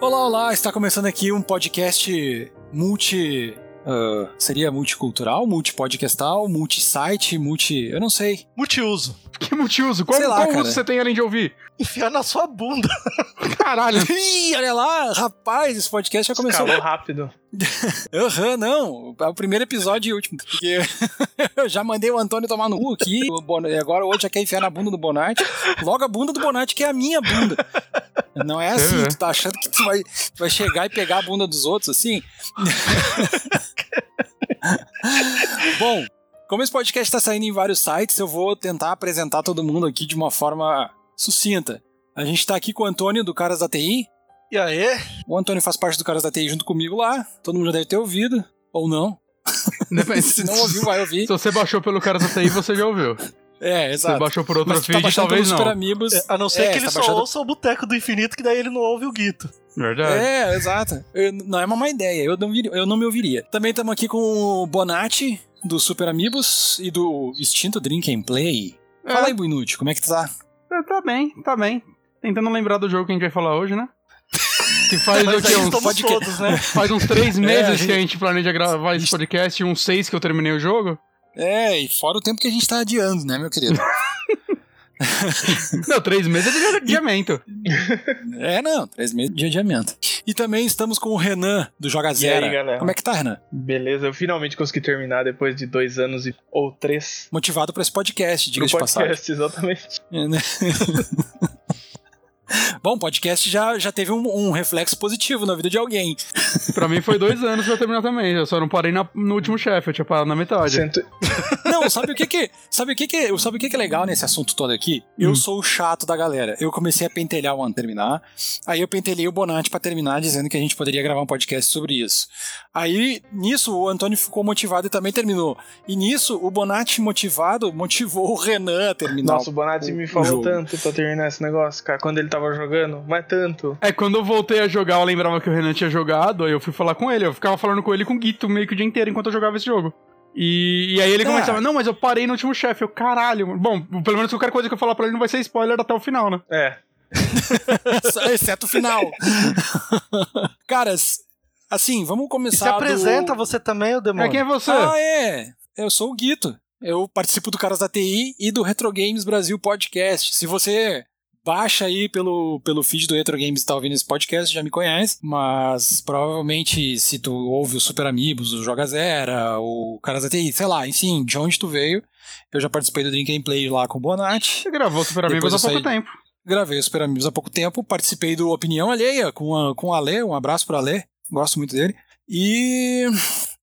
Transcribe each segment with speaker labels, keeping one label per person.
Speaker 1: Olá, olá! Está começando aqui um podcast multi. Uh, seria multicultural, multipodcastal, multisite, multi. Eu não sei.
Speaker 2: Multiuso.
Speaker 3: Que multiuso? Qual,
Speaker 1: Sei lá,
Speaker 3: qual uso você tem além de ouvir?
Speaker 2: Enfiar na sua bunda.
Speaker 3: Caralho.
Speaker 1: Ih, olha lá, rapaz, esse podcast já começou.
Speaker 4: Escalou rápido.
Speaker 1: Aham, não. É o primeiro episódio e último. Porque eu já mandei o Antônio tomar no cu aqui. Bon- e agora hoje já quer enfiar na bunda do Bonatti. Logo a bunda do Bonatti, que é a minha bunda. Não é assim,
Speaker 3: É.
Speaker 1: tu tá achando que tu vai, tu vai chegar e pegar a bunda dos outros assim? Bom, como esse podcast tá saindo em vários sites, eu vou tentar apresentar todo mundo aqui de uma forma sucinta. A gente tá aqui com o Antônio do Caras da TI.
Speaker 2: E aí?
Speaker 1: O Antônio faz parte do Caras da TI junto comigo lá. Todo mundo já deve ter ouvido. Ou não.
Speaker 3: Depende.
Speaker 1: Se não ouviu, vai ouvir.
Speaker 3: Se você baixou pelo cara da TI, você já ouviu.
Speaker 1: É,
Speaker 3: Se
Speaker 1: exato.
Speaker 3: você baixou por outro
Speaker 1: Mas tá
Speaker 3: feed,
Speaker 1: baixando
Speaker 3: talvez não.
Speaker 1: Super Amigos.
Speaker 2: A não ser
Speaker 1: É,
Speaker 2: que ele
Speaker 1: tá
Speaker 2: só
Speaker 1: baixando-
Speaker 2: ouça o Boteco do Infinito, que daí ele não ouve o Guito.
Speaker 3: Verdade.
Speaker 1: É, exato. Eu- não é uma má ideia, eu não, vir- eu não me ouviria. Também estamos aqui com o Bonatti, do Super Amigos, e do extinto Drink and Play.
Speaker 3: É.
Speaker 1: Fala aí, Buinute, como é que tu tá?
Speaker 3: É, Tá bem, tá bem. Tentando lembrar do jogo que a gente vai falar hoje, né? Que faz,
Speaker 2: Mas
Speaker 3: Uns,
Speaker 1: pode
Speaker 2: todos, né?
Speaker 3: faz uns três meses
Speaker 1: a gente-
Speaker 3: que a gente planeja gravar esse podcast e uns seis que eu terminei o jogo.
Speaker 1: É, e fora o tempo que a gente tá adiando, né, meu querido?
Speaker 3: Não, três meses é de adiamento.
Speaker 1: é, não, três meses de adiamento. E também estamos com o Renan, do Joga
Speaker 4: E
Speaker 1: Zero.
Speaker 4: aí, galera?
Speaker 1: Como é que tá, Renan?
Speaker 4: Beleza, eu finalmente consegui terminar depois de dois anos e, ou três
Speaker 1: Motivado pra esse podcast, diga-se de passagem.
Speaker 4: podcast, exatamente.
Speaker 1: É, né? Bom, o podcast já, já teve um, um reflexo positivo na vida de alguém.
Speaker 3: Pra mim foi dois anos pra terminar também. Eu só não parei na- no último chefe, eu tinha parado na metade.
Speaker 4: Cento...
Speaker 1: Não, sabe o que que, sabe o que que, sabe o que que é legal nesse assunto todo aqui? Eu
Speaker 3: Hum.
Speaker 1: sou o chato da galera. Eu comecei a pentelhar o ano terminar, aí eu pentelhei o Bonatti pra terminar dizendo que a gente poderia gravar um podcast sobre isso. Aí, nisso, o Antônio ficou motivado e também terminou. E nisso, o Bonatti motivado motivou o Renan a terminar.
Speaker 4: Nossa, o Bonatti
Speaker 1: o-
Speaker 4: me falou tanto pra terminar esse negócio, cara, quando ele tava jogando, mas tanto.
Speaker 3: É, quando eu voltei a jogar, eu lembrava que o Renan tinha jogado, aí eu fui falar com ele. Eu ficava falando com ele com o Guito meio que o dia inteiro enquanto eu jogava esse jogo. E, e aí ele
Speaker 1: Ah.
Speaker 3: começava, não, mas eu parei no último chefe. Eu, caralho. mano." Bom, pelo menos qualquer coisa que eu falar pra ele não vai ser spoiler até o final, né?
Speaker 4: É,
Speaker 1: Exceto o final. Caras, assim, vamos
Speaker 2: E
Speaker 1: começar.
Speaker 2: se apresenta
Speaker 1: do...
Speaker 2: você também,
Speaker 3: É,
Speaker 2: demônio.
Speaker 3: quem é você?
Speaker 1: Ah, é. Eu sou o Guito. Eu participo do Caras da TI e do Retro Games Brasil Podcast. Se você baixa aí pelo, pelo feed do Retro Games e tá ouvindo esse podcast, já me conhece. Mas provavelmente, se tu ouve o Super Amigos, o Joga Zera, o Caras da TI, sei lá, enfim, de onde tu veio. Eu já participei do Drink and Play lá com o Bonatti.
Speaker 3: Você gravou Super Amigos há pouco
Speaker 1: saí-
Speaker 3: tempo.
Speaker 1: Gravei o Super Amigos há pouco tempo, participei do Opinião Alheia com, a, com o Ale, um abraço pro Ale, gosto muito dele. E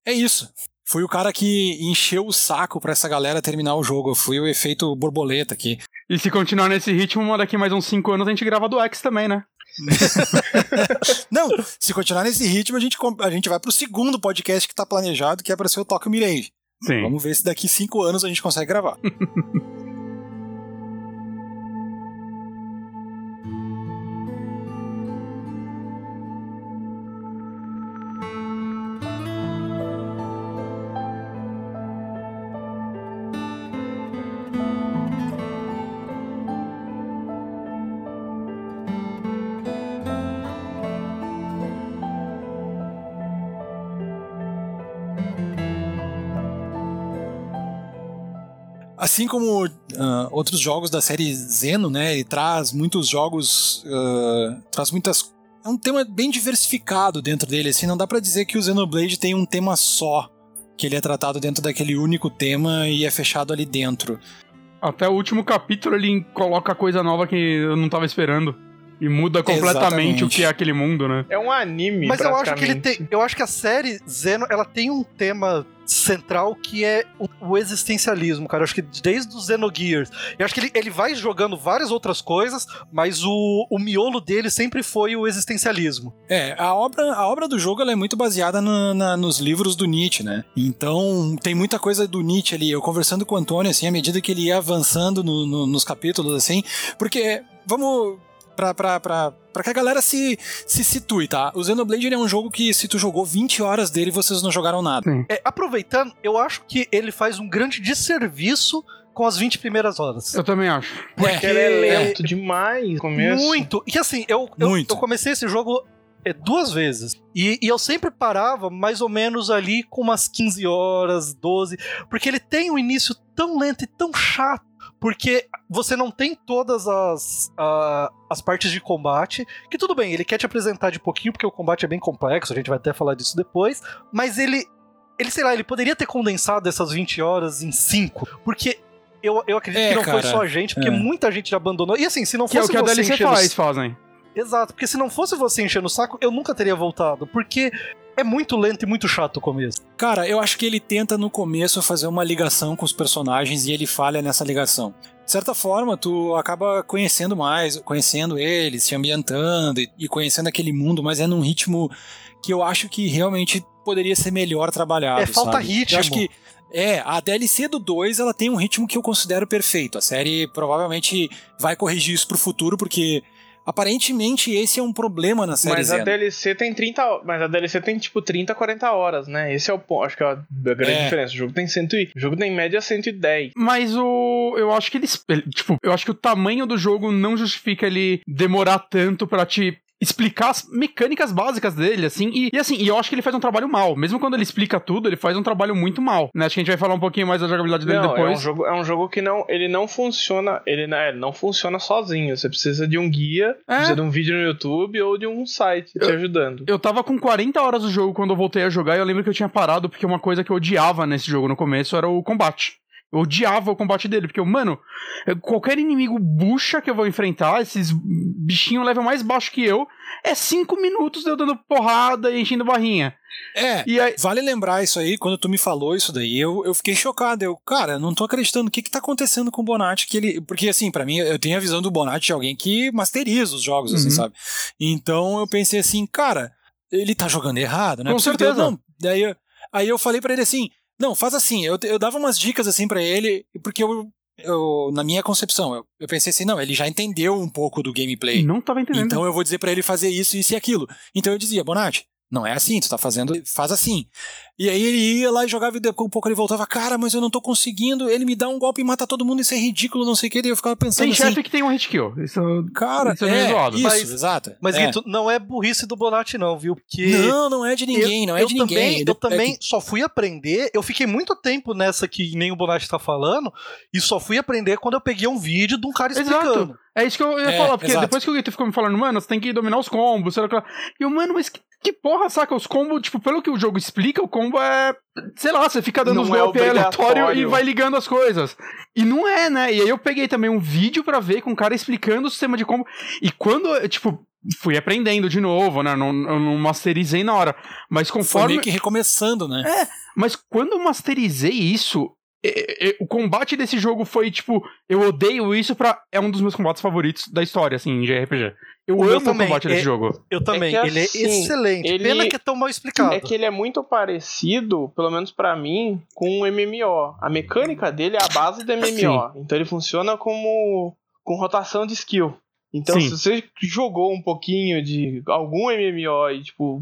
Speaker 1: é isso. Fui o cara que encheu o saco pra essa galera terminar o jogo. Eu fui o efeito borboleta aqui.
Speaker 3: E se continuar nesse ritmo, daqui mais uns 5 anos a gente grava do X também, né?
Speaker 1: Não, se continuar nesse ritmo, a gente, com- a gente vai pro segundo podcast que tá planejado, que é pra ser o Tokyo Mirage.
Speaker 3: Sim.
Speaker 1: Vamos ver se daqui cinco anos a gente consegue gravar. Assim como ah, outros jogos da série Zeno, né? Ele traz muitos jogos. ah, traz muitas. É um tema bem diversificado dentro dele. Assim, não dá pra dizer que o Xenoblade tem um tema só. Que ele é tratado dentro daquele único tema e é fechado ali dentro.
Speaker 3: Até o último capítulo ele coloca coisa nova que eu não tava esperando. E muda completamente
Speaker 1: Exatamente.
Speaker 3: o que é aquele mundo, né?
Speaker 4: é um anime,
Speaker 2: Mas eu acho que ele tem. Eu acho que a série Zeno, ela tem um tema central que é o, o existencialismo, cara. Eu acho que desde o Xenogears. Eu acho que ele, ele vai jogando várias outras coisas, mas o, o miolo dele sempre foi o existencialismo.
Speaker 1: É, a obra, a obra do jogo ela é muito baseada na- na- nos livros do Nietzsche, né? Então tem muita coisa do Nietzsche ali. Eu conversando com o Antônio, assim, à medida que ele ia avançando no- no- nos capítulos, assim, porque vamos. Pra, pra, pra, pra que a galera se, se situe, tá? O Xenoblade ele é um jogo que, se tu jogou 20 horas dele, vocês não jogaram nada.
Speaker 2: É, aproveitando, eu acho que ele faz um grande desserviço com as 20 primeiras horas.
Speaker 3: Eu também acho.
Speaker 1: É,
Speaker 4: Porque ele é lento demais começo.
Speaker 2: Muito. E assim, eu, eu,
Speaker 1: Muito.
Speaker 2: eu comecei esse jogo é, duas vezes. E, e, eu sempre parava mais ou menos ali com umas 15 horas, 12, porque ele tem um início tão lento e tão chato. Porque você não tem todas as, uh, as partes de combate. Que tudo bem, ele quer te apresentar de pouquinho, porque o combate é bem complexo, a gente vai até falar disso depois. Mas ele, ele sei lá, ele poderia ter condensado essas 20 horas em 5. Porque eu, eu acredito é, que não cara, foi só a gente, porque é. muita gente já abandonou. E assim, se não fosse
Speaker 3: que é o que a DLC faz, fazem.
Speaker 2: Exato, porque se não fosse você enchendo o saco, eu nunca teria voltado. Porque é muito lento e muito chato o começo.
Speaker 1: Cara, eu acho que ele tenta no começo fazer uma ligação com os personagens e ele falha nessa ligação. De certa forma, tu acaba conhecendo mais, conhecendo eles, se ambientando e, conhecendo aquele mundo, mas é num ritmo que eu acho que realmente poderia ser melhor trabalhado.
Speaker 2: É, falta
Speaker 1: sabe?
Speaker 2: ritmo.
Speaker 1: Eu acho que é, a DLC do 2 ela tem um ritmo que eu considero perfeito. A série provavelmente vai corrigir isso pro futuro, porque Aparentemente esse é um problema na série
Speaker 4: Mas a DLC tem 30, mas a DLC tem tipo 30, 40 horas, né? Esse é o ponto, acho que é a grande é. diferença. O jogo tem 100, o jogo tem em média 110.
Speaker 3: Mas o eu acho que eles, tipo, eu acho que o tamanho do jogo não justifica ele demorar tanto para te explicar as mecânicas básicas dele, assim, e, e, assim, e eu acho que ele faz um trabalho mal. Mesmo quando ele explica tudo, ele faz um trabalrio muito mal, né? Acho que a gente vai falar um pouquinho mais da jogabilidade dele
Speaker 4: não,
Speaker 3: depois.
Speaker 4: É um, jogo, é um jogo que não, ele não funciona, ele, né, ele não funciona sozinho. Você precisa de um guia, é. precisa de um vídeo no YouTube ou de um site eu, te ajudando.
Speaker 3: Eu tava com 40 horas do jogo quando eu voltei a jogar e eu lembro que eu tinha parado porque uma coisa que eu odiava nesse jogo no começo era o combate. Eu odiava o combate dele, porque, mano, qualquer inimigo bucha que eu vou enfrentar, esses bichinhos levam mais baixo que eu, é cinco minutos eu dando porrada e enchendo barrinha.
Speaker 1: É, aí... vale lembrar isso aí, quando tu me falou isso daí, eu, eu fiquei chocado. Eu, cara, não tô acreditando. O que que tá acontecendo com o Bonatti? Que ele, porque, assim, para mim, eu tenho a visão do Bonatti de alguém que masteriza os jogos, assim, uhum. assim, sabe? Então eu pensei assim, cara, ele tá jogando errado, né?
Speaker 3: Com certeza. Não.
Speaker 1: Daí, aí eu falei para ele assim, não, faz assim. Eu, eu dava umas dicas assim para ele, porque eu, eu, na minha concepção, eu, eu, pensei assim, não, ele já entendeu um pouco do gameplay.
Speaker 3: Não tava entendendo.
Speaker 1: Então eu vou dizer para ele fazer isso, isso e aquilo. Então eu dizia, Bonatti, não é assim, tu tá fazendo, faz assim. E aí ele ia lá e jogava e daqui um pouco ele voltava, cara, mas eu não tô conseguindo, ele me dá um golpe e mata todo mundo, isso é ridículo, não sei o que, e eu ficava pensando
Speaker 3: tem
Speaker 1: assim...
Speaker 3: Chefe que tem um hit kill, isso,
Speaker 1: cara, isso é, é. Isso,
Speaker 2: mas,
Speaker 1: exato.
Speaker 2: Mas,
Speaker 1: é.
Speaker 2: Guito, não é burrice do Bonatti não, viu? Porque...
Speaker 1: Não, não é de ninguém, eu, não é de
Speaker 2: também,
Speaker 1: ninguém.
Speaker 2: Eu também é que... só fui aprender, eu fiquei muito tempo nessa que nem o Bonatti tá falando, e só fui aprender quando eu peguei um vídeo de um cara explicando.
Speaker 3: Exato. É isso que eu ia é, falar, porque exato. depois que o Guito ficou me falando, mano, você tem que dominar os combos, sei lá, e o mano, mas que, que porra, saca? Os combos, tipo, pelo que o jogo explica, o combo é sei lá, você fica dando não os é golpes aleatórios e vai ligando as coisas. E não é, né? E aí eu peguei também um vídeo para ver com um cara explicando o sistema de combo. E quando, tipo, fui aprendendo de novo, né? Não, eu não masterizei na hora. Mas conforme. Foi
Speaker 1: meio que recomeçando, né?
Speaker 3: É, mas quando eu masterizei isso, o combate desse jogo foi tipo, eu odeio isso pra. É um dos meus combates favoritos da história, assim, em JRPG. Eu o amo também, o combate é, desse jogo.
Speaker 2: Eu também, é ele é assim, é excelente. Ele, Pena que é tão mal explicado.
Speaker 4: É que ele é muito parecido, pelo menos para mim, com o MMO. A mecânica dele é a base do MMO. Sim. Então ele funciona como com rotação de skill. Então, Sim. se você jogou um pouquinho de algum MMO e, tipo,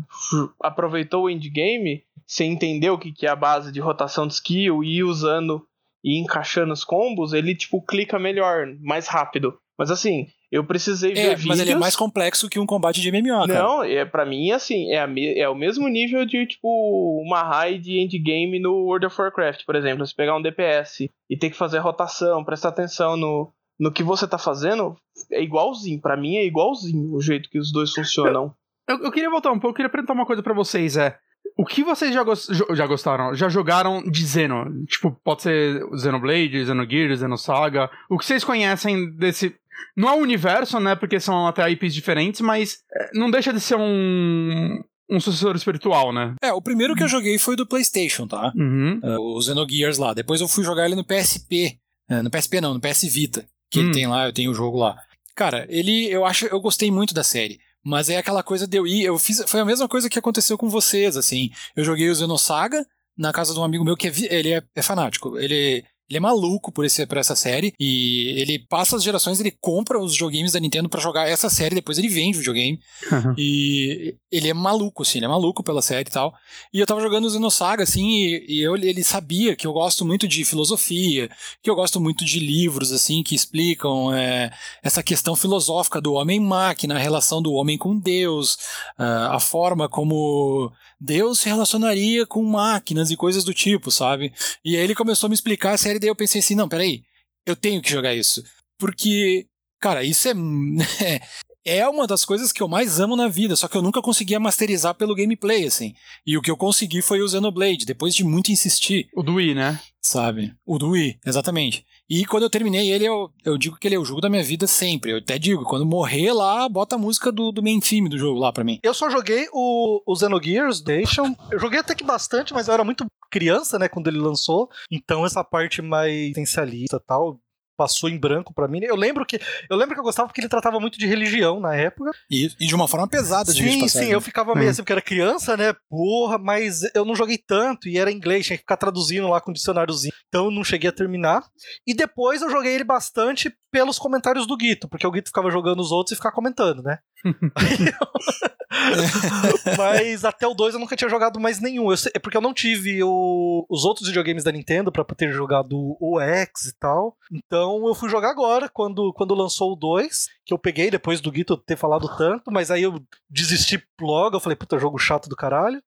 Speaker 4: aproveitou o endgame, você entendeu o que, que é a base de rotação de skill e ir usando e encaixando os combos, ele, tipo, clica melhor, mais rápido. Mas assim, eu precisei
Speaker 1: é,
Speaker 4: ver
Speaker 1: mas
Speaker 4: vídeos...
Speaker 1: ele é mais complexo que um combate de MMO,
Speaker 4: cara. Não, é, pra mim, assim, é, me... é o mesmo nível de, tipo, uma raid de endgame no World of Warcraft, por exemplo. Você pegar um DPS e ter que fazer rotação, prestar atenção no, no que você tá fazendo, é igualzinho. para mim é igualzinho o jeito que os dois funcionam.
Speaker 3: Eu, eu queria voltar um pouco, eu queria perguntar uma coisa para vocês, é... O que vocês já, go já gostaram? Já jogaram de Zeno? Tipo, pode ser Xenoblade, Xenogears, Xenosaga. O que vocês conhecem desse... Não é o universo, né? Porque são até IPs diferentes, mas é, não deixa de ser um, um sucessor espiritual, né?
Speaker 1: É, o primeiro que eu joguei foi do PlayStation, tá?
Speaker 3: Uhum.
Speaker 1: Uh, o Xenogears lá. Depois eu fui jogar ele no PSP. Uh, no PSP não, no PS Vita. Que ele hum. tem lá, eu tenho o jogo lá. Cara, ele, eu acho, eu gostei muito da série. Mas é aquela coisa de eu ir, eu fiz, foi a mesma coisa que aconteceu com vocês, assim. Eu joguei o Xenosaga na casa de um amigo meu que é, ele é, é fanático. Ele Ele é maluco por, esse, por essa série e ele passa as gerações, ele compra os joguinhos da Nintendo para jogar essa série, depois ele vende o videogame. Uhum. E ele é maluco, assim, ele é maluco pela série e tal. E eu tava jogando o Xenosaga, assim, e, e eu, ele sabia que eu gosto muito de filosofia, que eu gosto muito de livros, assim, que explicam é, essa questão filosófica do homem-máquina, a relação do homem com Deus, a forma como Deus se relacionaria com máquinas e coisas do tipo, sabe? E aí ele começou a me explicar a série, daí eu pensei assim, não, peraí, eu tenho que jogar isso. Porque, cara, isso é, é uma das coisas que eu mais amo na vida, só que eu nunca conseguia masterizar pelo gameplay, assim. E o que eu consegui foi o Xenoblade, depois de muito insistir.
Speaker 3: O do Wii, né?
Speaker 1: Sabe? O do Wii, exatamente. E quando eu terminei ele, eu, eu digo que ele é o jogo da minha vida sempre. Eu até digo, quando morrer lá, bota a música do, do main theme do jogo lá pra mim.
Speaker 2: Eu só joguei o, o Xenogears Nation. Eu joguei até que bastante, mas eu era muito criança, né, quando ele lançou. Então essa parte mais potencialista e tal, passou em branco para mim. Eu lembro que eu lembro que eu gostava porque ele tratava muito de religião na época.
Speaker 1: E, e de uma forma pesada de
Speaker 2: Sim, sim, eu ficava meio assim, porque era criança, né? Porra, mas eu não joguei tanto e era inglês, tinha que ficar traduzindo lá com o dicionáriozinho. Então eu não cheguei a terminar. E depois eu joguei ele bastante pelos comentários do Guito, porque o Guito ficava jogando os outros e ficava comentando, né? Mas até o 2 eu nunca tinha jogado mais nenhum. Eu é porque eu não tive o, os outros videogames da Nintendo para ter jogado o X e tal. Então eu fui jogar agora, quando, quando lançou o 2, que eu peguei depois do Guito ter falado tanto, mas aí eu desisti logo. Eu falei, puta, jogo chato do caralho.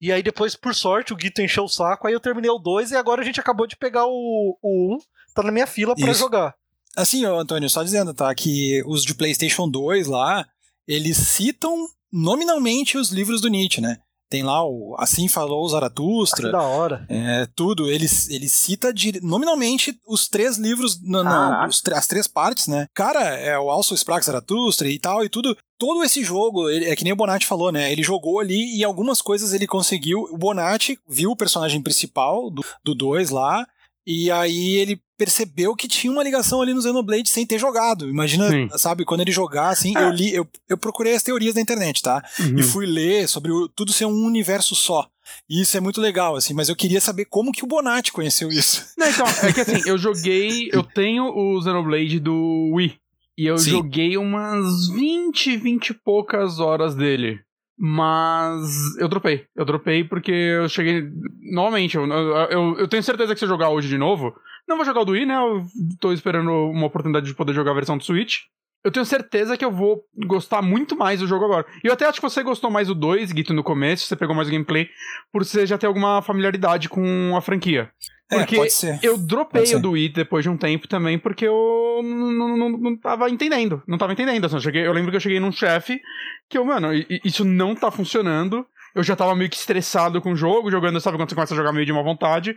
Speaker 2: E aí depois, por sorte, o Guito encheu o saco, aí eu terminei o 2 e agora a gente acabou de pegar o 1, um, tá na minha fila para jogar.
Speaker 1: Assim, Antônio, só dizendo, tá, que os de PlayStation 2 lá, eles citam nominalmente os livros do Nietzsche, né? Tem lá o Assim Falou Zaratustra.
Speaker 2: Que da hora.
Speaker 1: É, tudo. Ele, ele cita de, nominalmente os três livros, no, no, os, as três partes, né? Cara, é o Also Sprach Zaratustra e tal, e tudo. Todo esse jogo, ele, é que nem o Bonatti falou, né? Ele jogou ali e algumas coisas ele conseguiu. O Bonatti viu o personagem principal do 2 lá, e aí ele percebeu que tinha uma ligação ali no Xenoblade sem ter jogado. Imagina, Sim. sabe, quando ele jogar, assim, eu li, eu, eu procurei as teorias da internet, tá? Uhum. E fui ler sobre o, tudo ser um universo só. E isso é muito legal, assim, mas eu queria saber como que o Bonatti conheceu isso.
Speaker 3: Não, então, é que assim, eu joguei, eu tenho o Xenoblade do Wii. E eu Sim. joguei umas 20, 20 e poucas horas dele. Mas eu dropei. Eu dropei porque eu cheguei. Novamente, eu, eu, eu tenho certeza que se eu jogar hoje de novo. Não vou jogar o do Wii, né? Eu tô esperando uma oportunidade de poder jogar a versão do Switch. Eu tenho certeza que eu vou gostar muito mais do jogo agora. E eu até acho que você gostou mais do 2, Guito, no começo, você pegou mais o gameplay, por você já ter alguma familiaridade com a franquia. É, porque é, eu dropei o do Wii depois de um tempo também, porque eu não, não, não tava entendendo. Não tava entendendo. Assim, eu, cheguei, eu lembro que eu cheguei num chefe que eu, mano, isso não tá funcionando. Eu já tava meio que estressado com o jogo, jogando, sabe quando você começa a jogar meio de uma vontade.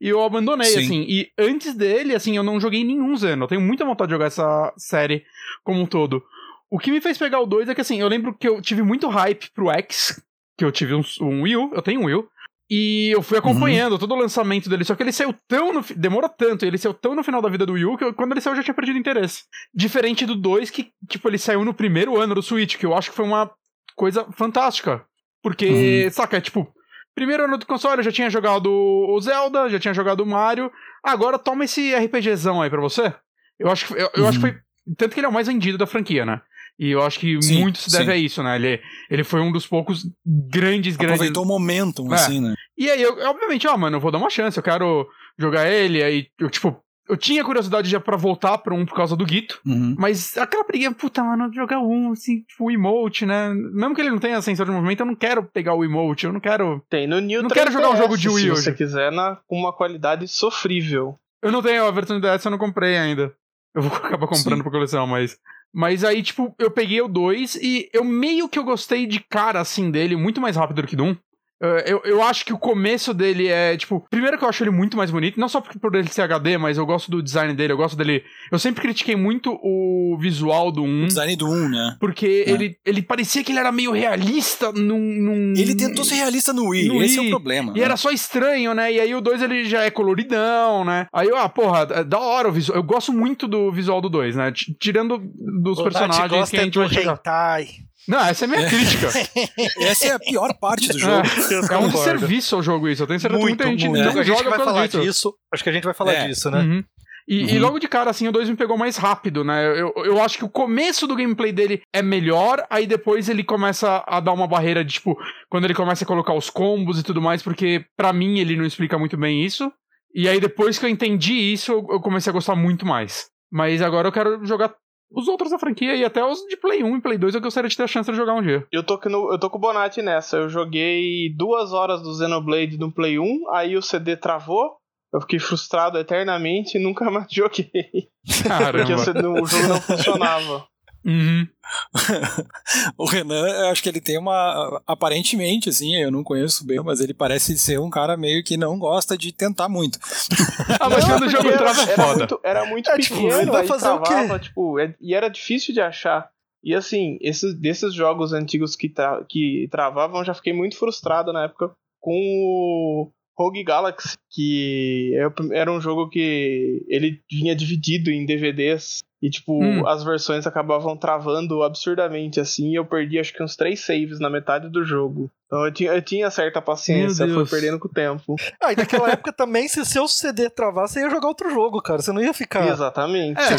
Speaker 3: E eu abandonei, Sim. assim. E antes dele, assim, eu não joguei nenhum Zeno. Eu tenho muita vontade de jogar essa série como um todo. O que me fez pegar o 2 é que, assim, eu lembro que eu tive muito hype pro X, que eu tive um, um Wii U, eu tenho um Wii U. E eu fui acompanhando uhum. todo o lançamento dele, só que ele saiu tão. No, demorou tanto, ele saiu tão no final da vida do Wii U que eu, quando ele saiu eu já tinha perdido interesse. Diferente do 2, que, tipo, ele saiu no primeiro ano do Switch, que eu acho que foi uma coisa fantástica. Porque, uhum. saca, é tipo, primeiro ano do console eu já tinha jogado o Zelda, já tinha jogado o Mario, agora toma esse RPGzão aí pra você. Eu acho que, eu, eu acho que uhum. foi. Tanto que ele é o mais vendido da franquia, né? E eu acho que sim, muito se deve sim. a isso, né? Ele, ele foi um dos poucos grandes, grandes.
Speaker 1: Aproveitou o momento, é. assim, né?
Speaker 3: E aí, eu, obviamente, ó, mano, eu vou dar uma chance, eu quero jogar ele, aí, eu, tipo, eu tinha curiosidade já pra voltar pra um por causa do Guito, uhum. mas aquela preguiça, puta, mano, jogar um, assim, tipo, o emote, né? Mesmo que ele não tenha sensor de movimento, eu não quero pegar o emote, eu não quero.
Speaker 4: Tem no New
Speaker 3: Não quero jogar um jogo de Wii
Speaker 4: Se
Speaker 3: hoje.
Speaker 4: você quiser, na, com uma qualidade sofrível.
Speaker 3: Eu não tenho a versão DS, eu não comprei ainda. Eu vou acabar comprando Sim. pra coleção, mas. Mas aí, tipo, eu peguei o 2 e eu meio que eu gostei de cara, assim, dele, muito mais rápido do que do 1. Um. Eu, eu acho que o começo dele é, tipo, primeiro que eu acho ele muito mais bonito, não só por ele ser HD, mas eu gosto do design dele, eu gosto dele. Eu sempre critiquei muito o visual do 1.
Speaker 1: O design do 1, né?
Speaker 3: Porque é. ele, ele parecia que ele era meio realista num. num...
Speaker 1: Ele tentou ser realista no Wii, no esse Wii, é o problema.
Speaker 3: E né? era só estranho, né? E aí o 2 ele já é coloridão, né? Aí, ah, porra, é da hora o visual. Eu gosto muito do visual do 2, né? Tirando dos o personagens
Speaker 2: que a gente vai chegar. Hentai.
Speaker 3: Não, essa é minha é. crítica.
Speaker 1: essa é a pior parte do jogo.
Speaker 3: É, é um serviço ao jogo isso. Eu tenho certeza muito, que muita gente muito. não
Speaker 2: a gente vai falar disso. disso. Acho que a gente vai falar é. disso, né? Uhum.
Speaker 3: E, uhum. e, logo de cara, assim, o 2 me pegou mais rápido, né? Eu, eu acho que o começo do gameplay dele é melhor, aí depois ele começa a dar uma barreira de, tipo, quando ele começa a colocar os combos e tudo mais, porque para mim ele não explica muito bem isso. E aí depois que eu entendi isso, eu comecei a gostar muito mais. Mas agora eu quero jogar os outros da franquia e até os de Play 1 e Play 2 eu gostaria de ter a chance de jogar um dia.
Speaker 4: Eu tô, no, eu tô com o Bonatti nessa. Eu joguei duas horas do Xenoblade no Play 1, aí o CD travou. Eu fiquei frustrado eternamente e nunca mais joguei. Caramba. Porque o, CD, o jogo não funcionava.
Speaker 1: Uhum. o Renan, eu acho que ele tem uma. Aparentemente, assim, eu não conheço bem, mas ele parece ser um cara meio que não gosta de tentar muito.
Speaker 3: ah, mas quando o jogo trava
Speaker 4: é foda. Muito, era muito é, tipo, pequeno, vai fazer travava, o quê? Tipo, é, e era difícil de achar. E assim, esses, desses jogos antigos que, tra que travavam, já fiquei muito frustrado na época com o Rogue Galaxy, que é era um jogo que ele vinha dividido em DVDs e, tipo, hum. as versões acabavam travando absurdamente, assim, e eu perdi acho que uns três saves na metade do jogo. Então eu tinha, eu tinha certa paciência, foi perdendo com o tempo.
Speaker 2: Ah, e naquela época também, se seu CD travar, você ia jogar outro jogo, cara. Você não ia ficar.
Speaker 4: Exatamente. É.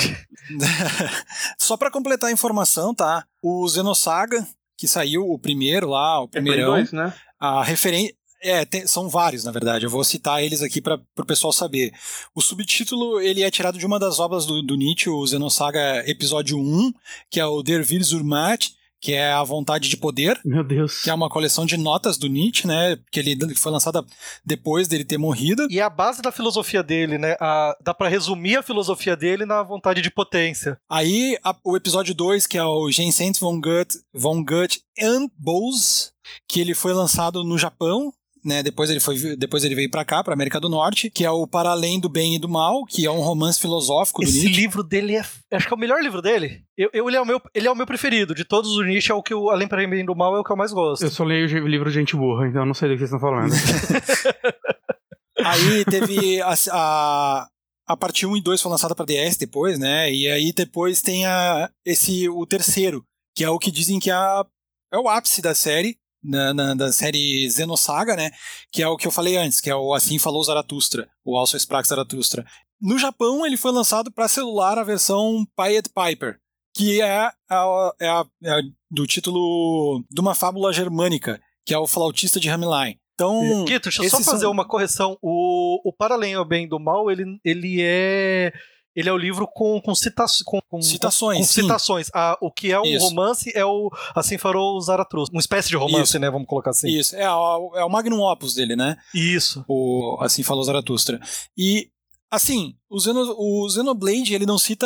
Speaker 1: Só para completar a informação, tá? O Xenosaga, que saiu o primeiro lá, o primeiro. É
Speaker 4: dois, né?
Speaker 1: A referência. É, tem, são vários, na verdade. Eu vou citar eles aqui para o pessoal saber. O subtítulo ele é tirado de uma das obras do, do Nietzsche, o Xenosaga Episódio 1, que é o Der Will Zurmat, que é a vontade de poder.
Speaker 3: Meu Deus.
Speaker 1: Que é uma coleção de notas do Nietzsche, né? Que ele foi lançada depois dele ter morrido.
Speaker 2: E é a base da filosofia dele, né? A, dá para resumir a filosofia dele na vontade de potência.
Speaker 1: Aí, a, o episódio 2, que é o Jensen von Goethe, von Goethe and Bose, que ele foi lançado no Japão né? Depois ele foi, depois ele veio para cá, para América do Norte, que é o Para Além do Bem e do Mal, que é um romance filosófico
Speaker 2: Esse
Speaker 1: do Nietzsche.
Speaker 2: Esse livro dele é, acho que é o melhor livro dele. Eu, eu, ele, é o meu, ele é o meu preferido. De todos os Nietzsche, é o que o Além para Bem e do Mal é o que eu mais gosto.
Speaker 3: Eu só leio o livro Gente Burra, então eu não sei do que vocês estão falando.
Speaker 1: aí teve a, a, a parte 1 e 2 foi lançada para DS depois, né? E aí depois tem a, esse o terceiro, que é o que dizem que é, a, é o ápice da série, na, na, da série Xenosaga, né? Que é o que eu falei antes, que é o Assim Falou Zaratustra, o Also Sprach Zaratustra. No Japão, ele foi lançado para celular a versão Pied Piper, que é, a, é, a, é do título de uma fábula germânica, que é o Flautista de Hamelin. Então,
Speaker 2: Guito, deixa eu só fazer são... uma correção. O, o Para Além ao Bem do Mal, ele, ele é ele é o livro com, com, cita com, com
Speaker 1: citações.
Speaker 2: Com, citações. Ah, o que é o Isso. romance é o Assim Farou o Zaratustra. Uma espécie de romance, Isso. né? Vamos colocar assim.
Speaker 1: Isso. É, é, é o magnum opus dele, né?
Speaker 2: Isso.
Speaker 1: O Assim Falou Zaratustra. E Assim, o, Zeno, o Xenoblade ele não cita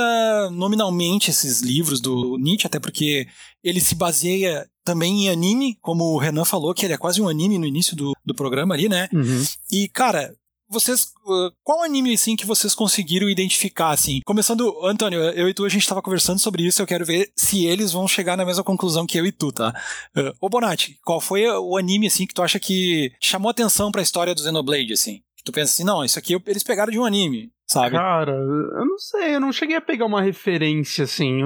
Speaker 1: nominalmente esses livros do Nietzsche, até porque ele se baseia também em anime, como o Renan falou, que ele é quase um anime no início do, do programa ali, né?
Speaker 3: Uhum.
Speaker 1: E, cara, vocês. Uh, qual anime, assim, que vocês conseguiram identificar, assim? Começando, Antônio, eu e tu, a gente tava conversando sobre isso, eu quero ver se eles vão chegar na mesma conclusão que eu e tu, tá? Uh, ô, Bonatti, qual foi o anime, assim, que tu acha que chamou atenção pra história do Xenoblade, assim? Tu pensa assim, não, isso aqui eles pegaram de um anime, sabe?
Speaker 3: Cara, eu não sei, eu não cheguei a pegar uma referência, assim.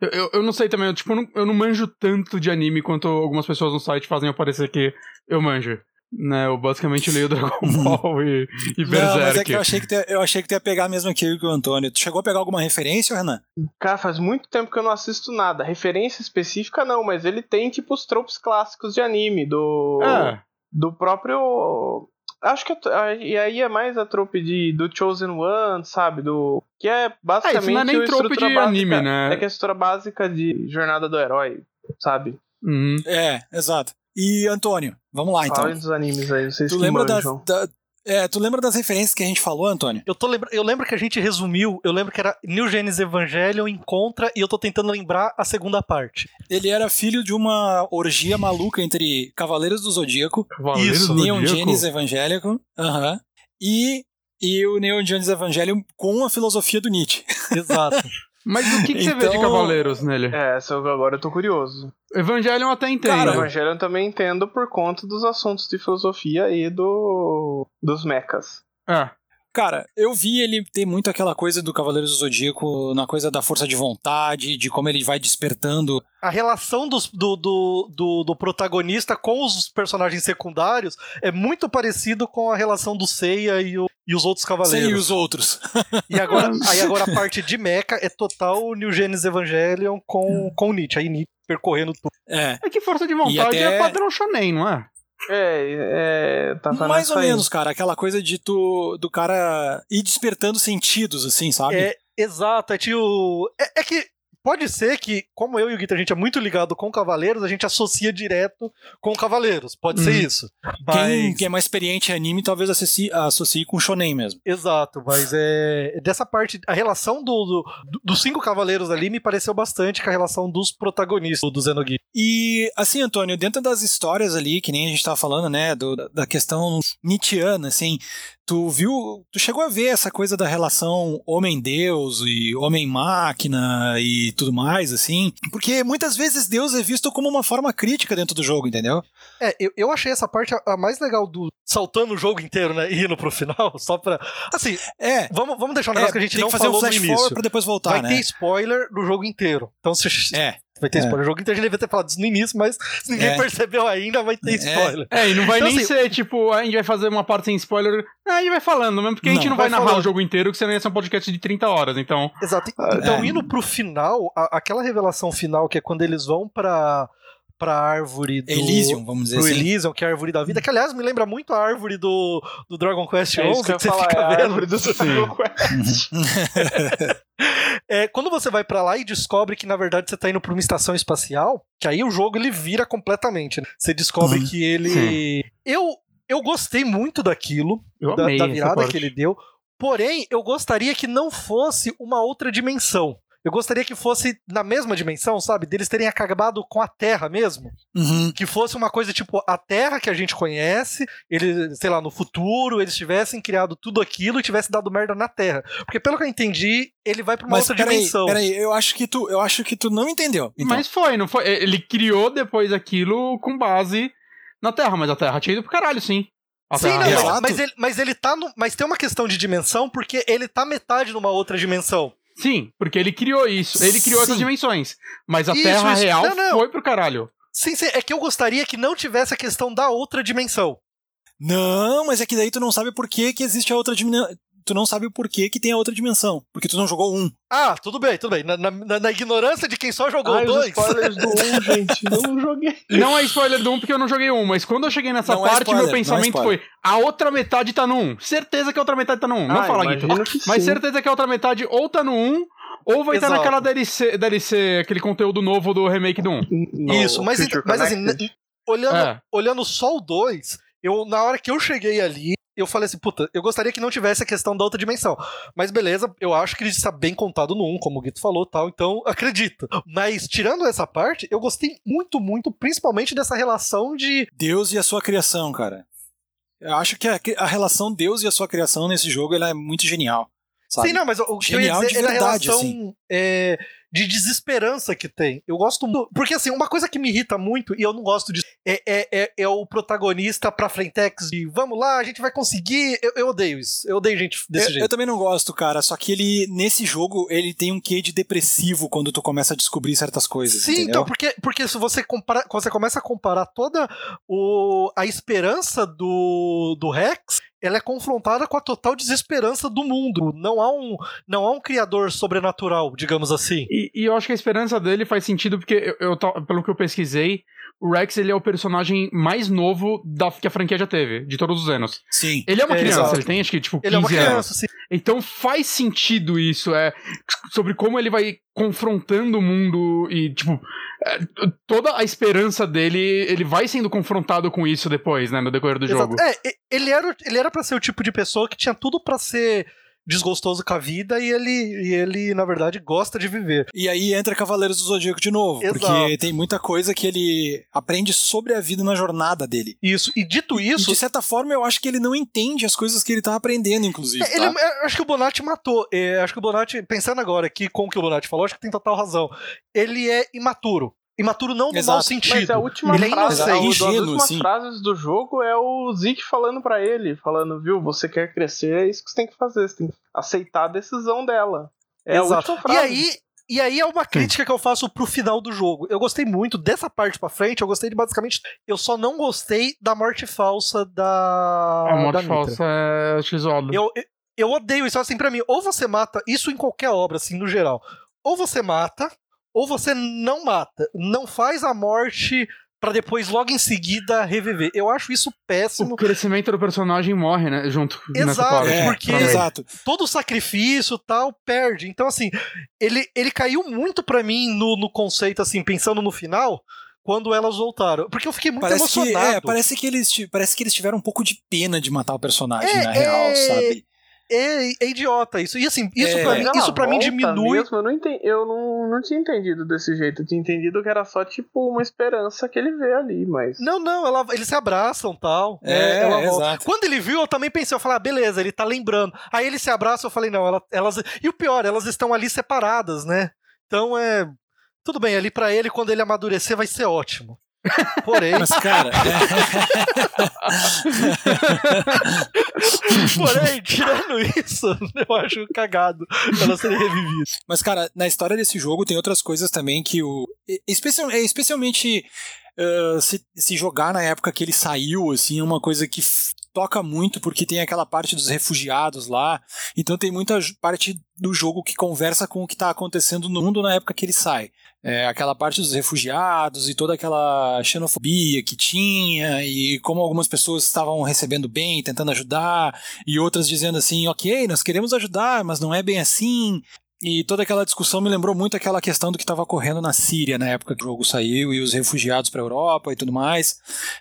Speaker 3: Eu, eu, eu não sei também, eu, tipo, eu não, eu não manjo tanto de anime quanto algumas pessoas no site fazem aparecer que eu manjo. Né, eu basicamente leio Dragon Ball e, e Berserk. Não, mas é
Speaker 1: que eu achei que, tu, eu achei que tu ia pegar mesmo aquilo que o Antônio. Tu chegou a pegar alguma referência, Renan?
Speaker 4: Cara, faz muito tempo que eu não assisto nada. Referência específica não, mas ele tem tipo os tropos clássicos de anime, do. É. Do próprio. Acho que. E aí é mais a trope de, do Chosen One, sabe? Do. Que é basicamente. É, isso
Speaker 3: não é nem trope de básica, anime, né?
Speaker 4: É que é a estrutura básica de Jornada do Herói, sabe?
Speaker 1: Uhum. É, exato. E Antônio, vamos lá então.
Speaker 4: Fala dos animes aí, vocês
Speaker 1: tu lembra das, da, é, tu lembra das referências que a gente falou, Antônio?
Speaker 2: Eu, tô lembra, eu lembro que a gente resumiu, eu lembro que era New Genesis Evangelion Encontra, e eu tô tentando lembrar a segunda parte.
Speaker 1: Ele era filho de uma orgia maluca entre Cavaleiros do Zodíaco,
Speaker 3: Cavaleiros
Speaker 1: Isso,
Speaker 3: do
Speaker 1: Neon Genesis Evangelion, uh -huh, e, e o Neon Genesis Evangelion com a filosofia do Nietzsche.
Speaker 2: Exato.
Speaker 3: Mas o que, que então... você vê de então- Cavaleiros nele?
Speaker 4: É, agora eu tô curioso.
Speaker 3: Evangelion até entendo. Cara,
Speaker 4: Evangelion também entendo por conta dos assuntos de filosofia e do dos mechas.
Speaker 3: É.
Speaker 1: Cara, eu vi ele ter muito aquela coisa do Cavaleiros do Zodíaco, na coisa da força de vontade, de como ele vai despertando.
Speaker 2: A relação dos, do, do, do, do, protagonista com os personagens secundários é muito parecido com a relação do Seiya e, o, e os outros cavaleiros.
Speaker 1: Sim, e os outros.
Speaker 2: E agora, aí agora a parte de mecha é total New Genesis Evangelion com, com Nietzsche. Aí Nietzsche percorrendo tudo.
Speaker 3: É. É que força de vontade até... é padrão shonen, não é?
Speaker 4: É, é. Tá
Speaker 1: Mais ou menos, cara. Aquela coisa de tu, do cara ir despertando sentidos, assim, sabe?
Speaker 2: É, exato. É, tio, é, é que Pode ser que, como eu e o Guita, a gente é muito ligado com Cavaleiros, a gente associa direto com Cavaleiros. Pode ser uhum. isso.
Speaker 1: Mas... Quem, quem, é mais experiente em anime talvez associe, associe com Shonen mesmo.
Speaker 2: Exato, mas é. Dessa parte, a relação do, do, dos cinco Cavaleiros ali me pareceu bastante com a relação dos protagonistas do Xenogears.
Speaker 1: E, assim, Antônio, dentro das histórias ali, que nem a gente tava falando, né, do, da questão Nietzscheana, assim, Tu viu, tu chegou a ver essa coisa da relação homem-deus e homem-máquina e tudo mais, assim? Porque muitas vezes Deus é visto como uma forma crítica dentro do jogo, entendeu?
Speaker 2: É, eu, eu achei essa parte a, a mais legal do saltando o jogo inteiro, né, e indo pro final, só pra... Assim, é, vamos, vamos deixar um negócio é, que a gente não falou um no início.
Speaker 1: pra depois voltar,
Speaker 2: Vai
Speaker 1: né?
Speaker 2: ter spoiler do jogo inteiro. Então se...
Speaker 1: É.
Speaker 2: Vai ter é. spoiler. O jogo inteiro a gente devia ter falado isso no início, mas se ninguém é. percebeu ainda, vai ter é. spoiler.
Speaker 3: É, e não vai então, nem assim, ser tipo, a gente vai fazer uma parte sem spoiler. Ah, a gente vai falando mesmo, porque não, a gente não vai, vai narrar falando. o jogo inteiro, que senão ia ser um podcast de 30 horas, então.
Speaker 2: Exato. Então, é. indo pro final, a, aquela revelação final, que é quando eles vão pra pra árvore do.
Speaker 1: Elysium, vamos dizer
Speaker 2: pro
Speaker 1: assim.
Speaker 2: Elysium, que é a árvore da vida, que aliás me lembra muito a árvore do, do Dragon Quest
Speaker 4: é que,
Speaker 2: que você
Speaker 4: falar,
Speaker 2: fica
Speaker 4: é
Speaker 2: vendo.
Speaker 4: A árvore do Dragon Quest.
Speaker 2: é, quando você vai para lá e descobre que na verdade você tá indo pra uma estação espacial, que aí o jogo ele vira completamente. Né? Você descobre uhum. que ele. Sim. Eu, eu gostei muito daquilo, da, da virada que ele deu. Porém, eu gostaria que não fosse uma outra dimensão. Eu gostaria que fosse na mesma dimensão, sabe? Deles terem acabado com a Terra mesmo.
Speaker 1: Uhum.
Speaker 2: Que fosse uma coisa tipo a Terra que a gente conhece, ele, sei lá, no futuro, eles tivessem criado tudo aquilo e tivessem dado merda na Terra. Porque pelo que eu entendi, ele vai pra uma Mas, outra peraí, dimensão.
Speaker 1: Peraí, eu acho que tu, eu acho que tu não entendeu.
Speaker 3: Então. Mas foi, não foi? Ele criou depois aquilo com base na Terra, mas a Terra tinha ido pro caralho, sim.
Speaker 2: Sim, não, mas, mas, ele, mas ele tá no, Mas tem uma questão de dimensão, porque ele tá metade numa outra dimensão.
Speaker 3: Sim, porque ele criou isso. Ele criou sim. essas dimensões. Mas a isso, Terra isso. real não, não. foi pro caralho.
Speaker 2: Sim, sim, é que eu gostaria que não tivesse a questão da outra dimensão.
Speaker 1: Não, mas é que daí tu não sabe por que, que existe a outra dimensão tu não sabe o porquê que tem a outra dimensão. Porque tu não jogou um.
Speaker 2: Ah, tudo bem, tudo bem. Na, na, na ignorância de quem só jogou Ai, dois.
Speaker 4: spoilers do um, gente. Eu não joguei.
Speaker 3: Não é spoiler do um porque eu não joguei um, mas quando eu cheguei nessa não é parte, é spoiler, meu pensamento é foi: a outra metade tá no um. Certeza que a outra metade tá no um. Não ah, fala, Guito. Mas certeza que a outra metade ou tá no um ou vai estar naquela DLC, DLC, aquele conteúdo novo do remake do 1.
Speaker 2: Isso, mas, mas assim, olhando, é. olhando só o 2, eu, na hora que eu cheguei ali, eu falei assim, puta, eu gostaria que não tivesse a questão da outra dimensão. Mas beleza, eu acho que ele está bem contado no 1, como o Guito falou tal, então acredito. Mas tirando essa parte, eu gostei muito, muito, principalmente dessa relação de.
Speaker 1: Deus e a sua criação, cara. Eu acho que a, a relação Deus e a sua criação nesse jogo ela é muito genial. Sabe?
Speaker 2: Sim, não, mas o que eu ia dizer é a relação assim. é, de desesperança que tem. Eu gosto muito. Porque, assim, uma coisa que me irrita muito, e eu não gosto disso, é, é, é, é o protagonista pra Frentex de vamos lá, a gente vai conseguir. Eu, eu odeio isso. Eu odeio gente desse
Speaker 1: eu,
Speaker 2: jeito.
Speaker 1: Eu também não gosto, cara. Só que ele, nesse jogo, ele tem um quê de depressivo quando tu começa a descobrir certas coisas.
Speaker 2: Sim,
Speaker 1: entendeu?
Speaker 2: então, porque, porque se você compara, você começa a comparar toda o, a esperança do, do Rex ela é confrontada com a total desesperança do mundo. Não há um, não há um criador sobrenatural, digamos assim.
Speaker 3: E, e eu acho que a esperança dele faz sentido porque, eu, eu, pelo que eu pesquisei, o Rex ele é o personagem mais novo da, que a franquia já teve, de todos os anos.
Speaker 1: Sim.
Speaker 3: Ele é uma é, criança, exato. ele tem acho que tipo 15
Speaker 2: ele é uma criança,
Speaker 3: anos.
Speaker 2: Sim.
Speaker 3: Então faz sentido isso, é sobre como ele vai confrontando o mundo e tipo é, toda a esperança dele, ele vai sendo confrontado com isso depois, né, no decorrer do Exato. jogo.
Speaker 2: É, ele era ele era para ser o tipo de pessoa que tinha tudo para ser desgostoso com a vida e ele, e ele, na verdade, gosta de viver.
Speaker 1: E aí entra Cavaleiros do Zodíaco de novo, Exato. porque tem muita coisa que ele aprende sobre a vida na jornada dele.
Speaker 2: Isso, e dito isso...
Speaker 1: E de certa forma, eu acho que ele não entende as coisas que ele tá aprendendo, inclusive. É,
Speaker 2: ele,
Speaker 1: tá?
Speaker 2: É, acho que o Bonatti matou. É, acho que o Bonatti, pensando agora aqui com o que o Bonatti falou, acho que tem total razão. Ele é imaturo. Imaturo não no mau sentido. Mas
Speaker 4: a última
Speaker 2: ele é
Speaker 4: frase, é ingênuo, as últimas frases do jogo é o Zeke falando para ele, falando, viu, você quer crescer, é isso que você tem que fazer, você tem que aceitar a decisão dela. É Exato. a última frase.
Speaker 2: E aí, e aí é uma crítica que eu faço pro final do jogo. Eu gostei muito dessa parte pra frente, eu gostei de basicamente. Eu só não gostei da morte falsa da.
Speaker 3: A morte
Speaker 2: da
Speaker 3: falsa é x-óbvio.
Speaker 2: Eu, eu, eu odeio isso assim para mim. Ou você mata, isso em qualquer obra, assim, no geral. Ou você mata, ou você não mata. Não faz a morte para depois logo em seguida reviver. Eu acho isso péssimo.
Speaker 3: O crescimento do personagem morre, né, junto
Speaker 2: Exato, é, porque exato. todo o sacrifício tal perde. Então assim, ele, ele caiu muito para mim no, no conceito assim, pensando no final, quando elas voltaram. Porque eu fiquei muito
Speaker 1: parece
Speaker 2: emocionado.
Speaker 1: Que, é, parece que eles parece que eles tiveram um pouco de pena de matar o personagem é, na real, é... sabe?
Speaker 2: É, é, idiota isso. E assim, isso é, pra, mim, isso pra mim diminui.
Speaker 4: Mesmo, eu não, entendi, eu não, não tinha entendido desse jeito. Eu tinha entendido que era só, tipo, uma esperança que ele vê ali, mas.
Speaker 2: Não, não, ela, eles se abraçam tal.
Speaker 1: É, ela exato.
Speaker 2: Quando ele viu, eu também pensei, eu falei, ah, beleza, ele tá lembrando. Aí ele se abraça, eu falei, não, ela, elas. E o pior, elas estão ali separadas, né? Então é. Tudo bem, ali para ele, quando ele amadurecer, vai ser ótimo. Porém.
Speaker 1: Mas, cara.
Speaker 2: Porém, tirando isso, eu acho cagado ela ser revivida.
Speaker 1: Mas, cara, na história desse jogo tem outras coisas também que o. Especial, é, especialmente. Uh, se, se jogar na época que ele saiu, assim, é uma coisa que toca muito porque tem aquela parte dos refugiados lá. Então tem muita parte do jogo que conversa com o que está acontecendo no mundo na época que ele sai. É, aquela parte dos refugiados e toda aquela xenofobia que tinha e como algumas pessoas estavam recebendo bem, tentando ajudar e outras dizendo assim, ok, nós queremos ajudar, mas não é bem assim. E toda aquela discussão me lembrou muito aquela questão do que estava ocorrendo na Síria na época que o jogo saiu e os refugiados para a Europa e tudo mais.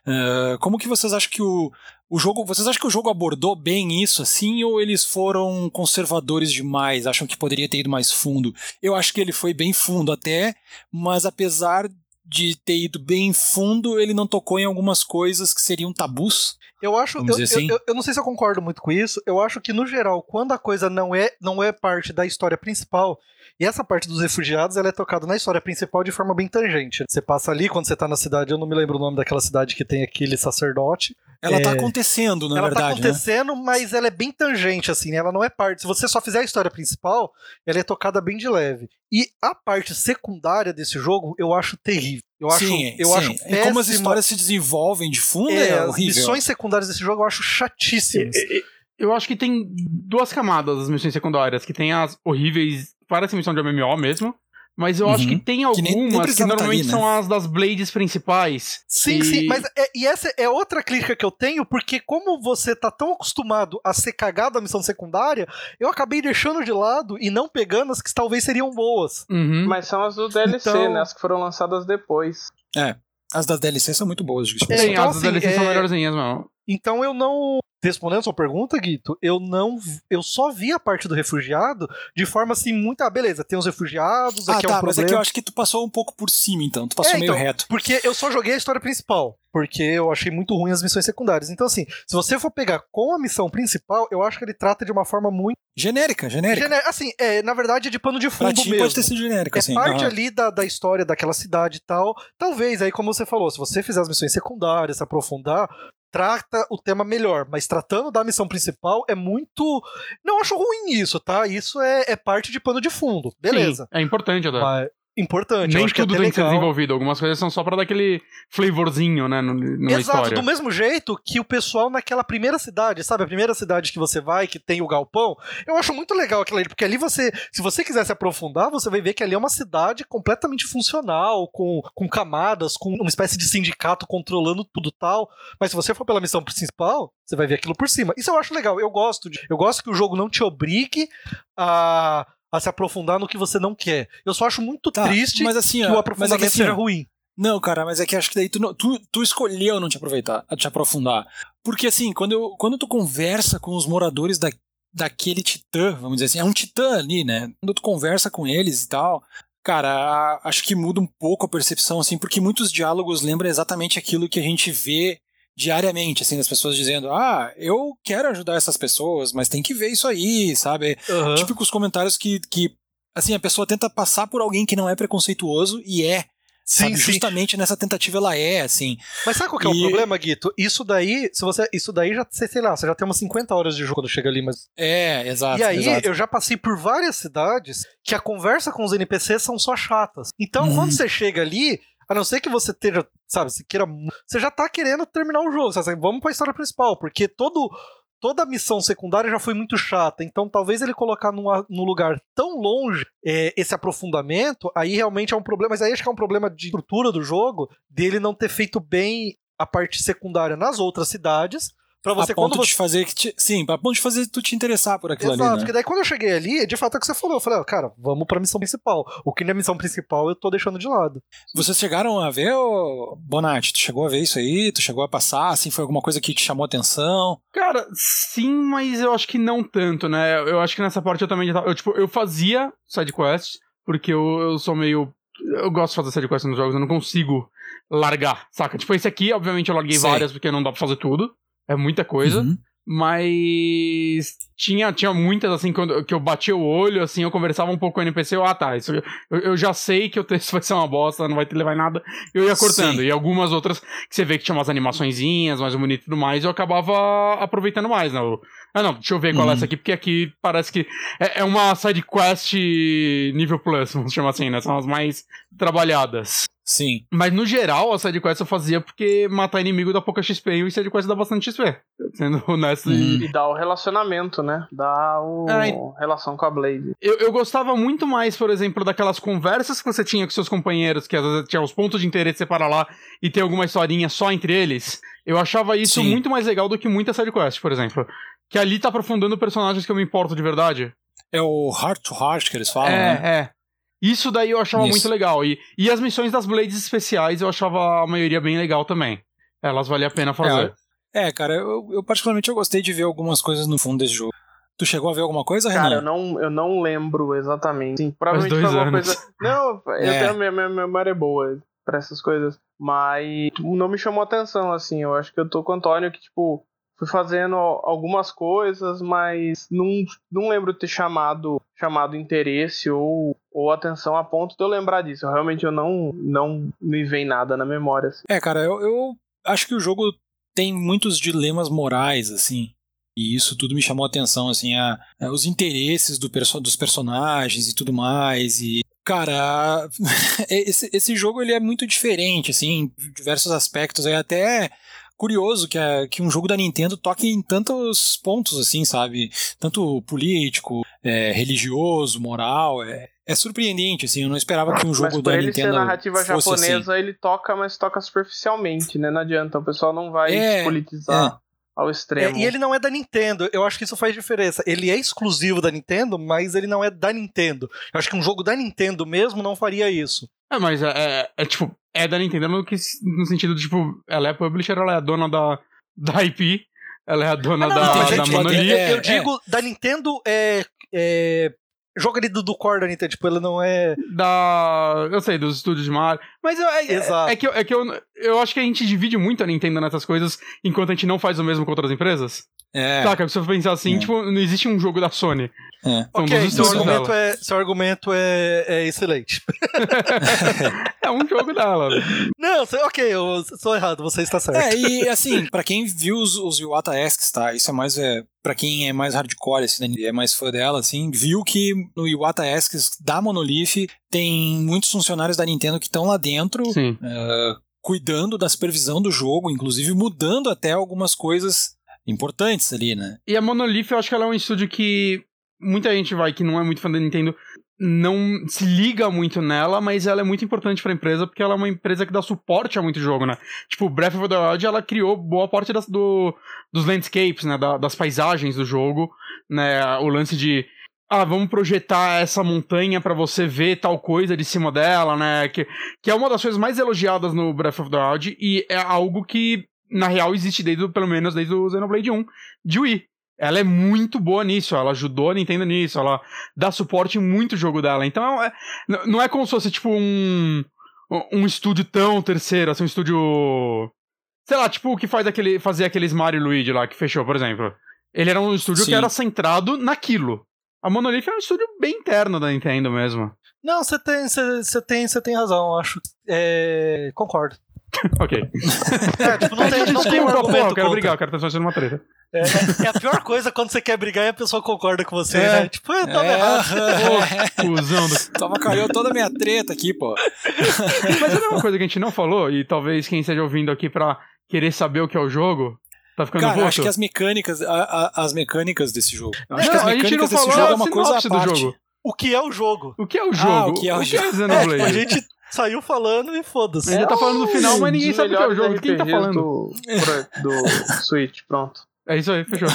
Speaker 1: Uh, como que vocês acham que o, o jogo, vocês acham que o jogo abordou bem isso assim ou eles foram conservadores demais? Acham que poderia ter ido mais fundo? Eu acho que ele foi bem fundo até, mas apesar de ter ido bem fundo, ele não tocou em algumas coisas que seriam tabus.
Speaker 2: Eu acho, eu, assim. eu, eu, não sei se eu concordo muito com isso. Eu acho que no geral, quando a coisa não é não é parte da história principal, e essa parte dos refugiados, ela é tocada na história principal de forma bem tangente. Você passa ali, quando você tá na cidade, eu não me lembro o nome daquela cidade que tem aquele sacerdote.
Speaker 1: Ela tá é... tá acontecendo, na
Speaker 2: ela
Speaker 1: verdade.
Speaker 2: Ela tá acontecendo, né? mas ela é bem tangente, assim, né? Ela não é parte. Se você só fizer a história principal, ela é tocada bem de leve. E a parte secundária desse jogo, eu acho terrível. Eu acho, sim, eu sim. acho
Speaker 1: E como as histórias se desenvolvem de fundo é, é horrível.
Speaker 2: As missões secundárias desse jogo eu acho chatíssimas.
Speaker 3: Eu acho que tem duas camadas das missões secundárias, que tem as horríveis parece missão de MMO mesmo. Mas eu uhum. acho que tem algumas que, nem, nem que normalmente ali, né? são as das blades principais.
Speaker 2: Sim, e... sim, mas é, e essa é outra crítica que eu tenho, porque como você tá tão acostumado a ser cagado a missão secundária, eu acabei deixando de lado e não pegando as que talvez seriam boas.
Speaker 4: Uhum. Mas são as do DLC, então... né? As que foram lançadas depois.
Speaker 1: É. As das DLC são muito boas,
Speaker 3: é, então, as assim, das DLC é... são melhorzinhas, mano.
Speaker 2: Então eu não respondendo a sua pergunta, Guito, eu não. Eu só vi a parte do refugiado de forma assim, muito. Ah, beleza, tem os refugiados,
Speaker 1: ah,
Speaker 2: aqui
Speaker 1: tá,
Speaker 2: é um problema.
Speaker 1: Mas é que eu acho que tu passou um pouco por cima, então. Tu passou é, meio então, reto.
Speaker 2: Porque eu só joguei a história principal. Porque eu achei muito ruim as missões secundárias. Então, assim, se você for pegar com a missão principal, eu acho que ele trata de uma forma muito.
Speaker 1: Genérica, genérica. Gené
Speaker 2: assim, é, na verdade é de pano de fundo pra ti mesmo.
Speaker 1: pode ter sido genérica,
Speaker 2: é
Speaker 1: assim.
Speaker 2: parte uhum. ali da, da história daquela cidade e tal. Talvez, aí, como você falou, se você fizer as missões secundárias, se aprofundar, trata o tema melhor, mas tratando da missão principal é muito. Não acho ruim isso, tá? Isso é, é parte de pano de fundo. Beleza.
Speaker 3: Sim, é importante, Adão.
Speaker 2: Mas, importante.
Speaker 3: Nem
Speaker 2: tudo
Speaker 3: tem
Speaker 2: legal. que
Speaker 3: ser desenvolvido. Algumas coisas são só para dar aquele flavorzinho, né, numa
Speaker 2: Exato,
Speaker 3: história.
Speaker 2: do mesmo jeito que o pessoal naquela primeira cidade, sabe? A primeira cidade que você vai, que tem o galpão. Eu acho muito legal aquela ali, porque ali você, se você quiser se aprofundar, você vai ver que ali é uma cidade completamente funcional, com, com camadas, com uma espécie de sindicato controlando tudo tal. Mas se você for pela missão principal, você vai ver aquilo por cima. Isso eu acho legal. Eu gosto de, eu gosto que o jogo não te obrigue a a se aprofundar no que você não quer. Eu só acho muito tá, triste
Speaker 1: mas assim,
Speaker 2: que
Speaker 1: o
Speaker 2: aprofundamento
Speaker 1: é que, assim,
Speaker 2: seja ruim.
Speaker 1: Não, cara, mas é que acho que daí tu, tu, tu escolheu não te aproveitar, te aprofundar. Porque assim, quando, eu, quando tu conversa com os moradores da, daquele titã, vamos dizer assim, é um titã ali, né? Quando tu conversa com eles e tal, cara, acho que muda um pouco a percepção, assim, porque muitos diálogos lembram exatamente aquilo que a gente vê diariamente, assim, das pessoas dizendo, ah, eu quero ajudar essas pessoas, mas tem que ver isso aí, sabe? Uhum. Típicos comentários que, que, assim, a pessoa tenta passar por alguém que não é preconceituoso e é, Sim, sim. Justamente nessa tentativa ela é, assim.
Speaker 2: Mas sabe qual que é o problema, Guito? Isso daí, se você. Isso daí já, sei lá, você já tem umas 50 horas de jogo quando chega ali, mas.
Speaker 1: É, exato.
Speaker 2: E aí,
Speaker 1: exato.
Speaker 2: eu já passei por várias cidades que a conversa com os NPCs são só chatas. Então, uhum. quando você chega ali, a não ser que você esteja, sabe, você queira. Você já tá querendo terminar o jogo. Sabe? Vamos pra história principal, porque todo toda a missão secundária já foi muito chata. Então, talvez ele colocar num, num lugar tão longe é, esse aprofundamento, aí realmente é um problema. Mas aí acho que é um problema de estrutura do jogo, dele não ter feito bem a parte secundária nas outras cidades Pra você,
Speaker 1: a ponto
Speaker 2: quando você...
Speaker 1: de fazer que te... Sim, pra ponto de fazer tu te interessar por aquilo
Speaker 2: Exato,
Speaker 1: ali. Exato,
Speaker 2: né? porque daí quando eu cheguei ali, de fato é o que você falou. Eu falei, ah, cara, vamos pra missão principal. O que não é missão principal eu tô deixando de lado.
Speaker 1: Vocês chegaram a ver, Bonatti? Tu chegou a ver isso aí? Tu chegou a passar? Assim, foi alguma coisa que te chamou atenção?
Speaker 3: Cara, sim, mas eu acho que não tanto, né? Eu acho que nessa parte eu também já tava. Eu, tipo, eu fazia sidequests, porque eu, eu sou meio. Eu gosto de fazer sidequests nos jogos, eu não consigo largar, saca? Tipo, esse aqui, obviamente, eu larguei Sei. várias porque não dá pra fazer tudo. É muita coisa. Uhum. Mas tinha, tinha muitas, assim, quando, que eu batia o olho, assim, eu conversava um pouco com o NPC, eu, ah, tá, isso, eu, eu já sei que o texto vai ser uma bosta, não vai te levar em nada, eu ia cortando. Sim. E algumas outras que você vê que tinha umas animaçõezinhas mais bonitas e tudo mais, eu acabava aproveitando mais, né? Eu, ah, não, deixa eu ver qual é uhum. é essa aqui, porque aqui parece que é, é uma side quest nível plus, vamos chamar assim, né? São as mais trabalhadas.
Speaker 1: Sim.
Speaker 3: Mas no geral, a sidequest eu fazia porque matar inimigo dá pouca XP e o sidequest dá bastante XP. Sendo honesto.
Speaker 4: Hum. E dá o relacionamento, né? Dá o é, relação com a Blade.
Speaker 3: Eu, eu gostava muito mais, por exemplo, daquelas conversas que você tinha com seus companheiros, que às vezes tinha os pontos de interesse separar lá e ter alguma historinha só entre eles. Eu achava isso Sim. muito mais legal do que muita sidequest, por exemplo. Que ali tá aprofundando personagens que eu me importo de verdade.
Speaker 1: É o heart to heart que eles falam,
Speaker 3: é,
Speaker 1: né?
Speaker 3: É, isso daí eu achava Isso. muito legal. E, e as missões das Blades especiais eu achava a maioria bem legal também. Elas valia a pena fazer.
Speaker 1: É, é cara, eu, eu, particularmente eu gostei de ver algumas coisas no fundo desse jogo. Tu chegou a ver alguma coisa, Renan?
Speaker 4: Cara, eu não, eu não lembro exatamente. Sim, provavelmente foi alguma anos. coisa. Não, eu é. tenho minha, minha memória é boa pra essas coisas. Mas não me chamou atenção, assim. Eu acho que eu tô com o Antônio que, tipo, fui fazendo algumas coisas, mas não, não lembro ter chamado chamado interesse ou, ou atenção a ponto de eu lembrar disso. Realmente eu não não me vem nada na memória. Assim.
Speaker 1: É, cara, eu, eu acho que o jogo tem muitos dilemas morais, assim. E isso tudo me chamou a atenção, assim, a, a os interesses do perso dos personagens e tudo mais. E, cara, esse, esse jogo ele é muito diferente, assim, em diversos aspectos. É até curioso que, é, que um jogo da Nintendo toque em tantos pontos, assim, sabe? Tanto político, é, religioso, moral. É, é surpreendente, assim. Eu não esperava que um jogo mas da ele Nintendo. Ser
Speaker 4: narrativa
Speaker 1: fosse
Speaker 4: japonesa,
Speaker 1: assim.
Speaker 4: ele toca, mas toca superficialmente, né? Não adianta. O pessoal não vai é, politizar. É ao extremo.
Speaker 2: É, e ele não é da Nintendo. Eu acho que isso faz diferença. Ele é exclusivo da Nintendo, mas ele não é da Nintendo. Eu acho que um jogo da Nintendo mesmo não faria isso.
Speaker 3: É, mas é, é, é tipo, é da Nintendo no, que, no sentido de, tipo, ela é publisher, ela é a dona da, da IP, ela é a dona ah, não, da, não, da Monolith.
Speaker 2: eu digo, da Nintendo é, é joga ali do, do core da Nintendo, tipo, ele não é.
Speaker 3: Da. Eu sei, dos estúdios de Mario. Mas é, Exato. é, é que, eu, é que eu, eu acho que a gente divide muito a Nintendo nessas coisas, enquanto a gente não faz o mesmo com outras empresas. É. Saca? Se você pensar assim, é. tipo, não existe um jogo da Sony.
Speaker 2: É. ok, seu argumento, é, seu argumento é, é excelente.
Speaker 3: é um jogo dela.
Speaker 2: Não, ok, eu sou errado, você está certo.
Speaker 1: É, e assim, pra quem viu os, os Iwata Asks, tá? Isso é mais. É, pra quem é mais hardcore, assim, né, é mais fã dela, assim, viu que no Iwata Asks da Monolith tem muitos funcionários da Nintendo que estão lá dentro. Uh, cuidando da supervisão do jogo, inclusive mudando até algumas coisas importantes ali, né?
Speaker 3: E a Monolith, eu acho que ela é um estúdio que muita gente vai que não é muito fã da Nintendo não se liga muito nela, mas ela é muito importante para a empresa porque ela é uma empresa que dá suporte a muito jogo, né? Tipo, Breath of the Wild, ela criou boa parte das, do, dos landscapes, né? Da, das paisagens do jogo, né? O lance de ah, vamos projetar essa montanha para você ver tal coisa de cima dela, né? Que, que é uma das coisas mais elogiadas no Breath of the Wild e é algo que, na real, existe desde, pelo menos desde o Xenoblade 1 de Wii. Ela é muito boa nisso, ela ajudou a Nintendo nisso, ela dá suporte em muito jogo dela. Então, é, não é como se fosse, tipo, um, um estúdio tão terceiro, assim, um estúdio... Sei lá, tipo o que faz aquele, fazer aqueles Mario e Luigi lá, que fechou, por exemplo. Ele era um estúdio Sim. que era centrado naquilo. A Monolith é um estúdio bem interno da Nintendo mesmo.
Speaker 2: Não, você tem, você tem, você tem razão, acho. É, concordo.
Speaker 3: ok.
Speaker 2: É, tipo, não tem, não tem um argumento
Speaker 3: eu quero brigar, eu quero transformar numa treta.
Speaker 2: É, é, é, a pior coisa quando você quer brigar e a pessoa concorda com você, é. né? Tipo, eu tava é. errado.
Speaker 3: Cusão do...
Speaker 1: Toma caiu toda a minha treta aqui, pô.
Speaker 3: Mas é uma coisa que a gente não falou, e talvez quem esteja ouvindo aqui pra querer saber o que é o jogo, Tá ficando
Speaker 1: Cara, acho que as mecânicas, a, a, as mecânicas desse jogo.
Speaker 3: Não, acho que as mecânicas desse jogo é uma coisa à parte. Do jogo.
Speaker 2: O que é o jogo?
Speaker 3: O que é o jogo? Ah,
Speaker 1: o que é o,
Speaker 3: o
Speaker 1: jogo?
Speaker 3: Que é?
Speaker 2: É, a gente saiu falando e foda-se.
Speaker 3: A gente tá falando no final, mas ninguém sabe o que é o jogo. Quem tá falando?
Speaker 4: Do, do Switch, pronto.
Speaker 3: É isso aí, fechou.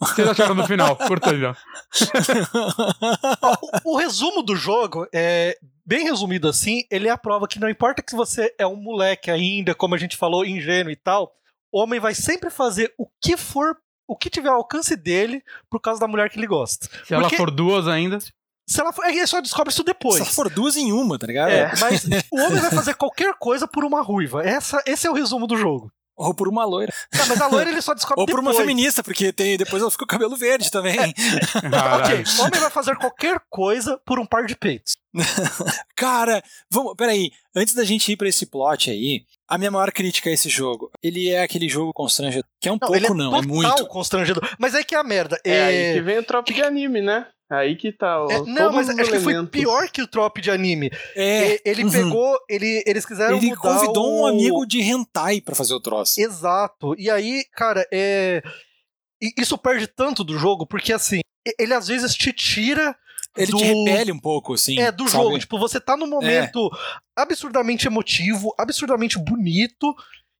Speaker 3: Vocês acharam no final? Curta já.
Speaker 2: o, o resumo do jogo é bem resumido assim, ele é a prova que não importa que você é um moleque ainda, como a gente falou, ingênuo e tal, o homem vai sempre fazer o que for, o que tiver ao alcance dele por causa da mulher que ele gosta. Se
Speaker 3: Porque... ela for duas ainda.
Speaker 2: Se ela for, ele só descobre isso depois. Se ela
Speaker 1: for duas em uma, tá ligado?
Speaker 2: É, mas o homem vai fazer qualquer coisa por uma ruiva. Essa, esse é o resumo do jogo.
Speaker 1: Ou por uma loira.
Speaker 2: Não, mas a loira ele só descobre
Speaker 1: Ou
Speaker 2: por
Speaker 1: depois. uma feminista, porque tem, depois ela fica com o cabelo verde também. É.
Speaker 2: ok, o homem vai fazer qualquer coisa por um par de peitos.
Speaker 1: Cara, vamos, peraí. Antes da gente ir pra esse plot aí, a minha maior crítica a esse jogo, ele é aquele jogo constrangedor, que é um não, pouco
Speaker 2: é
Speaker 1: não, é muito.
Speaker 2: constrangedor. Mas é que é a merda.
Speaker 4: É, é... aí que vem o trope de anime, né? Aí que tá.
Speaker 2: É, não, mas acho que foi pior que o trope de anime. É. Ele uhum. pegou. Ele, eles quiseram.
Speaker 1: Ele convidou o... um amigo de hentai para fazer o troço.
Speaker 2: Exato. E aí, cara, é. Isso perde tanto do jogo, porque assim, ele às vezes te tira
Speaker 1: ele do... te repele um pouco, assim.
Speaker 2: É, do sabe? jogo. Tipo, você tá num momento é. absurdamente emotivo, absurdamente bonito.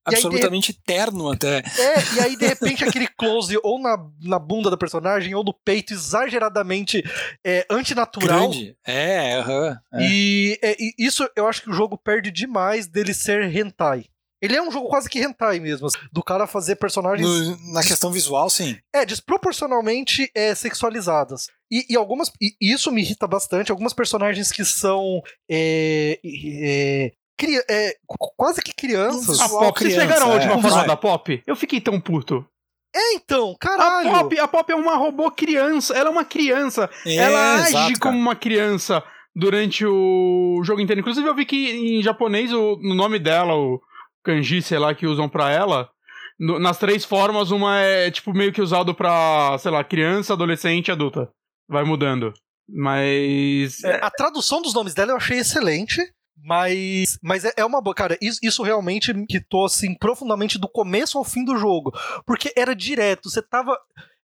Speaker 1: Absolutamente de... terno até.
Speaker 2: É, e aí de repente aquele close ou na, na bunda da personagem ou no peito exageradamente é, antinatural.
Speaker 1: Grande. É, uhum,
Speaker 2: é. E, é, e isso eu acho que o jogo perde demais dele ser hentai. Ele é um jogo quase que hentai mesmo, assim, do cara fazer personagens.
Speaker 1: No, na questão visual, sim.
Speaker 2: É, desproporcionalmente é, sexualizadas. E, e algumas. E isso me irrita bastante. Algumas personagens que são. É, é, cria, é, quase que crianças.
Speaker 3: A Pop, criança, vocês pegaram a última é, forma da Pop? Eu fiquei tão puto.
Speaker 2: É, então, caralho.
Speaker 3: A Pop, a Pop é uma robô criança. Ela é uma criança. É, ela age exato, como uma criança durante o jogo inteiro. Inclusive, eu vi que em japonês o, no nome dela, o kanji, sei lá, que usam pra ela. No, nas três formas, uma é tipo meio que usado pra, sei lá, criança, adolescente e adulta. Vai mudando. Mas.
Speaker 2: É, a tradução dos nomes dela eu achei excelente. Mas, mas é, é uma boa. Cara, isso, isso realmente me quitou, assim, profundamente do começo ao fim do jogo. Porque era direto. Você tava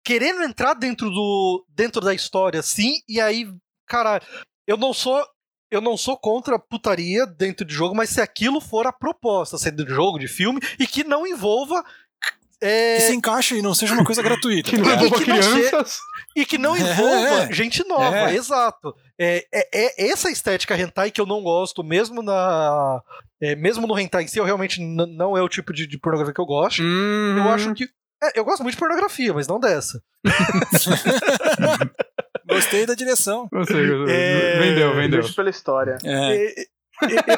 Speaker 2: querendo entrar dentro do dentro da história, assim, e aí, cara, eu não sou eu não sou contra putaria dentro de jogo, mas se aquilo for a proposta, seja de jogo, de filme, e que não envolva. É...
Speaker 1: Que se encaixe e não seja uma coisa gratuita.
Speaker 3: que não envolva crianças.
Speaker 2: Se... E que não envolva é, gente nova, é. exato. É, é, é, essa estética hentai que eu não gosto, mesmo na. É, mesmo no hentai em si, eu realmente não é o tipo de, de pornografia que eu gosto.
Speaker 3: Uhum.
Speaker 2: Eu acho que. É, eu gosto muito de pornografia, mas não dessa.
Speaker 1: Gostei da direção.
Speaker 3: Gostei, gostei. É... Vendeu, vendeu.
Speaker 4: Pela história.
Speaker 2: É.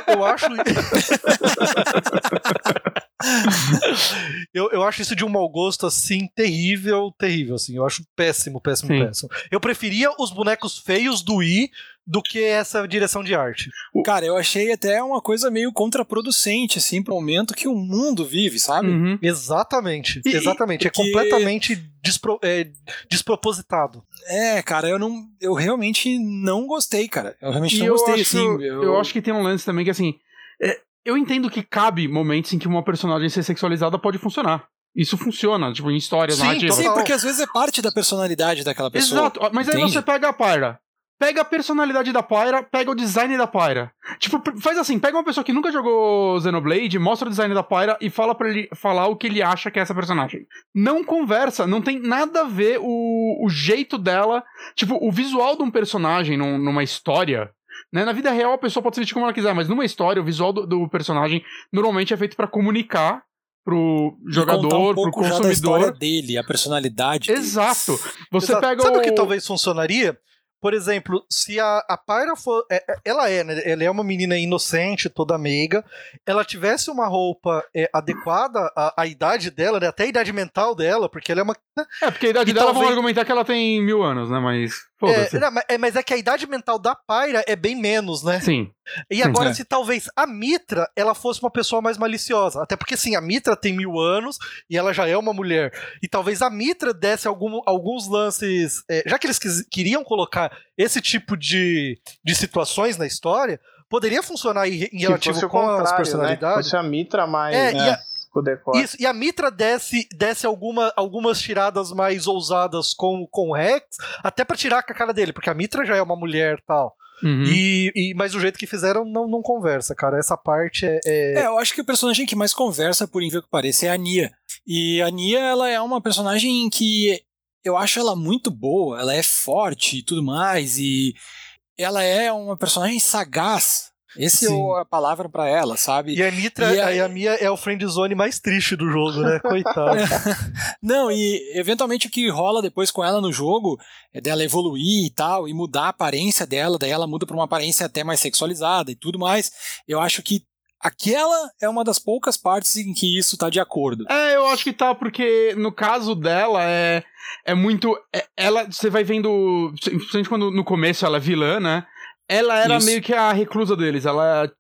Speaker 2: eu acho. eu, eu acho isso de um mau gosto, assim, terrível, terrível, assim. Eu acho péssimo, péssimo, Sim. péssimo. Eu preferia os bonecos feios do Wii do que essa direção de arte.
Speaker 1: Cara, eu achei até uma coisa meio contraproducente, assim, pro momento que o mundo vive, sabe?
Speaker 2: Uhum. Exatamente, e, exatamente. é completamente despro, é, despropositado.
Speaker 1: É, cara, eu não. Eu realmente não gostei, cara. Eu realmente e não eu gostei,
Speaker 3: acho,
Speaker 1: assim.
Speaker 3: Eu... eu... acho que tem um lance também que, assim. É, eu entendo que cabe momentos em que uma personagem ser sexualizada pode funcionar. Isso funciona, tipo, em histórias,
Speaker 1: sim, Sim, porque às vezes é parte da personalidade daquela pessoa.
Speaker 3: Exato, mas entende? aí você pega a Pyra pega a personalidade da Pyra, pega o design da Pyra. Tipo, faz assim, pega uma pessoa que nunca jogou Xenoblade, mostra o design da Pyra e fala para ele falar o que ele acha que é essa personagem. Não conversa, não tem nada a ver o, o jeito dela, tipo, o visual de um personagem num, numa história. Né? Na vida real a pessoa pode se vestir como ela quiser, mas numa história o visual do, do personagem normalmente é feito para comunicar pro jogador, um pro consumidor. Já da história
Speaker 1: dele, a personalidade.
Speaker 3: Exato. Você
Speaker 2: Exato.
Speaker 3: pega
Speaker 2: Sabe
Speaker 3: o...
Speaker 2: o que talvez funcionaria? Por exemplo, se a, a Pyra for. É, é, ela é, né? Ela é uma menina inocente, toda meiga. Ela tivesse uma roupa é, adequada à, à, idade dela, né? Até a idade mental dela, porque ela é uma. Né?
Speaker 3: É, porque a idade e dela talvez... vão argumentar que ela tem mil anos, né? Mas.
Speaker 2: É, não, é, mas é que a idade mental da Pyra é bem menos, né?
Speaker 3: Sim.
Speaker 2: E agora, é. se talvez a Mitra ela fosse uma pessoa mais maliciosa. Até porque, sim, a Mitra tem mil anos e ela já é uma mulher. E talvez a Mitra desse algum, alguns lances. É, já que eles quis, queriam colocar esse tipo de, de situações na história, poderia funcionar em, em relativo com as né? personalidades. Né?
Speaker 4: Fosse a Mitra mais. É,
Speaker 2: é. E a, isso, e a Mitra desce, desce alguma, algumas tiradas mais ousadas com, com o Rex, até para tirar com a cara dele, porque a Mitra já é uma mulher tal. Uhum. E, e, mas o jeito que fizeram não, não conversa, cara. Essa parte é, é,
Speaker 1: é. eu acho que o personagem que mais conversa, por incrível que pareça, é a Nia. E a Nia, ela é uma personagem que eu acho ela muito boa, ela é forte e tudo mais, e ela é uma personagem sagaz. Esse é a palavra para ela, sabe?
Speaker 2: E a Nitra, e a... a Mia é o friend zone mais triste do jogo, né? Coitado.
Speaker 1: Não, e eventualmente o que rola depois com ela no jogo é dela evoluir e tal, e mudar a aparência dela, daí ela muda pra uma aparência até mais sexualizada e tudo mais. Eu acho que Aquela é uma das poucas partes em que isso tá de acordo.
Speaker 3: É, eu acho que tá, porque no caso dela é, é muito. É, ela, você vai vendo. Principalmente quando no começo ela é vilã, né? Ela era Isso. meio que a reclusa deles. Ela,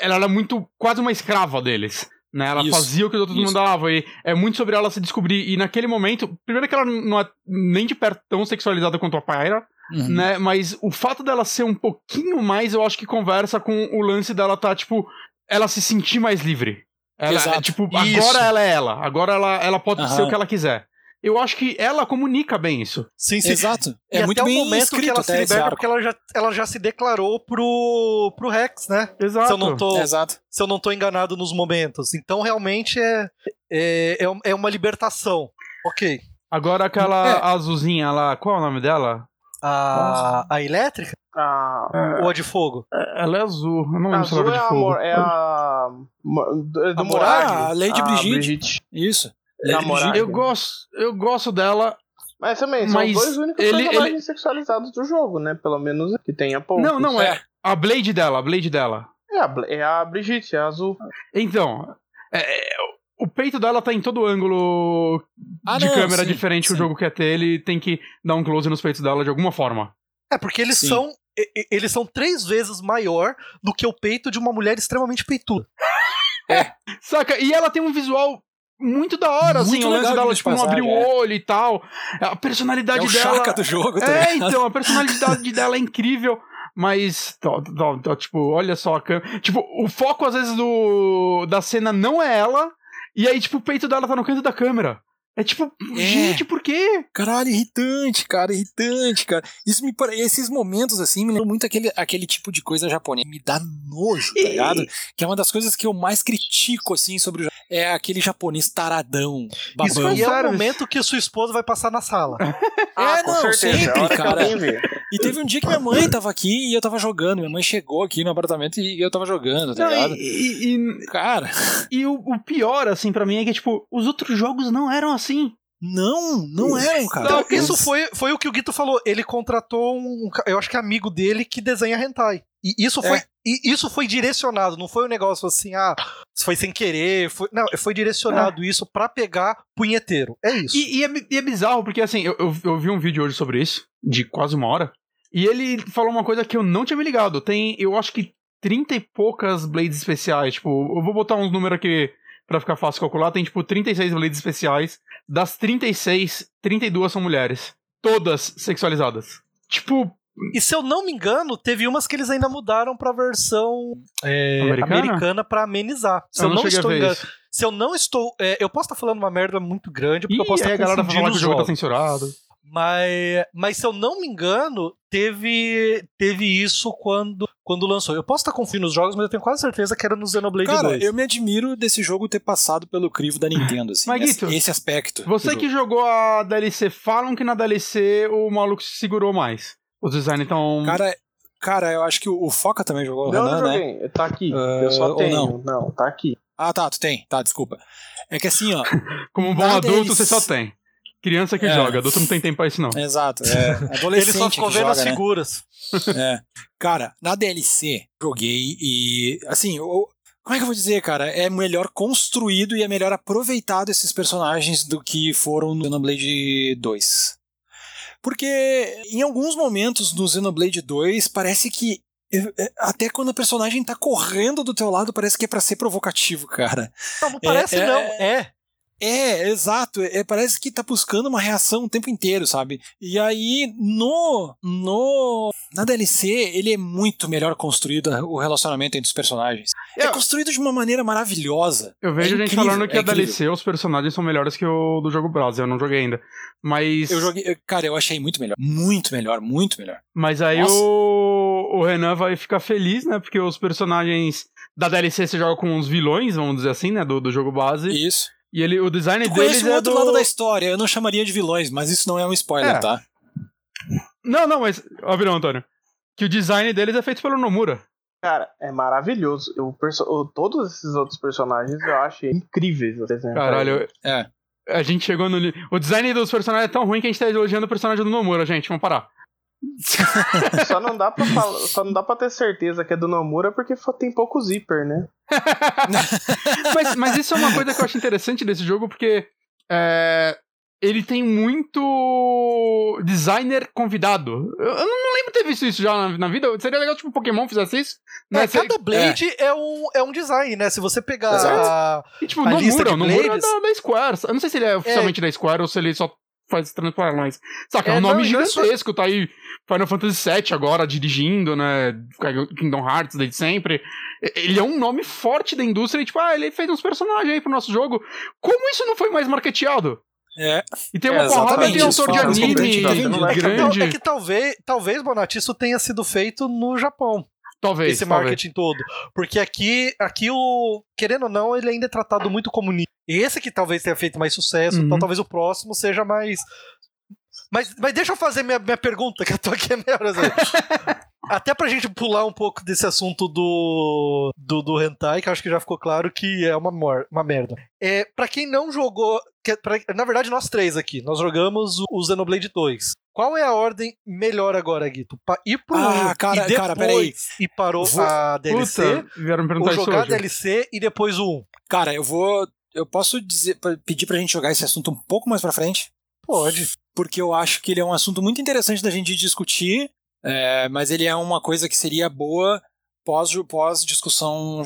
Speaker 3: ela era muito quase uma escrava deles. Né? Ela Isso. fazia o que os outros Isso. mandavam. E é muito sobre ela se descobrir. E naquele momento, primeiro que ela não é nem de perto tão sexualizada quanto a Pyra. Uhum. Né? Mas o fato dela ser um pouquinho mais, eu acho que conversa com o lance dela tá, tipo, ela se sentir mais livre. Ela, Exato. tipo, Isso. agora ela é ela. Agora ela, ela pode uhum. ser o que ela quiser eu acho que ela comunica bem isso.
Speaker 1: Sim, sim. Exato.
Speaker 2: É e muito até bem o momento que ela se liberta, porque ela já, ela já se declarou pro, pro Rex, né?
Speaker 3: Exato.
Speaker 2: Se eu, não tô,
Speaker 1: Exato.
Speaker 2: se eu não tô enganado nos momentos. Então, realmente, é, é, é, é uma libertação. Ok.
Speaker 3: Agora aquela é. azulzinha lá, qual é o nome dela?
Speaker 2: A, a elétrica?
Speaker 4: A...
Speaker 2: Ou a de fogo?
Speaker 3: É, ela é azul. Eu não lembro se ela é de
Speaker 4: é
Speaker 3: fogo.
Speaker 4: A, é a.
Speaker 1: Do a a Lady Brigitte. Brigitte. Isso.
Speaker 3: Namorada. Eu gosto, eu gosto dela.
Speaker 4: Mas também, são mas dois únicos ele, personagens ele... sexualizados do jogo, né? Pelo menos que tenha pouco.
Speaker 3: Não, não é. A Blade dela, a Blade dela.
Speaker 4: É a, é a Brigitte, é a azul.
Speaker 3: Então, é, é, o peito dela tá em todo ângulo ah, de não, câmera sim, diferente sim. que o jogo quer ter. Ele tem que dar um close nos peitos dela de alguma forma.
Speaker 2: É, porque eles sim. são. Eles são três vezes maior do que o peito de uma mulher extremamente peituda.
Speaker 3: É. Saca? E ela tem um visual muito da hora, assim, muito assim, o lance dela, tipo, não abrir o é. olho e tal. A personalidade é o dela.
Speaker 1: do jogo,
Speaker 3: tá É, então, a personalidade dela é incrível. Mas, tó, tó, tó, tipo, olha só a câmera. Tipo, o foco, às vezes, do, da cena não é ela. E aí, tipo, o peito dela tá no canto da câmera. É tipo, é. gente, por quê?
Speaker 1: Caralho, irritante, cara, irritante, cara. Isso me esses momentos assim me lembram muito aquele, aquele tipo de coisa japonesa. Me dá nojo, tá ligado? Que é uma das coisas que eu mais critico assim sobre o é aquele japonês taradão, babão. Isso
Speaker 2: foi é o momento que sua esposa vai passar na sala.
Speaker 1: ah, é, não, certeza. sempre, cara. E teve um dia que minha mãe tava aqui e eu tava jogando. Minha mãe chegou aqui no apartamento e eu tava jogando, tá não, ligado?
Speaker 3: E, e, cara. E o, o pior, assim, para mim é que, tipo, os outros jogos não eram assim.
Speaker 1: Não, não é, cara. Então,
Speaker 2: isso foi, foi o que o Guito falou. Ele contratou um, eu acho que é amigo dele que desenha hentai. E isso foi, é. e isso foi direcionado, não foi um negócio assim, ah, foi sem querer, foi, não, foi direcionado é. isso para pegar punheteiro. É isso.
Speaker 3: E, e, é, e é, bizarro, porque assim, eu, eu, eu, vi um vídeo hoje sobre isso, de quase uma hora, e ele falou uma coisa que eu não tinha me ligado. Tem, eu acho que 30 e poucas blades especiais, tipo, eu vou botar uns números aqui para ficar fácil calcular, tem tipo 36 blades especiais. Das 36, 32 são mulheres. Todas sexualizadas. Tipo.
Speaker 2: E se eu não me engano, teve umas que eles ainda mudaram pra versão é, americana, americana para amenizar. Se eu, eu não, não estou enganado. Se eu não estou. É, eu posso estar falando uma merda muito grande, porque Ih, eu posso estar é, confundindo a galera falar que o jogo tá
Speaker 3: censurado.
Speaker 2: Mas, mas se eu não me engano, teve, teve isso quando, quando lançou. Eu posso estar confundindo os jogos, mas eu tenho quase certeza que era no Xenoblade
Speaker 1: Cara,
Speaker 2: 2.
Speaker 1: eu me admiro desse jogo ter passado pelo crivo da Nintendo, assim. Maguito, esse, esse aspecto.
Speaker 3: Você que jogou a DLC, falam que na DLC o maluco se segurou mais. Os designs então.
Speaker 1: Cara, cara, eu acho que o, Foca também jogou.
Speaker 4: Não,
Speaker 1: Renan,
Speaker 4: não joguei. Né? Tá aqui. Uh, eu só tenho. Não. não, tá aqui.
Speaker 1: Ah, tá, tu tem. Tá, desculpa. É que assim, ó.
Speaker 3: Como um bom adulto, você só tem. Criança que é. joga, adulto não tem tempo pra isso, não.
Speaker 1: Exato, é. Adolescente
Speaker 2: Ele só ficou vendo as né? figuras.
Speaker 1: É. Cara, na DLC, joguei e, assim, eu, como é que eu vou dizer, cara? É melhor construído e é melhor aproveitado esses personagens do que foram no Xenoblade 2. Porque em alguns momentos no Xenoblade 2 parece que é, até quando a personagem tá correndo do teu lado, parece que é para ser provocativo, cara.
Speaker 2: Não, não parece é, não, é. É.
Speaker 1: Exato. É, parece que tá buscando uma reação o tempo inteiro, sabe? E aí, no. no na DLC, ele é muito melhor construído o relacionamento entre os personagens. É, é construído de uma maneira maravilhosa.
Speaker 3: Eu vejo
Speaker 1: é
Speaker 3: gente incrível, falando que é a DLC, os personagens são melhores que o do jogo Brasa. Eu não joguei ainda. Mas.
Speaker 1: Eu joguei. Cara, eu achei muito melhor. Muito melhor, muito melhor.
Speaker 3: Mas aí o, o Renan vai ficar feliz, né? Porque os personagens da DLC você joga com os vilões, vamos dizer assim, né? Do, do jogo base.
Speaker 1: Isso.
Speaker 3: E ele, o design eu deles
Speaker 1: o
Speaker 3: é
Speaker 1: outro
Speaker 3: do...
Speaker 1: lado da história. Eu não chamaria de vilões, mas isso não é um spoiler, é. tá?
Speaker 3: Não, não, mas. Ó, virou, Antônio. Que o design deles é feito pelo Nomura.
Speaker 4: Cara, é maravilhoso. Eu, perso... Todos esses outros personagens eu acho incríveis.
Speaker 3: Caralho, é. A gente chegou no. O design dos personagens é tão ruim que a gente tá elogiando o personagem do Nomura, gente. Vamos parar.
Speaker 4: só, não dá pra falar, só não dá pra ter certeza que é do Nomura porque tem pouco zíper, né?
Speaker 3: mas, mas isso é uma coisa que eu acho interessante desse jogo, porque é, ele tem muito designer convidado. Eu, eu não lembro de ter visto isso já na, na, vida. Seria legal, tipo, Pokémon fizesse isso.
Speaker 2: Né? É, cada Blade é. é. um, é um design, né? Se você pegar a,
Speaker 3: e, tipo, a Nomura, o Nomura é da, da Square. Eu não sei se ele é oficialmente é. da Square ou se ele só faz Transformers. Saca, é, é um nome não, gigantesco, tá aí Final Fantasy VII agora dirigindo, né? Kingdom Hearts desde sempre. Ele é um nome forte da indústria e, tipo, ah, ele fez uns personagens aí pro nosso jogo. Como isso não foi mais marketeado?
Speaker 1: É.
Speaker 3: E tem uma é, porrada de autor de anime grande.
Speaker 2: É que, é que talvez, talvez, Bonatti, isso tenha sido feito no Japão.
Speaker 3: Talvez.
Speaker 2: Esse marketing talvez. todo. Porque aqui, aqui o. Querendo ou não, ele ainda é tratado muito como. Esse que talvez tenha feito mais sucesso, então uhum. então talvez o próximo seja mais. Mas, mas deixa eu fazer minha, minha pergunta, que eu tô aqui meia hora. Até pra gente pular um pouco desse assunto do, do, do hentai, que acho que já ficou claro que é uma, mor uma merda. É, pra quem não jogou. Que, pra, na verdade, nós três aqui, nós jogamos o, o Xenoblade 2. Qual é a ordem melhor agora, Guito? Pa ir pro
Speaker 1: ah, cara, e depois cara, peraí.
Speaker 2: ir para Vou... a DLC,
Speaker 3: Puta, vieram me perguntar
Speaker 2: ou jogar a DLC e depois o 1?
Speaker 1: Cara, eu vou... Eu posso dizer, pedir pra gente jogar esse assunto um pouco mais pra frente?
Speaker 2: Pode.
Speaker 1: Porque eu acho que ele é um assunto muito interessante da gente discutir, é, mas ele é uma coisa que seria boa pós, pós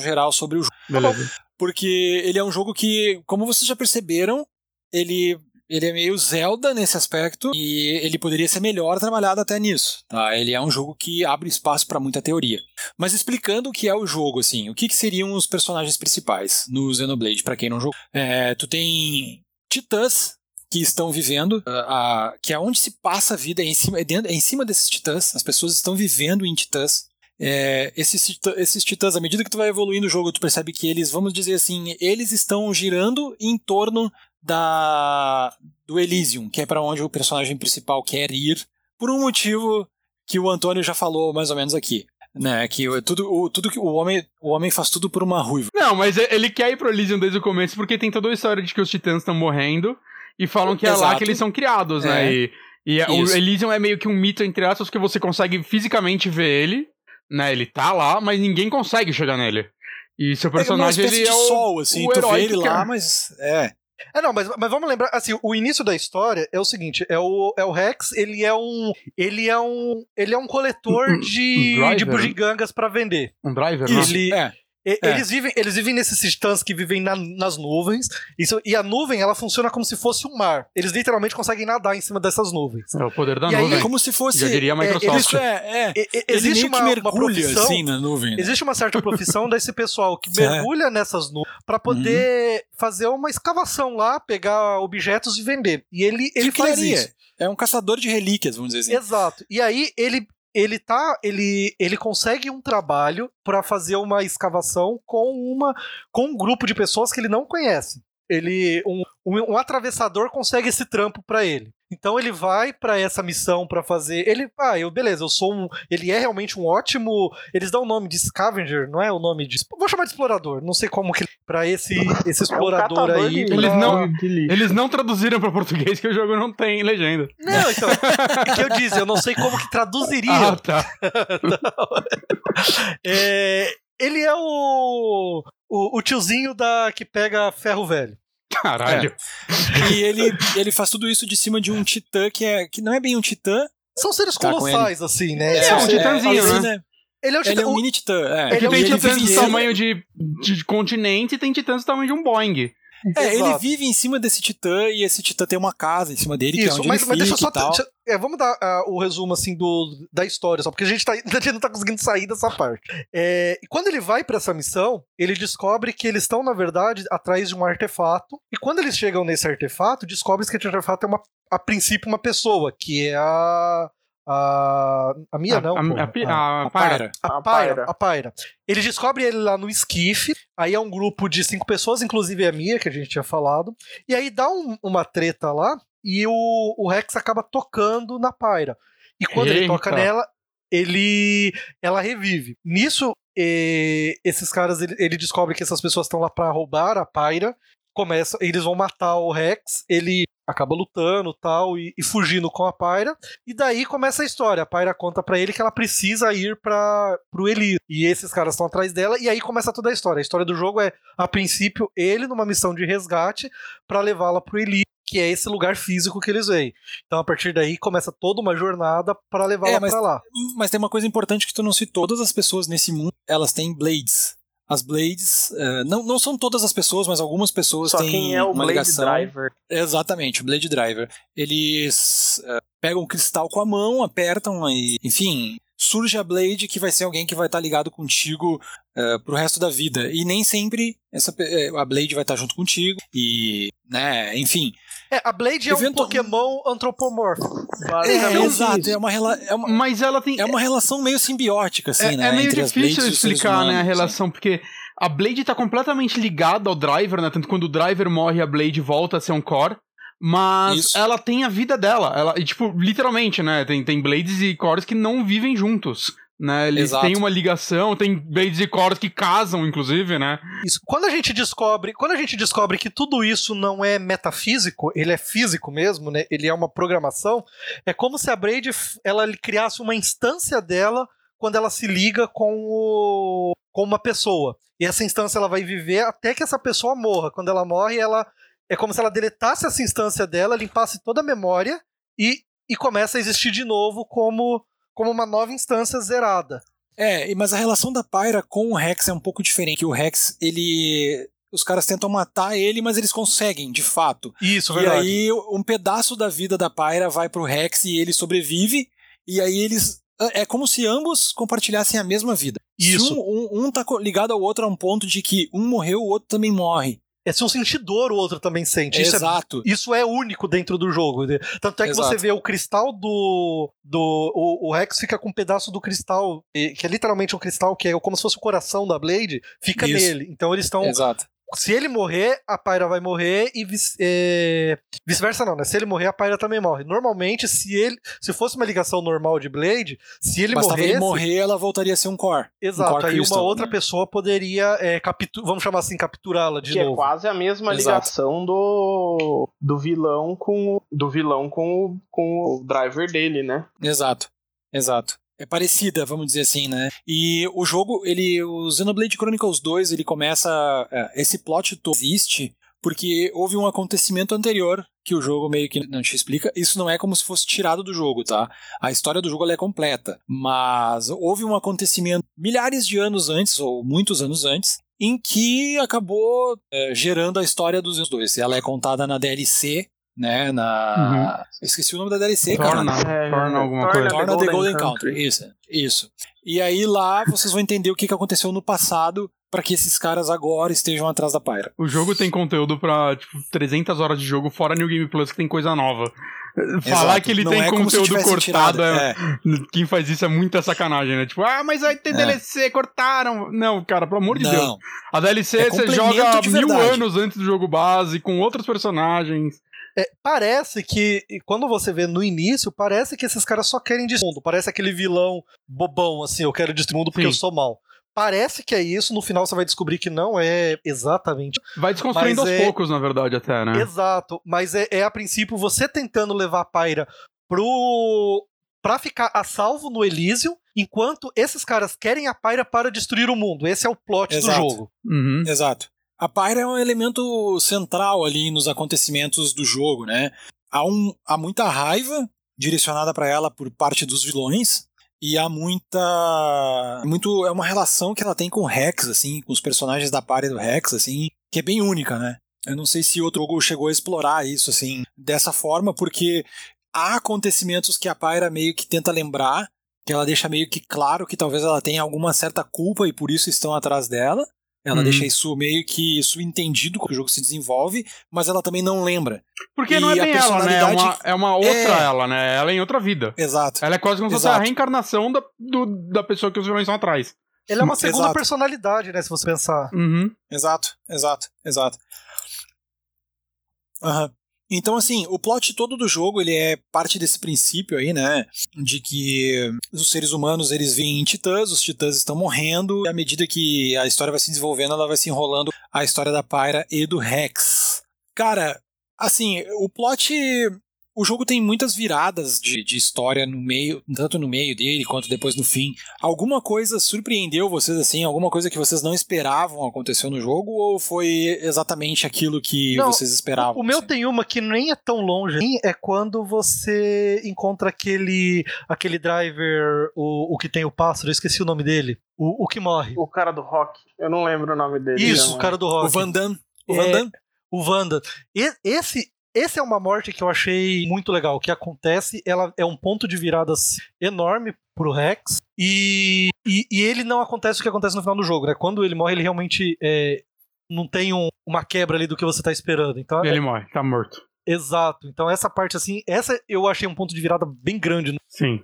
Speaker 1: geral sobre o jogo.
Speaker 3: Beleza.
Speaker 1: Porque ele é um jogo que, como vocês já perceberam, ele ele é meio Zelda nesse aspecto e ele poderia ser melhor trabalhado até nisso. Tá? Ele é um jogo que abre espaço para muita teoria. Mas explicando o que é o jogo, assim, o que, que seriam os personagens principais no Xenoblade, para quem não jogou. É, tu tem titãs que estão vivendo, uh, que é onde se passa a vida, é em, cima, é, dentro, é em cima desses titãs, as pessoas estão vivendo em titãs. É, esses, titãs, esses titãs, à medida que tu vai evoluindo o jogo, tu percebe que eles, vamos dizer assim, eles estão girando em torno da do Elysium, que é para onde o personagem principal quer ir, por um motivo que o Antônio já falou mais ou menos aqui. Né, que tudo, o, tudo que o homem, o homem faz tudo por uma ruiva.
Speaker 3: Não, mas ele quer ir pro Elysium desde o começo porque tem toda a história de que os titãs estão morrendo e falam que Exato. é lá que eles são criados, né? É. E, e o Elysium é meio que um mito entre aspas que você consegue fisicamente ver ele, né? Ele tá lá, mas ninguém consegue chegar nele. E seu personagem
Speaker 1: é
Speaker 3: ele é o,
Speaker 1: sol, assim, o tu vê ele lá, mas é.
Speaker 2: É, não, mas, mas vamos lembrar, assim, o início da história é o seguinte, é o, é o Rex, ele é um ele é um ele é um coletor um, de, um de bugigangas para vender.
Speaker 3: Um driver,
Speaker 2: ele, né? É. E, é. Eles, vivem, eles vivem nesses titãs que vivem na, nas nuvens. Isso, e a nuvem, ela funciona como se fosse um mar. Eles literalmente conseguem nadar em cima dessas nuvens.
Speaker 3: É o poder da
Speaker 2: e
Speaker 3: nuvem.
Speaker 1: é como se fosse.
Speaker 3: Já diria a Microsoft.
Speaker 1: É, é, é, existe uma, uma profissão. Assim na nuvem, né?
Speaker 2: Existe uma certa profissão desse pessoal que mergulha nessas nuvens para poder uhum. fazer uma escavação lá, pegar objetos e vender. E ele, ele faz isso.
Speaker 1: É um caçador de relíquias, vamos dizer
Speaker 2: assim. Exato. E aí ele ele tá ele ele consegue um trabalho para fazer uma escavação com uma com um grupo de pessoas que ele não conhece. Ele um, um, um atravessador consegue esse trampo para ele então ele vai para essa missão para fazer ele ah eu beleza eu sou um ele é realmente um ótimo eles dão o nome de scavenger não é o nome de vou chamar de explorador não sei como que para esse esse explorador
Speaker 3: é um
Speaker 2: aí
Speaker 3: eles não eles não traduziram para português que o jogo não tem legenda.
Speaker 2: Não então é que eu disse eu não sei como que traduziria.
Speaker 3: Ah, tá.
Speaker 2: é, ele é o, o, o tiozinho da que pega ferro velho
Speaker 3: Caralho.
Speaker 1: É. E ele, ele faz tudo isso de cima de um titã que, é, que não é bem um titã.
Speaker 2: São seres tá colossais, assim, né?
Speaker 3: É, é um titãzinho, né? né?
Speaker 1: Ele é, um, titã, ele é um mini titã. É.
Speaker 3: Ele, é tem titãs do tamanho de, de continente e tem titãs do tamanho de um Boeing.
Speaker 1: É, Exato. ele vive em cima desse titã e esse titã tem uma casa em cima dele, Isso, que é onde
Speaker 2: mas,
Speaker 1: ele
Speaker 2: mas
Speaker 1: deixa
Speaker 2: só.
Speaker 1: Deixa,
Speaker 2: é, vamos dar uh, o resumo assim do, da história, só porque a gente, tá, a gente não tá conseguindo sair dessa parte. É, e quando ele vai para essa missão, ele descobre que eles estão, na verdade, atrás de um artefato. E quando eles chegam nesse artefato, descobre que esse artefato é uma, a princípio uma pessoa, que é a a, a Mia, não. A,
Speaker 3: a, a, a, Pyra.
Speaker 2: A Pyra. A Pyra. Ele descobre ele lá no esquife. Aí é um grupo de cinco pessoas, inclusive a Mia, que a gente tinha falado. E aí dá um, uma treta lá. E o, o Rex acaba tocando na Pyra. E quando Eita. ele toca nela, ele ela revive. Nisso, e, esses caras, ele, ele, descobre que essas pessoas estão lá para roubar a Pyra. Começa, eles vão matar o Rex. Ele acaba lutando tal e, e, fugindo com a Pyra e daí começa a história a Pyra conta para ele que ela precisa ir para pro Eli e esses caras estão atrás dela e aí começa toda a história a história do jogo é a princípio ele numa missão de resgate para levá-la pro Eli que é esse lugar físico que eles veem. Então, a partir daí, começa toda uma jornada para levá-la é, para lá.
Speaker 1: Mas tem uma coisa importante que tu não citou: todas as pessoas nesse mundo elas têm blades as Blades, uh, não, não são todas as pessoas, mas algumas pessoas Só têm quem é o uma Blade ligação. Driver. Exatamente, o Blade Driver. Eles uh, pegam o cristal com a mão, apertam e, enfim, surge a Blade que vai ser alguém que vai estar ligado contigo uh, pro resto da vida. E nem sempre essa, a Blade vai estar junto contigo. E, né, enfim.
Speaker 2: É, a Blade é um Pokémon antropomórfico.
Speaker 1: É, exato. É uma, é uma,
Speaker 3: Mas ela tem.
Speaker 1: É uma relação meio simbiótica, assim,
Speaker 3: é,
Speaker 1: né?
Speaker 3: É meio difícil explicar, humanos, né, a relação, porque a Blade tá completamente ligada ao Driver, né? Tanto quando o Driver morre, a Blade volta a ser um core. Mas Isso. ela tem a vida dela. Ela, e, tipo, literalmente, né? Tem, tem Blades e cores que não vivem juntos né? Eles Exato. têm uma ligação, tem Blades e Cores que casam, inclusive, né?
Speaker 2: Isso. Quando a gente descobre, quando a gente descobre que tudo isso não é metafísico, ele é físico mesmo, né? Ele é uma programação, é como se a Braid ela criasse uma instância dela quando ela se liga com o, com uma pessoa. E essa instância ela vai viver até que essa pessoa morra. Quando ela morre, ela é como se ela deletasse essa instância dela, limpasse toda a memória e, e começa a existir de novo como como uma nova instância zerada.
Speaker 1: É, mas a relação da Pyra com o Rex é um pouco diferente. O Rex, ele. Os caras tentam matar ele, mas eles conseguem, de fato.
Speaker 2: Isso,
Speaker 1: verdade. E aí, um pedaço da vida da Pyra vai pro Rex e ele sobrevive. E aí eles. É como se ambos compartilhassem a mesma vida.
Speaker 2: Isso.
Speaker 1: Um, um, um tá ligado ao outro a um ponto de que um morreu, o outro também morre
Speaker 2: é se um sentidor o outro também sente. Isso
Speaker 1: Exato.
Speaker 2: É, isso é único dentro do jogo. Tanto é que Exato. você vê o cristal do. do o, o, Rex fica com um pedaço do cristal, que é literalmente um cristal que é como se fosse o coração da Blade, fica isso. nele. Então eles estão. Se ele morrer, a Pyra vai morrer e vice, é, vice-versa não, né? Se ele morrer, a Pyra também morre. Normalmente, se ele, se fosse uma ligação normal de Blade, se ele
Speaker 1: Bastava
Speaker 2: morresse,
Speaker 1: ele morrer, ela voltaria a ser um core.
Speaker 2: Exato.
Speaker 1: Um core
Speaker 2: aí crystal, uma outra pessoa poderia é, capturar, vamos chamar assim, capturá-la de
Speaker 4: que
Speaker 2: novo.
Speaker 4: é quase a mesma Exato. ligação do do vilão com do vilão com o, com o driver dele, né?
Speaker 1: Exato. Exato é parecida, vamos dizer assim, né? E o jogo, ele, o Xenoblade Chronicles 2, ele começa, é, esse plot todo existe porque houve um acontecimento anterior que o jogo meio que não te explica. Isso não é como se fosse tirado do jogo, tá? A história do jogo é completa, mas houve um acontecimento milhares de anos antes ou muitos anos antes em que acabou é, gerando a história dos dois. Ela é contada na DLC né? Na. Uhum. Esqueci o nome da DLC,
Speaker 3: Torna,
Speaker 1: cara.
Speaker 3: É, Torna alguma Torna
Speaker 1: coisa. Torna The Golden, Golden Country. Isso, isso. E aí lá vocês vão entender o que aconteceu no passado para que esses caras agora estejam atrás da Pyra.
Speaker 3: O jogo tem conteúdo pra, tipo, 300 horas de jogo, fora New Game Plus, que tem coisa nova. Falar que ele Não tem é conteúdo cortado, é, é. quem faz isso é muita sacanagem, né? Tipo, ah, mas vai ter é. DLC, cortaram. Não, cara, pelo amor de Não. Deus. A DLC é você joga mil anos antes do jogo base, com outros personagens.
Speaker 2: É, parece que, quando você vê no início, parece que esses caras só querem destruir o mundo. Parece aquele vilão bobão, assim, eu quero destruir o mundo porque Sim. eu sou mal. Parece que é isso, no final você vai descobrir que não é exatamente.
Speaker 3: Vai desconstruindo aos é... poucos, na verdade, até, né?
Speaker 2: Exato, mas é, é a princípio você tentando levar a Pyra pro. pra ficar a salvo no Elísio, enquanto esses caras querem a Pyra para destruir o mundo. Esse é o plot
Speaker 1: Exato.
Speaker 2: do jogo.
Speaker 3: Uhum.
Speaker 1: Exato. A Pyra é um elemento central ali nos acontecimentos do jogo, né? Há, um, há muita raiva direcionada para ela por parte dos vilões, e há muita muito é uma relação que ela tem com o Rex assim com os personagens da party do Rex assim que é bem única né eu não sei se outro jogo chegou a explorar isso assim dessa forma porque há acontecimentos que a Pyra meio que tenta lembrar que ela deixa meio que claro que talvez ela tenha alguma certa culpa e por isso estão atrás dela ela uhum. deixa isso meio que subentendido quando o jogo se desenvolve, mas ela também não lembra.
Speaker 3: Porque e não é bem ela, né? É uma, é uma outra é... ela, né? Ela é em outra vida.
Speaker 1: Exato.
Speaker 3: Ela é quase como se fosse a reencarnação da, do, da pessoa que os vilões estão atrás.
Speaker 2: Ela é uma segunda exato. personalidade, né? Se você pensar.
Speaker 3: Uhum.
Speaker 1: Exato, exato, exato. Uhum. Então, assim, o plot todo do jogo, ele é parte desse princípio aí, né, de que os seres humanos, eles vêm titãs, os titãs estão morrendo, e à medida que a história vai se desenvolvendo, ela vai se enrolando a história da Pyra e do Rex. Cara, assim, o plot o jogo tem muitas viradas de, de, história no meio, tanto no meio dele quanto depois no fim. Alguma coisa surpreendeu vocês assim? Alguma coisa que vocês não esperavam aconteceu no jogo? Ou foi exatamente aquilo que não, vocês esperavam?
Speaker 2: O meu assim? tem uma que nem é tão longe. É quando você encontra aquele aquele driver, o, o que tem o pássaro, eu esqueci o nome dele. O, o que morre.
Speaker 4: O cara do rock. Eu não lembro o nome dele.
Speaker 2: Isso, né, o cara do rock.
Speaker 1: O Van Damme. O Van é, Damme.
Speaker 2: O Vanda. Esse, esse é uma morte que eu achei muito legal. O que acontece, ela é um ponto de virada enorme pro Rex. E, e, e, ele não acontece o que acontece no final do jogo, né? Quando ele morre, ele realmente é, não tem um, uma quebra ali do que você tá esperando. Então,
Speaker 3: ele
Speaker 2: é...
Speaker 3: morre, tá morto.
Speaker 2: Exato. Então essa parte assim, essa eu achei um ponto de virada bem grande.
Speaker 3: Sim.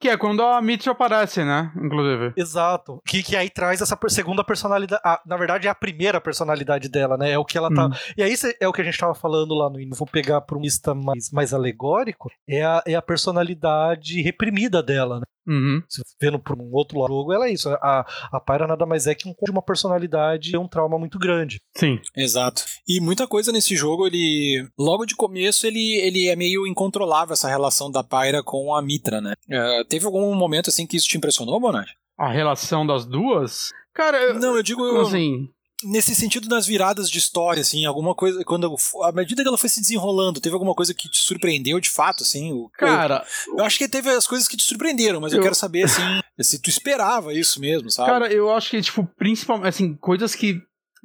Speaker 3: Que é quando a Mitchell aparece, né? Inclusive.
Speaker 2: Exato. Que, que aí traz essa segunda personalidade. A, na verdade, é a primeira personalidade dela, né? É o que ela tá. Hum. E aí é o que a gente tava falando lá no início. Vou pegar para um lista mais, mais alegórico. É a, é a personalidade reprimida dela, né?
Speaker 3: Uhum.
Speaker 2: Se vendo por um outro jogo, ela é isso. A, a Pyra nada mais é que um, de uma personalidade e um trauma muito grande.
Speaker 3: Sim.
Speaker 1: Exato. E muita coisa nesse jogo, ele. Logo de começo, ele, ele é meio incontrolável essa relação da Pyra com a Mitra, né? Uh, teve algum momento assim que isso te impressionou, Bonatti?
Speaker 3: A relação das duas? Cara, eu,
Speaker 1: não, eu digo.
Speaker 3: Assim
Speaker 1: nesse sentido das viradas de história, assim, alguma coisa, quando à medida que ela foi se desenrolando, teve alguma coisa que te surpreendeu de fato, assim? O,
Speaker 3: cara,
Speaker 1: eu, eu, acho que teve as coisas que te surpreenderam, mas eu, eu, quero saber, assim, se tu esperava isso mesmo, sabe?
Speaker 3: Cara, eu acho que, tipo, principalmente, assim, coisas que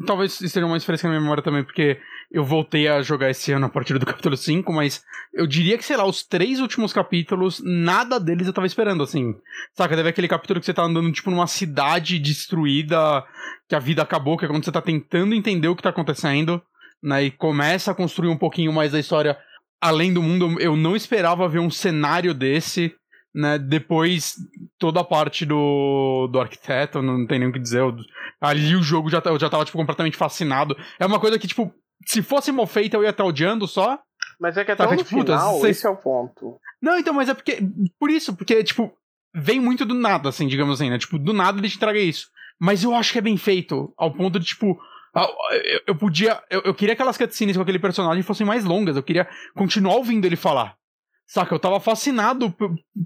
Speaker 3: talvez estejam mais frescas na minha memória também, porque eu voltei a jogar esse ano a partir do capítulo 5, mas eu diria que, sei lá, os três últimos capítulos, nada deles eu tava esperando, assim. Saca, deve aquele capítulo que você tá andando, tipo, numa cidade destruída, que a vida acabou, que é quando você tá tentando entender o que tá acontecendo, né, e começa a construir um pouquinho mais da história além do mundo. Eu não esperava ver um cenário desse, né, depois toda a parte do, do arquiteto, não tem nem o que dizer, eu, ali o jogo já, eu já tava, tipo, completamente fascinado. É uma coisa que, tipo, se fosse mal feita eu ia estar odiando só.
Speaker 4: Mas é que até Saca, tipo, final, puta, esse é o ponto.
Speaker 3: Não, então, mas é porque, por isso, porque, tipo, vem muito do nada, assim, digamos assim, né? Tipo, do nada ele te entrega isso. Mas eu acho que é bem feito, ao ponto de, tipo, eu, eu podia. Eu, eu, queria que aquelas cutscenes com aquele personagem fossem mais longas. Eu queria continuar ouvindo ele falar. Saca? Eu tava fascinado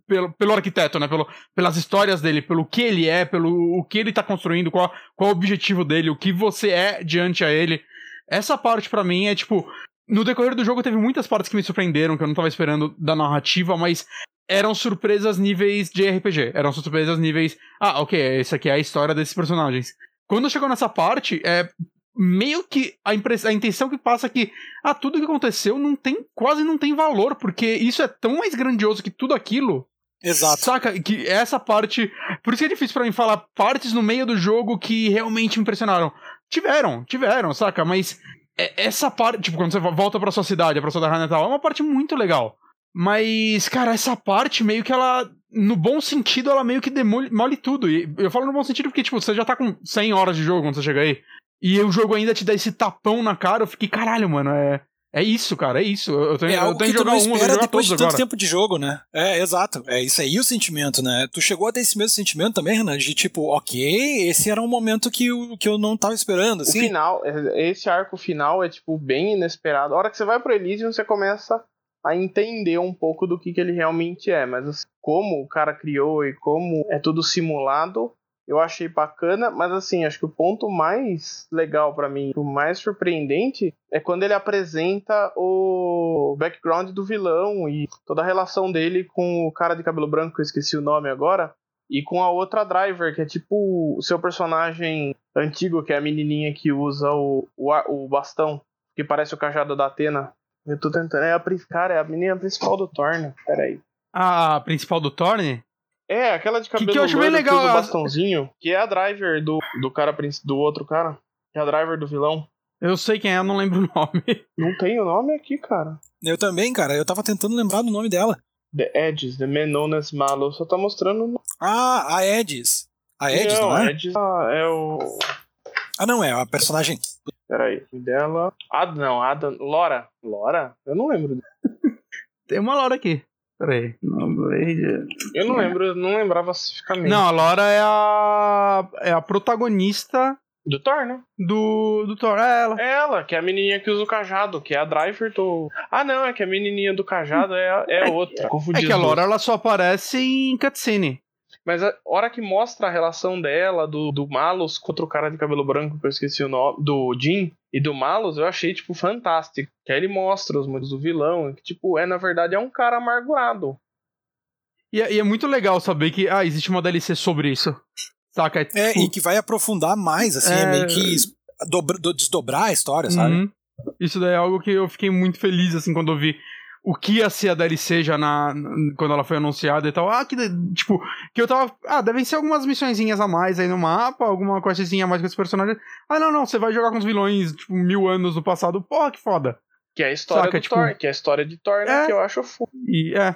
Speaker 3: pelo, pelo arquiteto, né? Pelo, pelas histórias dele, pelo que ele é, pelo o que ele tá construindo, qual, qual o objetivo dele, o que você é diante a ele. Essa parte para mim é tipo. No decorrer do jogo teve muitas partes que me surpreenderam, que eu não tava esperando da narrativa, mas eram surpresas níveis de RPG. Eram surpresas níveis. Ah, ok, essa aqui é a história desses personagens. Quando chegou nessa parte, é meio que a, impress... a intenção que passa é que ah, tudo que aconteceu não tem quase não tem valor, porque isso é tão mais grandioso que tudo aquilo.
Speaker 1: Exato.
Speaker 3: Saca? Que essa parte. Por isso que é difícil para mim falar partes no meio do jogo que realmente me impressionaram. Tiveram, tiveram, saca? Mas é, essa parte, tipo, quando você volta pra sua cidade, pra sua terra natal, é uma parte muito legal. Mas, cara, essa parte meio que ela, no bom sentido, ela meio que demole tudo. E eu falo no bom sentido porque, tipo, você já tá com 100 horas de jogo quando você chega aí. E o jogo ainda te dá esse tapão na cara. Eu fiquei, caralho, mano, é. É isso, cara, é isso. Eu tenho, é eu tenho que, que jogar um, espera
Speaker 1: depois de tanto
Speaker 3: agora.
Speaker 1: tempo de jogo, né? É, exato. É isso aí o sentimento, né? Tu chegou a ter esse mesmo sentimento também, Renan? De tipo, ok, esse era um momento que eu, que eu não tava esperando, assim.
Speaker 4: O final, esse arco final é, tipo, bem inesperado. A hora que você vai pro Elysium, você começa a entender um pouco do que, que ele realmente é. Mas assim, como o cara criou e como é tudo simulado, eu achei bacana, mas assim, acho que o ponto mais legal para mim, o mais surpreendente, é quando ele apresenta o background do vilão e toda a relação dele com o cara de cabelo branco, que eu esqueci o nome agora, e com a outra driver, que é tipo o seu personagem antigo, que é a menininha que usa o, o, o bastão, que parece o cajado da Atena. Eu tô tentando. É a, cara, é a menina principal do Thorne. Peraí.
Speaker 3: A principal do Thorne?
Speaker 4: É, aquela de cabelo
Speaker 3: que, que eu acho bem legal,
Speaker 4: que usa o bastãozinho, que é a driver do, do cara do outro cara. Que é a driver do vilão.
Speaker 3: Eu sei quem é, eu não lembro o nome.
Speaker 4: Não tem o nome aqui, cara.
Speaker 1: Eu também, cara. Eu tava tentando lembrar do nome dela.
Speaker 4: The Edges, The Menonas Malo. Só tá mostrando.
Speaker 1: Ah, a Edges. A Edges, não, não é?
Speaker 4: Edges ah, é o.
Speaker 1: Ah, não, é a personagem.
Speaker 4: Peraí, dela. Ah, não, Ada. Lora. Lora? Eu não lembro.
Speaker 3: Tem uma Lora aqui. Peraí.
Speaker 4: Eu não lembro, não lembrava especificamente.
Speaker 3: Não, a Laura é a. é a protagonista.
Speaker 4: Do Thor, né?
Speaker 3: Do, do Thor, é ela.
Speaker 4: É ela, que é a menininha que usa o cajado, que é a driver do. Ah, não, é que a menininha do cajado é, é, é outra.
Speaker 3: É que a Laura ela só aparece em cutscene.
Speaker 4: Mas a hora que mostra a relação dela, do, do Malus contra o cara de cabelo branco, que eu esqueci o nome, do Jim, e do Malus, eu achei, tipo, fantástico. Que aí ele mostra os motivos do vilão, que, tipo, é, na verdade, é um cara amargurado.
Speaker 3: E é, e é muito legal saber que, ah, existe uma DLC sobre isso. Saca?
Speaker 1: É, tipo... e que vai aprofundar mais, assim, é, é meio que dobra, desdobrar a história, sabe? Uhum.
Speaker 3: Isso daí é algo que eu fiquei muito feliz, assim, quando eu vi o que ia ser a DLC já na, quando ela foi anunciada e tal. Ah, que tipo, que eu tava. Ah, devem ser algumas missõezinhas a mais aí no mapa, alguma coisinha a mais com esse personagem. Ah, não, não, você vai jogar com os vilões, tipo, mil anos no passado. Porra, que foda.
Speaker 4: Que é a história Saca, do tipo, Thor, que é a história de Thor, né, é, que eu acho foda.
Speaker 3: E é.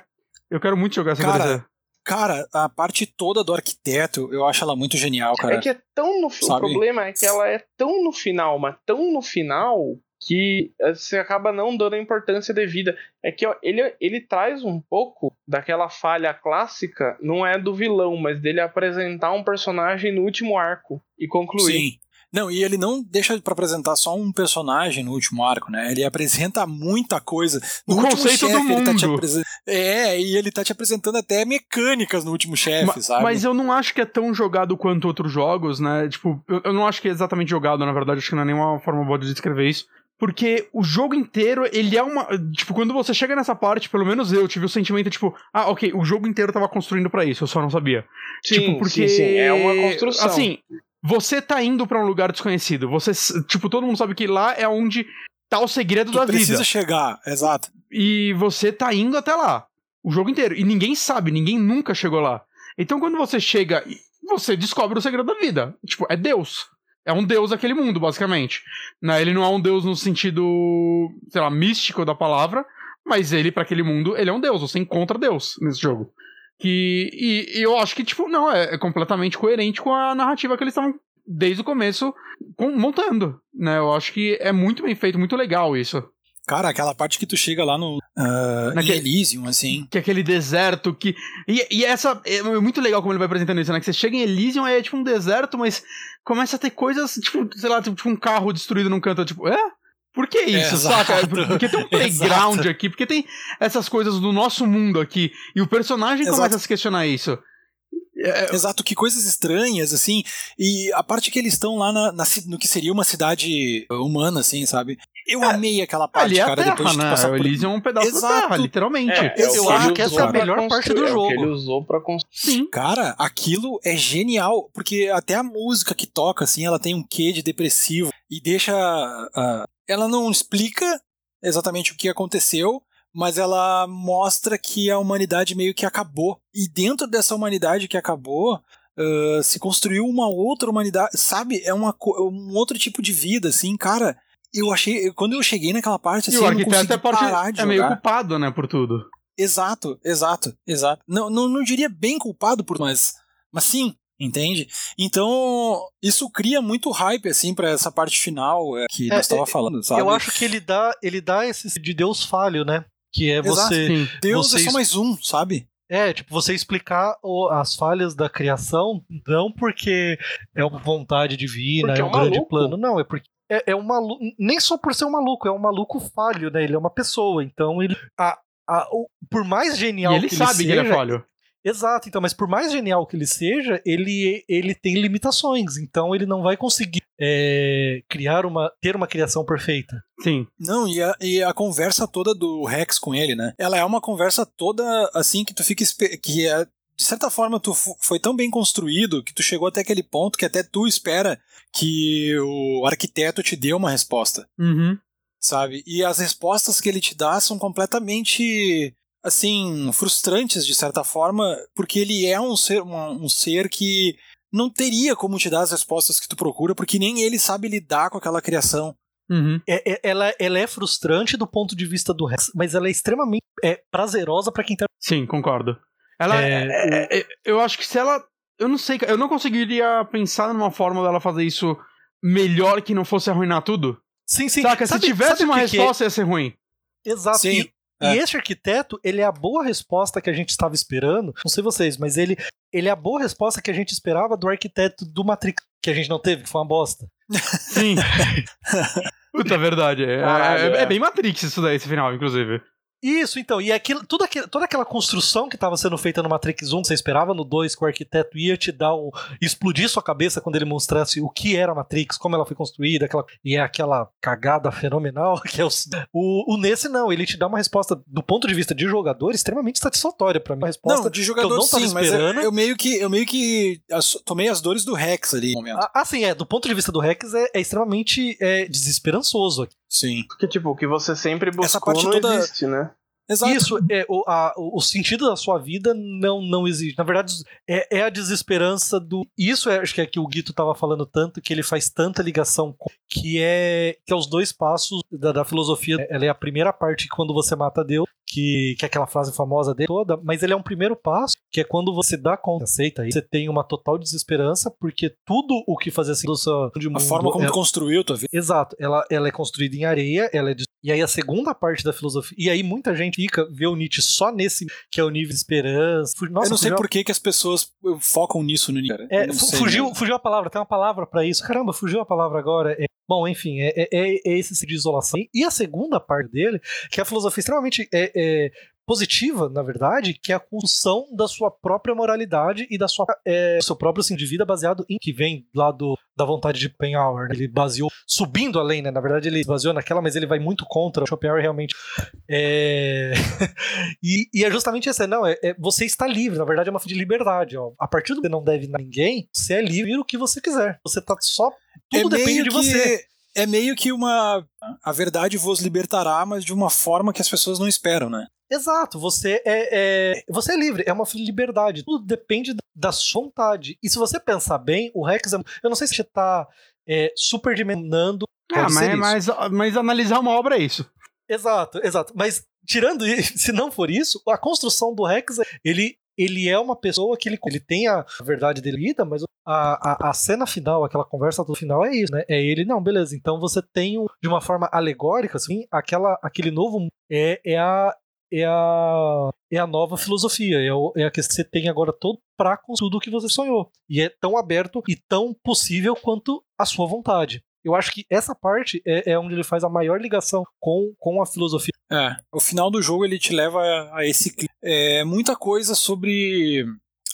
Speaker 3: Eu quero muito jogar essa
Speaker 1: cara,
Speaker 3: DLC.
Speaker 1: Cara, a parte toda do arquiteto, eu acho ela muito genial, cara.
Speaker 4: É que é tão no O problema é que ela é tão no final, mas tão no final que eh, você acaba não dando a importância devida. É que ó, ele, ele traz um pouco daquela falha clássica, não é do vilão, mas dele apresentar um personagem no último arco e concluir. Sim.
Speaker 1: Não, e ele não deixa para apresentar só um personagem no último arco, né? Ele apresenta muita coisa. No
Speaker 3: o conceito chefe, do mundo. Tá
Speaker 1: apresen... É, e ele tá te apresentando até mecânicas no último chefe,
Speaker 3: Ma
Speaker 1: sabe?
Speaker 3: Mas eu não acho que é tão jogado quanto outros jogos, né? Tipo, eu, eu não acho que é exatamente jogado, na verdade, acho que não é nenhuma forma boa de descrever isso. Porque o jogo inteiro, ele é uma. Tipo, quando você chega nessa parte, pelo menos eu tive o sentimento, tipo, ah, ok, o jogo inteiro tava construindo para isso, eu só não sabia.
Speaker 4: Sim, tipo, porque. Sim, sim. É uma construção.
Speaker 3: Assim, você tá indo para um lugar desconhecido. Você, tipo, todo mundo sabe que lá é onde tá o segredo
Speaker 1: tu
Speaker 3: da vida.
Speaker 1: precisa chegar, exato.
Speaker 3: E você tá indo até lá. O jogo inteiro. E ninguém sabe, ninguém nunca chegou lá. Então quando você chega, você descobre o segredo da vida. Tipo, é Deus é um deus daquele mundo, basicamente. Né? Ele não é um deus no sentido, sei lá, místico da palavra, mas ele, para aquele mundo, ele é um deus. Você encontra Deus nesse jogo. Que, e, e eu acho que, tipo, não, é, é, completamente coerente com a narrativa que eles estavam, desde o começo, com, montando. Né? Eu acho que é muito bem feito, muito legal isso.
Speaker 1: Cara, aquela parte que tu chega lá no uh, Naquele, Elysium, assim.
Speaker 3: Que é aquele deserto que. E, e essa. É muito legal como ele vai apresentando isso, né? Que você chega em Elysium, aí é tipo um deserto, mas começa a ter coisas, tipo, sei lá, tipo um carro destruído num canto, tipo, é? Por que isso, é, saca? Porque tem um playground exato. aqui, porque tem essas coisas do nosso mundo aqui. E o personagem exato. começa a se questionar isso.
Speaker 1: É, é... Exato, que coisas estranhas, assim. E a parte que eles estão lá na, na, no que seria uma cidade humana, assim, sabe? Eu é, amei aquela parte,
Speaker 3: ali
Speaker 1: é cara,
Speaker 3: terra, depois de
Speaker 1: né?
Speaker 3: passar por... Elysium é um pedaço Exato. da terra, literalmente. É,
Speaker 2: eu, eu acho que essa é a melhor parte do jogo.
Speaker 4: É que ele usou pra construir.
Speaker 1: Sim. Cara, aquilo é genial, porque até a música que toca, assim, ela tem um quê de depressivo e deixa... Uh, ela não explica exatamente o que aconteceu, mas ela mostra que a humanidade meio que acabou. E dentro dessa humanidade que acabou, uh, se construiu uma outra humanidade, sabe? É uma, um outro tipo de vida, assim, cara eu achei. Quando eu cheguei naquela parte, assim,
Speaker 3: e o arquiteto é, parte, é meio culpado, né, por tudo.
Speaker 1: Exato, exato, exato. Não, não, não diria bem culpado por, mas, mas sim, entende? Então, isso cria muito hype, assim, para essa parte final é, que é, nós estava é, falando, sabe?
Speaker 2: Eu acho que ele dá, ele dá esse de Deus falho, né? Que é você.
Speaker 1: Exato, Deus você... é só mais um, sabe?
Speaker 2: É, tipo, você explicar as falhas da criação, não porque é uma vontade divina, porque é um, é um grande plano, não, é porque é, é um maluco. Nem só por ser um maluco, é um maluco falho, né? Ele é uma pessoa. Então ele. A, a, o, por mais genial
Speaker 3: e ele
Speaker 2: que
Speaker 3: sabe
Speaker 2: ele
Speaker 3: que ele é falho.
Speaker 2: Exato, então, mas por mais genial que ele seja, ele, ele tem limitações, então ele não vai conseguir é, criar uma. ter uma criação perfeita.
Speaker 3: Sim.
Speaker 1: Não, e a, e a conversa toda do Rex com ele, né? Ela é uma conversa toda assim que tu fica. que é, de certa forma, tu foi tão bem construído que tu chegou até aquele ponto que até tu espera que o arquiteto te dê uma resposta.
Speaker 3: Uhum.
Speaker 1: Sabe? E as respostas que ele te dá são completamente assim, frustrantes de certa forma, porque ele é um ser, um, um ser que não teria como te dar as respostas que tu procura, porque nem ele sabe lidar com aquela criação.
Speaker 3: Uhum.
Speaker 2: É, é, ela, ela é frustrante do ponto de vista do Rex, mas ela é extremamente é, prazerosa para quem tá.
Speaker 3: Sim, concordo. Ela, é, é, é, eu acho que se ela, eu não sei, eu não conseguiria pensar numa forma dela fazer isso melhor que não fosse arruinar tudo.
Speaker 2: Sim, sim.
Speaker 3: Saca, sabe, se tivesse uma resposta ia ser ruim.
Speaker 2: Exato. Sim. E, é. E esse arquiteto, ele é a boa resposta que a gente estava esperando. Não sei vocês, mas ele, ele é a boa resposta que a gente esperava do arquiteto do Matrix, que a gente não teve, que foi uma bosta.
Speaker 3: Sim. Puta, verdade. É, é, é, bem Matrix isso daí, esse final, inclusive.
Speaker 2: Isso, então, e aquilo, tudo aquilo, toda aquela construção que estava sendo feita no Matrix 1, você esperava no 2 que o arquiteto ia te dar um. explodir sua cabeça quando ele mostrasse o que era a Matrix, como ela foi construída, aquela, e é aquela cagada fenomenal que é o, o, o nesse não, ele te dá uma resposta do ponto de vista de jogador extremamente satisfatória para mim. Uma resposta
Speaker 1: não, de jogador que não sim, esperando. Mas eu, eu, meio que eu meio que tomei as dores do Rex ali
Speaker 2: ah sim, é, do ponto de vista do Rex é, é extremamente é, desesperançoso aqui.
Speaker 1: Sim.
Speaker 4: Porque, tipo, o que você sempre buscou Essa parte não toda... existe, né?
Speaker 2: Exato. Isso, é, o, a, o sentido da sua vida não, não existe. Na verdade, é, é a desesperança do. Isso é, acho que é que o Guito estava falando tanto, que ele faz tanta ligação com. Que é, que é os dois passos da, da filosofia. Ela é a primeira parte quando você mata Deus, que, que é aquela frase famosa dele toda, mas ele é um primeiro passo, que é quando você dá conta, aceita, aí você tem uma total desesperança, porque tudo o que fazia sentido
Speaker 1: de mundo, A forma como é, tu construiu tua vida.
Speaker 2: Exato, ela, ela é construída em areia, ela é de, e aí a segunda parte da filosofia, e aí muita gente fica, vê o Nietzsche só nesse, que é o nível de esperança.
Speaker 1: Nossa, eu não sei por que, que as pessoas focam nisso no Nietzsche.
Speaker 2: É, fugiu, fugiu a palavra, tem uma palavra para isso. Caramba, fugiu a palavra agora. É, bom, enfim, é, é, é, é esse de isolação. E a segunda parte dele, que é a filosofia extremamente é, é, positiva, na verdade, que é a construção da sua própria moralidade e da sua é, seu próprio assim, de vida baseado em que vem lá do, da vontade de Schopenhauer. Né? Ele baseou subindo além, né? Na verdade, ele baseou naquela, mas ele vai muito contra. Schopenhauer realmente é... e, e, é justamente essa, não, é, é, você está livre. Na verdade, é uma de liberdade. Ó. A partir do que não deve a ninguém, você é livre o que você quiser. Você tá só tudo é depende de você
Speaker 1: é meio que uma. A verdade vos libertará, mas de uma forma que as pessoas não esperam, né?
Speaker 2: Exato, você é, é, você é livre, é uma liberdade. Tudo depende da sua vontade. E se você pensar bem, o Rex é, Eu não sei se você tá é, superdimensionando.
Speaker 3: Ah, mas, mas, mas analisar uma obra é isso.
Speaker 2: Exato, exato. Mas tirando isso, se não for isso, a construção do Rex, ele ele é uma pessoa que ele, ele tem a verdade dele mas a, a, a, cena final, aquela conversa do final é isso, né? É ele, não, beleza, então você tem, de uma forma alegórica, assim, aquela, aquele novo é, é a é a, é a nova filosofia, é, o, é a que você tem agora todo para tudo o que você sonhou. E é tão aberto e tão possível quanto a sua vontade. Eu acho que essa parte é, é, onde ele faz a maior ligação com, com a filosofia.
Speaker 1: É, o final do jogo ele te leva a, a esse é muita coisa sobre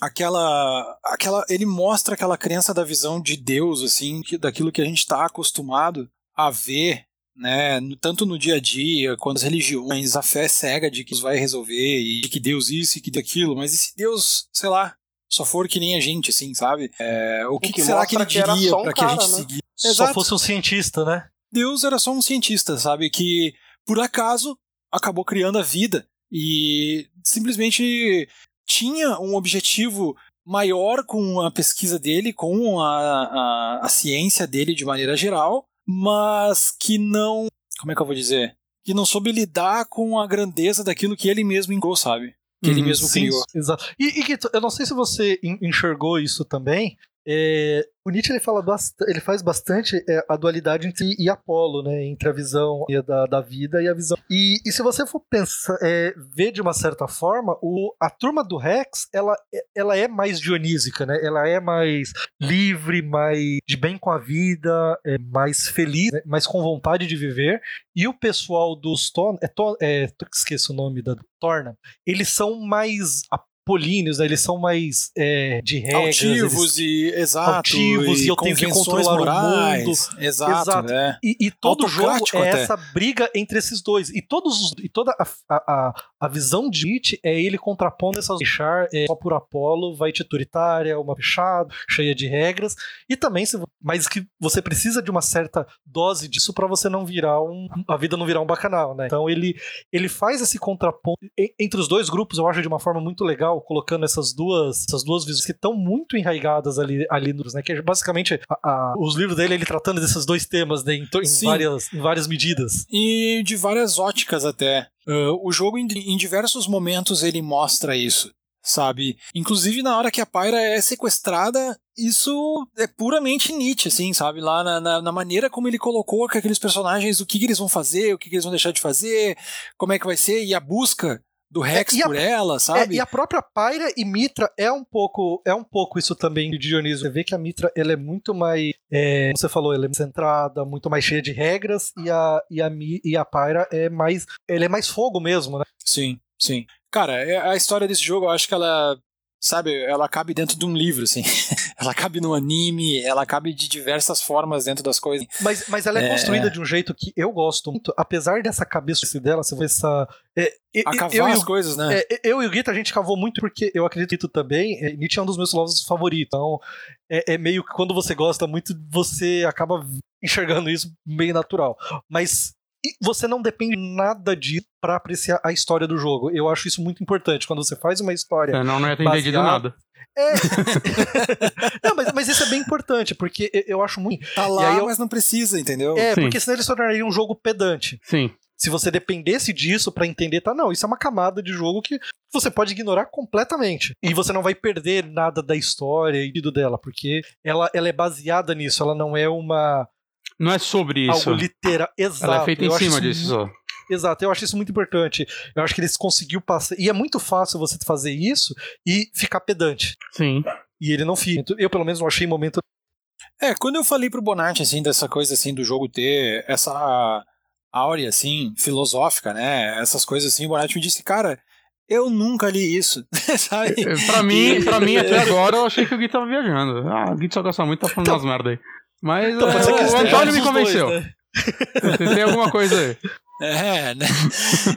Speaker 1: aquela aquela ele mostra aquela crença da visão de Deus assim, que, daquilo que a gente está acostumado a ver né? Tanto no dia a dia, quando as religiões, a fé cega de que Deus vai resolver e de que Deus isso e que aquilo, mas e se Deus, sei lá, só for que nem a gente, assim, sabe? É, o que, que, será que ele diria um para que a gente né? Seguisse?
Speaker 2: Só fosse um cientista, né?
Speaker 1: Deus era só um cientista, sabe? Que por acaso acabou criando a vida e simplesmente tinha um objetivo maior com a pesquisa dele, com a, a, a ciência dele de maneira geral, mas que não. Como é que eu vou dizer? Que não soube lidar com a grandeza daquilo que ele mesmo engou, sabe? Que uhum, ele mesmo sim, criou.
Speaker 2: Exato. E, e eu não sei se você enxergou isso também, é, o Nietzsche ele, fala ele faz bastante é, a dualidade entre e Apolo, né, entre a visão da, da vida e a visão. E, e se você for pensar, é, ver de uma certa forma, o, a turma do Rex ela, ela é mais dionísica, né? Ela é mais livre, mais de bem com a vida, é mais feliz, né, mais com vontade de viver. E o pessoal dos Ton, é, Ton, é esqueço o nome da Torna, eles são mais políneos, né? eles são mais é, de regras.
Speaker 1: Altivos e, exato,
Speaker 2: altivos, e, e eu tenho que controlar morais, o mundo.
Speaker 1: Exato, exato. É.
Speaker 2: E, e todo jogo é até. essa briga entre esses dois. E, todos, e toda a, a, a visão de Nietzsche é ele contrapondo essas deixar é, só por Apolo, vai tituritária, uma fechada, cheia de regras. E também, se, mas que você precisa de uma certa dose disso para você não virar um. a vida não virar um bacanal, né? Então ele, ele faz esse contraponto entre os dois grupos, eu acho de uma forma muito legal, colocando essas duas, essas duas visões que estão muito enraigadas ali, ali nos, né? Que é basicamente a, a, os livros dele, ele tratando desses dois temas né, em, em várias, em várias medidas.
Speaker 1: E de várias óticas até. Uh, o jogo, em, em diversos momentos, ele mostra isso sabe? Inclusive na hora que a Pyra é sequestrada, isso é puramente Nietzsche, assim, sabe? Lá na, na, na maneira como ele colocou aqueles personagens, o que, que, eles vão fazer, o que, que, eles vão deixar de fazer, como é que vai ser, e a busca do Rex é, por a, ela, sabe?
Speaker 2: É, e a própria Pyra e Mitra é um pouco é um pouco isso também de Dionísio. Você vê que a Mitra ela é muito mais, é, como você falou, ela é centrada, muito mais cheia de regras e a e a, e a Pyra é mais, ele é mais fogo mesmo, né?
Speaker 1: Sim, sim. Cara, é, a história desse jogo, eu acho que ela sabe, ela cabe dentro de um livro, assim. ela cabe no anime, ela cabe de diversas formas dentro das coisas.
Speaker 2: Mas, mas ela é, é construída de um jeito que eu gosto muito, apesar dessa cabeça dela, você vê essa. É,
Speaker 1: a cavar eu, as coisas, né?
Speaker 2: É, eu e o Guita, a gente cavou muito porque eu acredito também. É, Nietzsche é um dos meus lovos favoritos. Então, é, é meio que quando você gosta muito, você acaba enxergando isso meio natural. Mas e você não depende nada disso para apreciar a história do jogo. Eu acho isso muito importante. Quando você faz uma história.
Speaker 3: É, não, não é entendido nada.
Speaker 2: É. não, mas, mas isso é bem importante, porque eu acho muito.
Speaker 1: Tá lá, eu... mas não precisa, entendeu?
Speaker 2: É, Sim. porque senão ele se tornaria um jogo pedante.
Speaker 3: Sim.
Speaker 2: Se você dependesse disso para entender, tá? Não, isso é uma camada de jogo que você pode ignorar completamente. E você não vai perder nada da história e do dela, porque ela, ela é baseada nisso, ela não é uma
Speaker 3: não é sobre isso.
Speaker 2: Algo literal. Exato.
Speaker 3: Ela é feita em cima disso. Muito...
Speaker 2: Exato, eu acho isso muito importante. Eu acho que eles conseguiu passar. E é muito fácil você fazer isso e ficar pedante.
Speaker 3: Sim.
Speaker 2: E ele não fica. Eu, pelo menos, não achei momento.
Speaker 1: É, quando eu falei pro Bonatti, assim, dessa coisa, assim, do jogo ter essa áurea, assim, filosófica, né? Essas coisas assim, o Bonatti me disse, cara, eu nunca li isso, sabe?
Speaker 3: É, pra mim, pra mim, até agora, eu achei que o Gui tava viajando. Ah, o Gui só gosta muito, tá falando então, umas merda aí. Mas então, é, o Antônio me convenceu. Dois, né? Tem alguma coisa aí.
Speaker 1: É, né?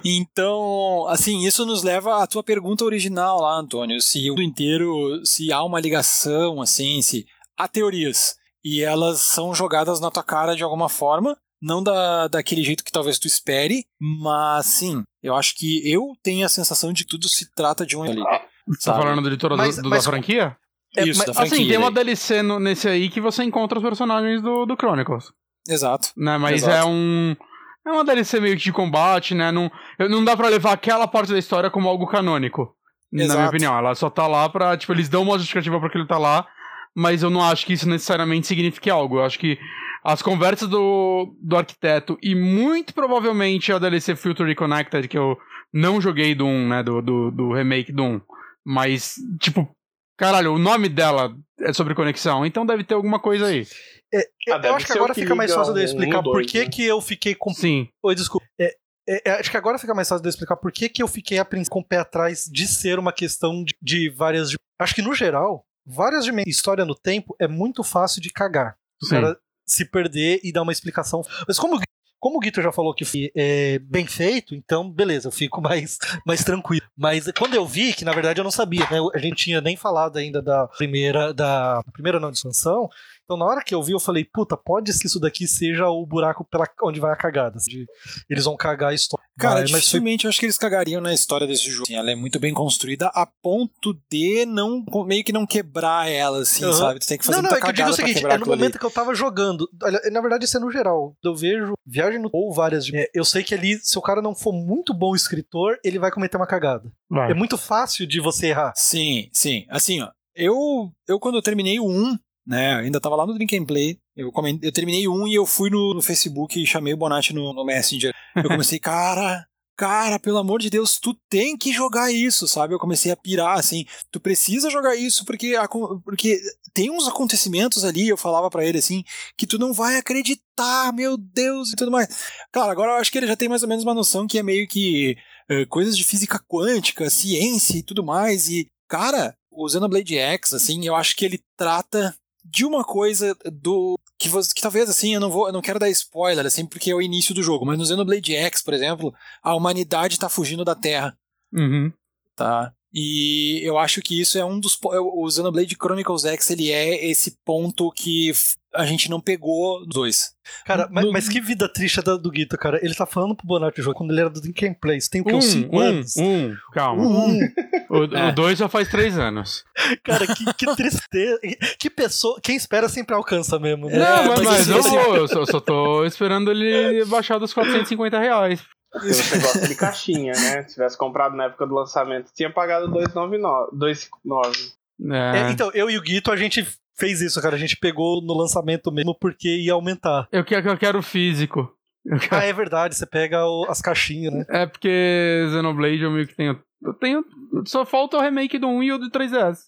Speaker 1: Então, assim, isso nos leva à tua pergunta original lá, Antônio. Se o mundo inteiro, se há uma ligação, assim, se há teorias e elas são jogadas na tua cara de alguma forma, não da, daquele jeito que talvez tu espere, mas sim, eu acho que eu tenho a sensação de que tudo se trata de um ali.
Speaker 3: Você tá falando do editor mas, do, mas, da franquia?
Speaker 1: É, Isso, mas, assim,
Speaker 3: tem uma DLC no, nesse aí que você encontra os personagens do, do Chronicles.
Speaker 1: Exato.
Speaker 3: Né, mas
Speaker 1: Exato.
Speaker 3: é um. É uma DLC meio que de combate, né? Não, não dá pra levar aquela parte da história como algo canônico. Exato. Na minha opinião. Ela só tá lá pra. Tipo, eles dão uma justificativa pra que ele tá lá, mas eu não acho que isso necessariamente signifique algo. Eu acho que as conversas do, do arquiteto e muito provavelmente a DLC Future Reconnected, que eu não joguei do 1, né? Do, do, do remake do 1. Mas, tipo, Caralho, o nome dela é sobre conexão, então deve ter alguma coisa aí.
Speaker 2: É, ah, eu acho que agora que fica mais fácil de eu explicar um, por que, né? que eu fiquei com.
Speaker 3: Sim.
Speaker 2: Oi, desculpa. É, é, é, acho que agora fica mais fácil de eu explicar por que, que eu fiquei a com o pé atrás de ser uma questão de, de várias. Acho que no geral, várias dimensões. História no tempo é muito fácil de cagar. O cara se perder e dar uma explicação. Mas como como o Guito já falou que é, bem feito, então beleza, eu fico mais, mais tranquilo. Mas quando eu vi, que na verdade eu não sabia, né? A gente tinha nem falado ainda da primeira, da primeira não expansão, então, na hora que eu vi, eu falei, puta, pode ser que isso daqui seja o buraco pela onde vai a cagada. De, eles vão cagar a história.
Speaker 1: Cara, mas, dificilmente foi... eu acho que eles cagariam na história desse jogo. Assim, ela é muito bem construída a ponto de não meio que não quebrar ela, assim, uhum. sabe? Tu tem que fazer não, não, é que eu digo o seguinte, é
Speaker 2: no momento ali. que eu tava jogando. Olha, na verdade, isso é no geral. Eu vejo viagem no ou várias. É, eu sei que ali, se o cara não for muito bom escritor, ele vai cometer uma cagada. Vai. É muito fácil de você errar.
Speaker 1: Sim, sim. Assim, ó. Eu, eu quando eu terminei o 1, né? Ainda tava lá no Drink and Play. Eu, coment... eu terminei um e eu fui no, no Facebook e chamei o Bonatti no, no Messenger. Eu comecei, cara, cara, pelo amor de Deus, tu tem que jogar isso, sabe? Eu comecei a pirar, assim, tu precisa jogar isso porque, porque tem uns acontecimentos ali, eu falava para ele assim, que tu não vai acreditar, meu Deus, e tudo mais. Claro, agora eu acho que ele já tem mais ou menos uma noção que é meio que uh, coisas de física quântica, ciência e tudo mais, e Cara, o Xenoblade X, assim, eu acho que ele trata de uma coisa do que, você, que talvez assim eu não vou eu não quero dar spoiler assim porque é o início do jogo mas no Xenoblade X por exemplo a humanidade tá fugindo da Terra
Speaker 3: uhum.
Speaker 1: tá e eu acho que isso é um dos. O Xenoblade Chronicles X ele é esse ponto que a gente não pegou dos dois.
Speaker 2: Cara, no, mas, mas, que vida triste da, do Guito, cara. Ele tá falando pro Bonatti jogo quando ele era do Drink and Play. Tem o que?
Speaker 3: Um,
Speaker 2: uns 5
Speaker 3: um,
Speaker 2: anos?
Speaker 3: Um, calma. Um. O 2 é. já faz 3 anos.
Speaker 2: Cara, que, que tristeza. Que pessoa. Quem espera sempre alcança mesmo.
Speaker 3: Né? Não, mas, mas eu, vou, eu, só, só tô esperando ele baixar dos 450 reais.
Speaker 4: Porque você gosta de caixinha, né? Se tivesse comprado na época do lançamento, tinha pagado 2,59.
Speaker 2: É. É, então, eu e o Guito, a gente fez isso, cara. A gente pegou no lançamento mesmo porque ia aumentar.
Speaker 3: Eu quero, eu quero físico.
Speaker 2: Ah, é verdade, você pega o, as caixinhas, né?
Speaker 3: É porque Xenoblade eu meio que tenho. Eu tenho. Só falta o remake do 1 e o do 3DS.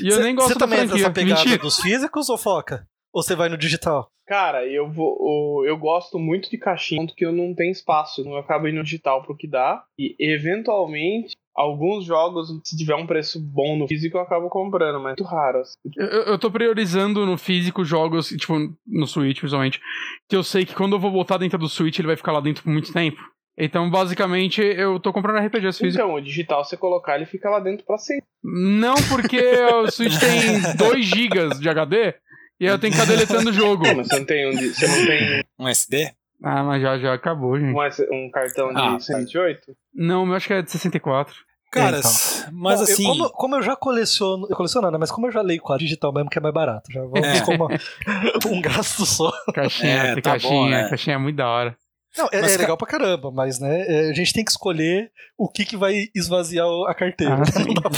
Speaker 3: E eu cê, nem gosto Você
Speaker 2: também
Speaker 3: é
Speaker 2: dessa pegada Mentira. dos físicos ou foca? Ou você vai no digital?
Speaker 4: Cara, eu vou. Eu gosto muito de caixinha, que eu não tenho espaço. Eu acabo indo no digital pro que dá. E eventualmente, alguns jogos, se tiver um preço bom no físico, eu acabo comprando, mas é muito raro. Assim.
Speaker 3: Eu, eu tô priorizando no físico jogos, tipo, no Switch, principalmente, que eu sei que quando eu vou botar dentro do Switch, ele vai ficar lá dentro por muito tempo. Então, basicamente, eu tô comprando RPGs físicos.
Speaker 4: Então, o digital, você colocar, ele fica lá dentro pra sempre.
Speaker 3: Não, porque o Switch tem 2 GB de HD. E eu tenho que ficar deletando o jogo.
Speaker 4: Mas você não tem um, você não tem
Speaker 1: um SD?
Speaker 3: Ah, mas já, já acabou, gente.
Speaker 4: Um, um cartão de ah, 128?
Speaker 3: Não, eu acho que é de 64.
Speaker 1: Cara, então. mas Bom, assim.
Speaker 2: Eu, como, como, eu já coleciono. Eu coleciono, né? Mas como eu já leio quadro digital mesmo, que é mais barato. Já vou é. como um gasto só.
Speaker 3: Caixinha, é, tá caixinha, bom, né? caixinha é muito da hora.
Speaker 2: Não, é, é legal pra caramba, mas né, é, a gente tem que escolher o que, que vai esvaziar a carteira. Ah, né? Não dá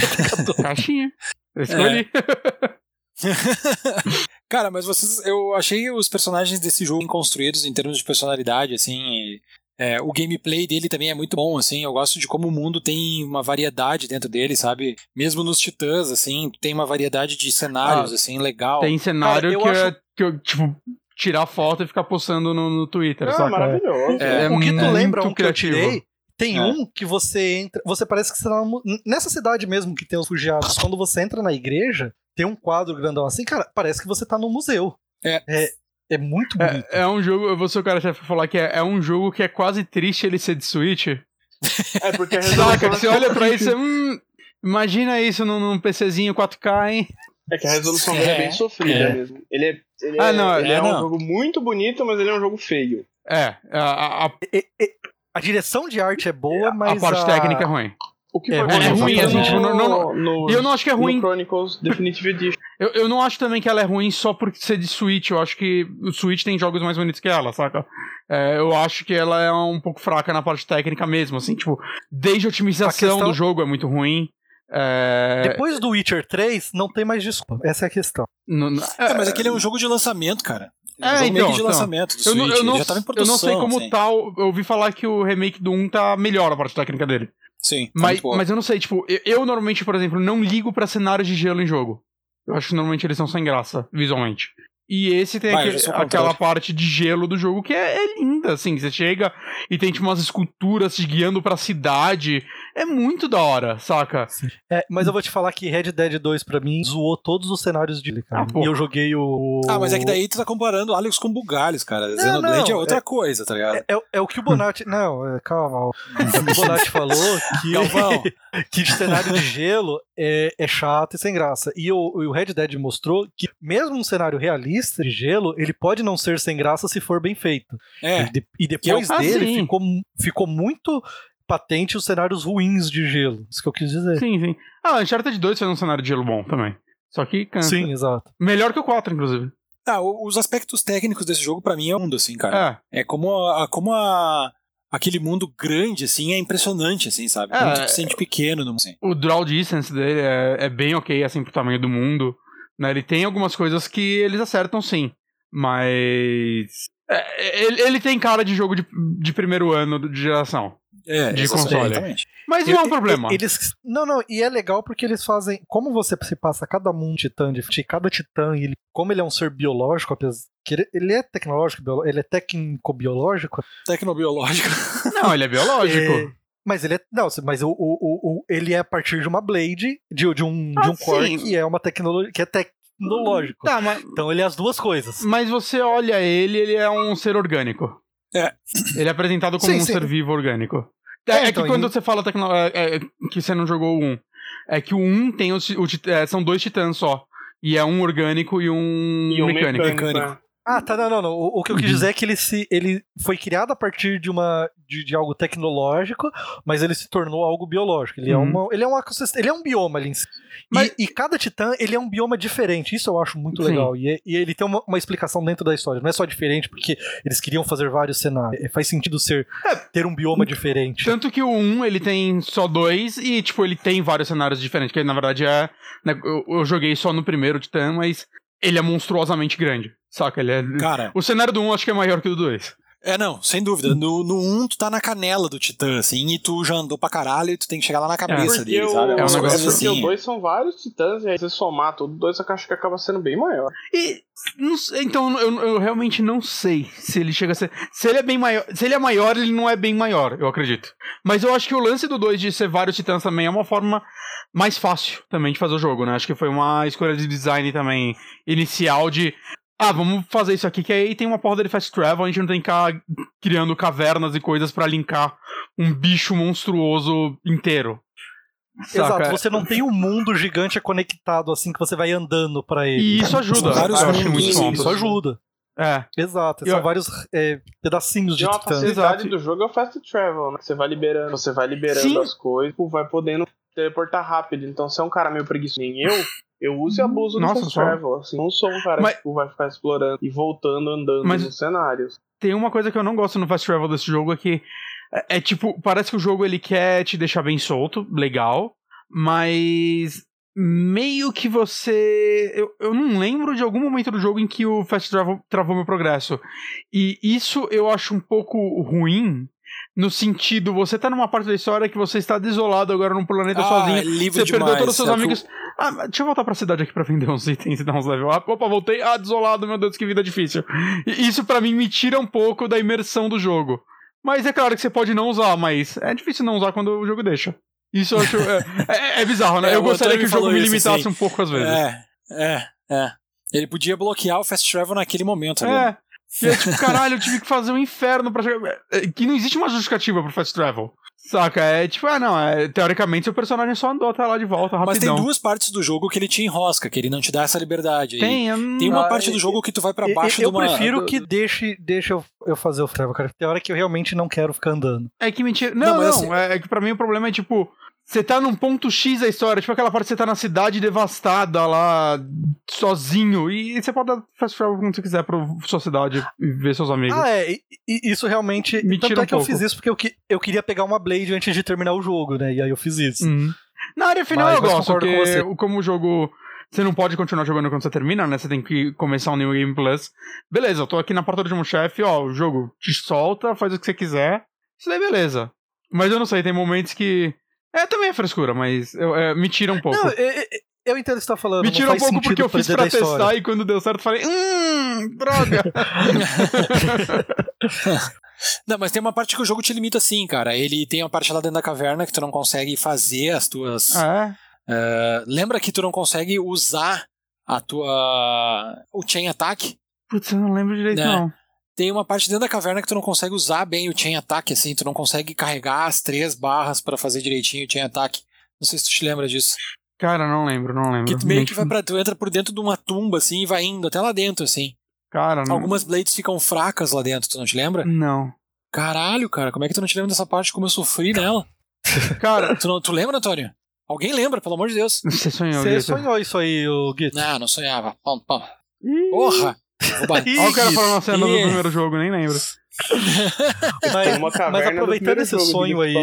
Speaker 3: pra Caixinha. Eu escolhi. É.
Speaker 1: Cara, mas vocês. Eu achei os personagens desse jogo construídos em termos de personalidade, assim. É, o gameplay dele também é muito bom, assim. Eu gosto de como o mundo tem uma variedade dentro dele, sabe? Mesmo nos Titãs, assim, tem uma variedade de cenários, ah, assim, legal.
Speaker 3: Tem cenário Cara, que, acho... é, que eu, tipo, tirar foto e ficar postando no, no Twitter,
Speaker 4: é,
Speaker 3: sabe?
Speaker 4: maravilhoso.
Speaker 2: É, é, o que tu lembra um criativo. que eu tirei tem é. um que você entra. Você parece que você tá nessa cidade mesmo que tem os refugiados. Quando você entra na igreja, tem um quadro grandão assim, cara, parece que você tá no museu.
Speaker 1: É.
Speaker 2: É, é muito bonito.
Speaker 3: É, é um jogo, eu vou ser o cara chefe falar que é, é um jogo que é quase triste ele ser de Switch.
Speaker 4: É, porque a
Speaker 3: Saca, você olha pra isso, hum, imagina isso num, num PCzinho 4K, hein?
Speaker 4: É que a resolução dele é, é bem sofrida é. mesmo. Ele é, ele ah, não, ele é, é um jogo muito bonito, mas ele é um jogo feio.
Speaker 3: É, a, a,
Speaker 2: a direção de arte é boa, mas.
Speaker 3: A parte técnica é ruim.
Speaker 4: O que
Speaker 3: é, ruim, é ruim, assim, tipo, no, no, no, e eu não acho que é ruim.
Speaker 4: Chronicles Definitive Edition.
Speaker 3: Eu, eu não acho também que ela é ruim só por ser de Switch. Eu acho que o Switch tem jogos mais bonitos que ela, saca? É, eu acho que ela é um pouco fraca na parte técnica mesmo, assim, tipo, desde a otimização a questão... do jogo é muito ruim. É...
Speaker 2: Depois do Witcher 3, não tem mais desculpa. Essa é a questão.
Speaker 1: No, no, é, mas aquele é um jogo de lançamento, cara. É, um então, de então. lançamento do eu, Switch, eu, não, produção,
Speaker 3: eu não sei como assim. tal. Eu ouvi falar que o remake do 1 tá melhor a parte técnica dele.
Speaker 1: Sim. Tá
Speaker 3: mas, mas eu não sei, tipo, eu, eu, normalmente, por exemplo, não ligo para cenários de gelo em jogo. Eu acho que normalmente eles são sem graça, visualmente. E esse tem Vai, aquele, aquela parte de gelo do jogo que é, é, linda, assim. Você chega e tem tipo umas esculturas te guiando pra cidade é muito da hora, saca?
Speaker 2: É, mas eu vou te falar que Red Dead 2 pra mim zoou todos os cenários de cara. Ah, e eu joguei o.
Speaker 1: Ah, mas é que daí tu tá comparando Alex com Bugalhos, cara. Não, Xenoblade não, é outra é, coisa, tá ligado?
Speaker 2: É, é, é, o que o Bonatti. não, é, calma. O que o Bonatti falou que, que cenário de gelo é, é chato e sem graça. E o, o Red Dead mostrou que, mesmo um cenário realista de gelo, ele pode não ser sem graça se for bem feito.
Speaker 1: É.
Speaker 2: E, e depois dele ah, ficou, ficou muito patente os cenários ruins de gelo. Isso que eu quis dizer.
Speaker 3: Sim, sim. Ah, Uncharted 2 fez um cenário de gelo bom também. Só que cansa.
Speaker 2: Sim, exato.
Speaker 3: Melhor que o 4, inclusive.
Speaker 1: Ah, os aspectos técnicos desse jogo para mim é mundo, assim, cara. É. É como a, como a aquele mundo grande, assim, é impressionante, assim, sabe? É, Como tu sente pequeno no assim.
Speaker 3: O draw distance dele é, é, bem ok, assim, pro tamanho do mundo. Né? Ele tem algumas coisas que eles acertam, sim. Mas... É, ele, ele, tem cara de jogo de, de primeiro ano de geração.
Speaker 1: É,
Speaker 3: de console. Mas não é um problema.
Speaker 2: Eles, não, não, e é legal porque eles fazem. Como você se passa cada mundo titã de cada titã, ele, como ele é um ser biológico, ele, ele é tecnológico, ele é técnico-biológico.
Speaker 1: Tecnobiológico.
Speaker 3: Não, ele é biológico. É,
Speaker 2: Mas ele é. Não, mas o, o, o, ele é a partir de uma Blade, de, de um, ah, de um core que é uma tecnologia. que é tecnológico. Tá, mas... Então ele é as duas coisas.
Speaker 3: Mas você olha ele, ele é um ser orgânico.
Speaker 1: É.
Speaker 3: Ele é apresentado como sim, um sim. ser vivo orgânico. É, é, é então, que quando você fala tecno... É, é, que você não jogou o 1, é que o 1 tem os, o, é, são dois titãs só. E é um orgânico e um,
Speaker 4: e um mecânico. mecânico.
Speaker 2: Ah, tá, não, não, não. O, o que eu quis uhum. dizer é que ele, se, ele foi criado a partir de, uma, de, de algo tecnológico, mas ele se tornou algo biológico. Ele, é uhum. é, uma, ele, é, um ele é um bioma ali em si. Mas, e, e, cada titã, ele é um bioma diferente. Isso eu acho muito Sim. legal. E, e, ele tem uma, uma, explicação dentro da história. Não é só diferente porque eles queriam fazer vários cenários. É, faz sentido ser é, ter um bioma diferente.
Speaker 3: Tanto que o 1, ele tem só dois e, tipo, ele tem vários cenários diferentes. Que na verdade é... Né, eu, eu joguei só no primeiro titã, mas ele é monstruosamente grande. Saca? Ele é.
Speaker 1: Cara.
Speaker 3: O cenário do 1 acho que é maior que o do 2.
Speaker 1: É, não, sem dúvida. No, no 1, tu tá na canela do Titã, assim, e tu já andou pra caralho e tu tem que chegar lá na cabeça
Speaker 4: é,
Speaker 1: dele,
Speaker 4: o, sabe? É um negócio assim. Porque o 2 são vários Titãs, e aí você somar tudo, o 2 eu acho que acaba sendo bem maior.
Speaker 3: E. então, eu, eu, realmente não sei se ele chega a ser. Se ele é bem maior. Se ele é maior, ele não é bem maior, eu acredito. Mas eu acho que o lance do 2 de ser vários Titãs também é uma forma mais fácil também de fazer o jogo, né? Acho que foi uma escolha de design também inicial de ah, vamos fazer isso aqui, que aí tem uma porta de fast travel, a gente não tem que ficar criando cavernas e coisas para linkar um bicho monstruoso inteiro.
Speaker 2: Saca? Exato, você não tem um mundo gigante conectado assim que você vai andando para ele.
Speaker 3: E isso ajuda.
Speaker 2: vários mundos, isso, isso ajuda.
Speaker 3: É.
Speaker 2: Exato, são vários é, pedacinhos de
Speaker 4: titãs. A facilidade do jogo é o fast travel, né? Você vai liberando, você vai liberando Sim. as coisas, vai podendo teleportar rápido. Então, se é um cara meio preguiçoso, nem eu, eu uso e abuso Nossa, do fast travel. Assim, não sou um cara Mas... que tipo, vai ficar explorando e voltando andando Mas... nos cenários.
Speaker 3: Tem uma coisa que eu não gosto no fast travel desse jogo é que é, é tipo, parece que o jogo ele quer te deixar bem solto, legal, mas meio que você. Eu, eu não lembro de algum momento do jogo em que o Fast Travel travou meu progresso. E isso eu acho um pouco ruim, no sentido, você tá numa parte da história que você está desolado agora num planeta ah, sozinho. É você demais, perdeu todos os seus é amigos. Tu... Ah, deixa eu voltar pra cidade aqui pra vender uns itens e dar uns level up. Opa, voltei. Ah, desolado, meu Deus, que vida difícil. E isso para mim me tira um pouco da imersão do jogo. Mas é claro que você pode não usar, mas é difícil não usar quando o jogo deixa. Isso eu acho. É, é, é bizarro, né? É, eu gostaria que o jogo me limitasse assim. um pouco às vezes.
Speaker 1: É, é, é. Ele podia bloquear o fast travel naquele momento.
Speaker 3: Ali. É. E é tipo, caralho, eu tive que fazer um inferno pra chegar. É, que não existe uma justificativa pro fast travel. Saca? É tipo, ah, não, é, teoricamente seu personagem só andou até lá de volta rapidão. Mas
Speaker 1: tem duas partes do jogo que ele te enrosca, que ele não te dá essa liberdade.
Speaker 3: Tem,
Speaker 1: tem uma ah, parte do jogo que tu vai para baixo eu,
Speaker 2: de uma... Eu prefiro que deixe, deixe eu, eu fazer o travel, cara. Tem hora que eu realmente não quero ficar andando.
Speaker 3: É que mentira. Não, não, não assim... é, é que pra mim o problema é tipo você tá num ponto X da história, tipo aquela parte que você tá na cidade devastada lá, sozinho, e você pode dar fast travel quando você quiser pra sua cidade e ver seus amigos.
Speaker 2: Ah, é, e, e isso realmente. Me tanto é que eu fiz isso porque eu, eu queria pegar uma Blade antes de terminar o jogo, né? E aí eu fiz isso.
Speaker 3: Uhum. Na área final mas, eu gosto, porque com como o jogo. Você não pode continuar jogando quando você termina, né? Você tem que começar um New Game Plus. Beleza, eu tô aqui na porta de um chefe, ó, o jogo te solta, faz o que você quiser. Isso daí, beleza. Mas eu não sei, tem momentos que é, também é frescura, mas eu, é, me tira um pouco.
Speaker 2: Não, eu, eu entendo o que você tá falando.
Speaker 3: Me tira um pouco porque eu fiz pra testar e quando deu certo eu falei, hum, droga.
Speaker 1: Não, mas tem uma parte que o jogo te limita assim, cara. Ele tem uma parte lá dentro da caverna que tu não consegue fazer as tuas.
Speaker 3: Ah,
Speaker 1: é? Uh, lembra que tu não consegue usar a tua. o chain attack?
Speaker 3: Putz, eu não lembro direito, né? não
Speaker 1: tem uma parte dentro da caverna que tu não consegue usar bem o chain attack, assim, tu não consegue carregar as três barras para fazer direitinho o chain attack. Não sei se tu te lembra disso.
Speaker 3: Cara, não lembro, não lembro.
Speaker 1: Que tu meio que vai pra, tu entra por dentro de uma tumba, assim, e vai indo até lá dentro, assim.
Speaker 3: Cara, não...
Speaker 1: Algumas blades ficam fracas lá dentro, tu não te lembra?
Speaker 3: Não.
Speaker 1: Caralho, cara, como é que tu não te lembra dessa parte, como eu sofri nela?
Speaker 3: cara...
Speaker 1: Tu, não, tu lembra, Antônio? Alguém lembra, pelo amor de Deus.
Speaker 3: Você sonhou,
Speaker 2: Você sonhou isso aí, o Git?
Speaker 1: Não, não sonhava. Porra!
Speaker 3: Olha o cara falando a cena do primeiro jogo, nem lembro.
Speaker 2: mas, mas, aproveitando esse sonho aí.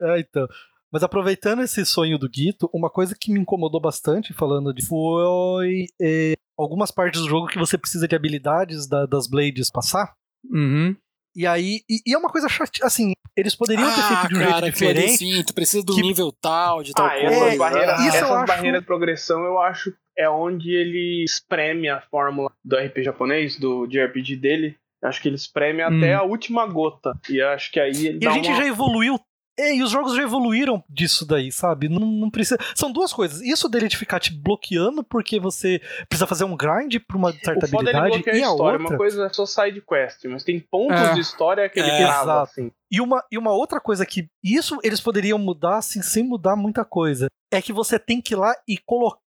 Speaker 2: É, então. Mas aproveitando esse sonho do Guito, uma coisa que me incomodou bastante falando de foi é, algumas partes do jogo que você precisa de habilidades da, das Blades passar.
Speaker 3: Uhum.
Speaker 2: E aí, e, e, é uma coisa chata, assim, eles poderiam
Speaker 1: ah,
Speaker 2: ter feito de um
Speaker 1: cara,
Speaker 2: jeito diferente.
Speaker 1: Sim, tu precisa do que... nível tal, de tal ah, coisa.
Speaker 4: Essas, barreiras, essas acho... barreiras de progressão eu acho é onde ele espreme a fórmula do RP japonês, do JRPG dele. Acho que ele espreme hum. até a última gota. E acho que aí ele
Speaker 2: E a gente
Speaker 4: uma...
Speaker 2: já evoluiu É, e os jogos já evoluíram disso daí, sabe? Não, não, precisa. São duas coisas. Isso dele de ficar te bloqueando porque você precisa fazer um grind pra uma certa
Speaker 4: o
Speaker 2: habilidade.
Speaker 4: e
Speaker 2: a,
Speaker 4: a
Speaker 2: outra.
Speaker 4: Uma coisa é só side quest, mas tem pontos é. de história que ele é, trava, assim.
Speaker 2: E uma, e uma outra coisa que. Isso eles poderiam mudar assim, sem mudar muita coisa. É que você tem que ir lá e colocar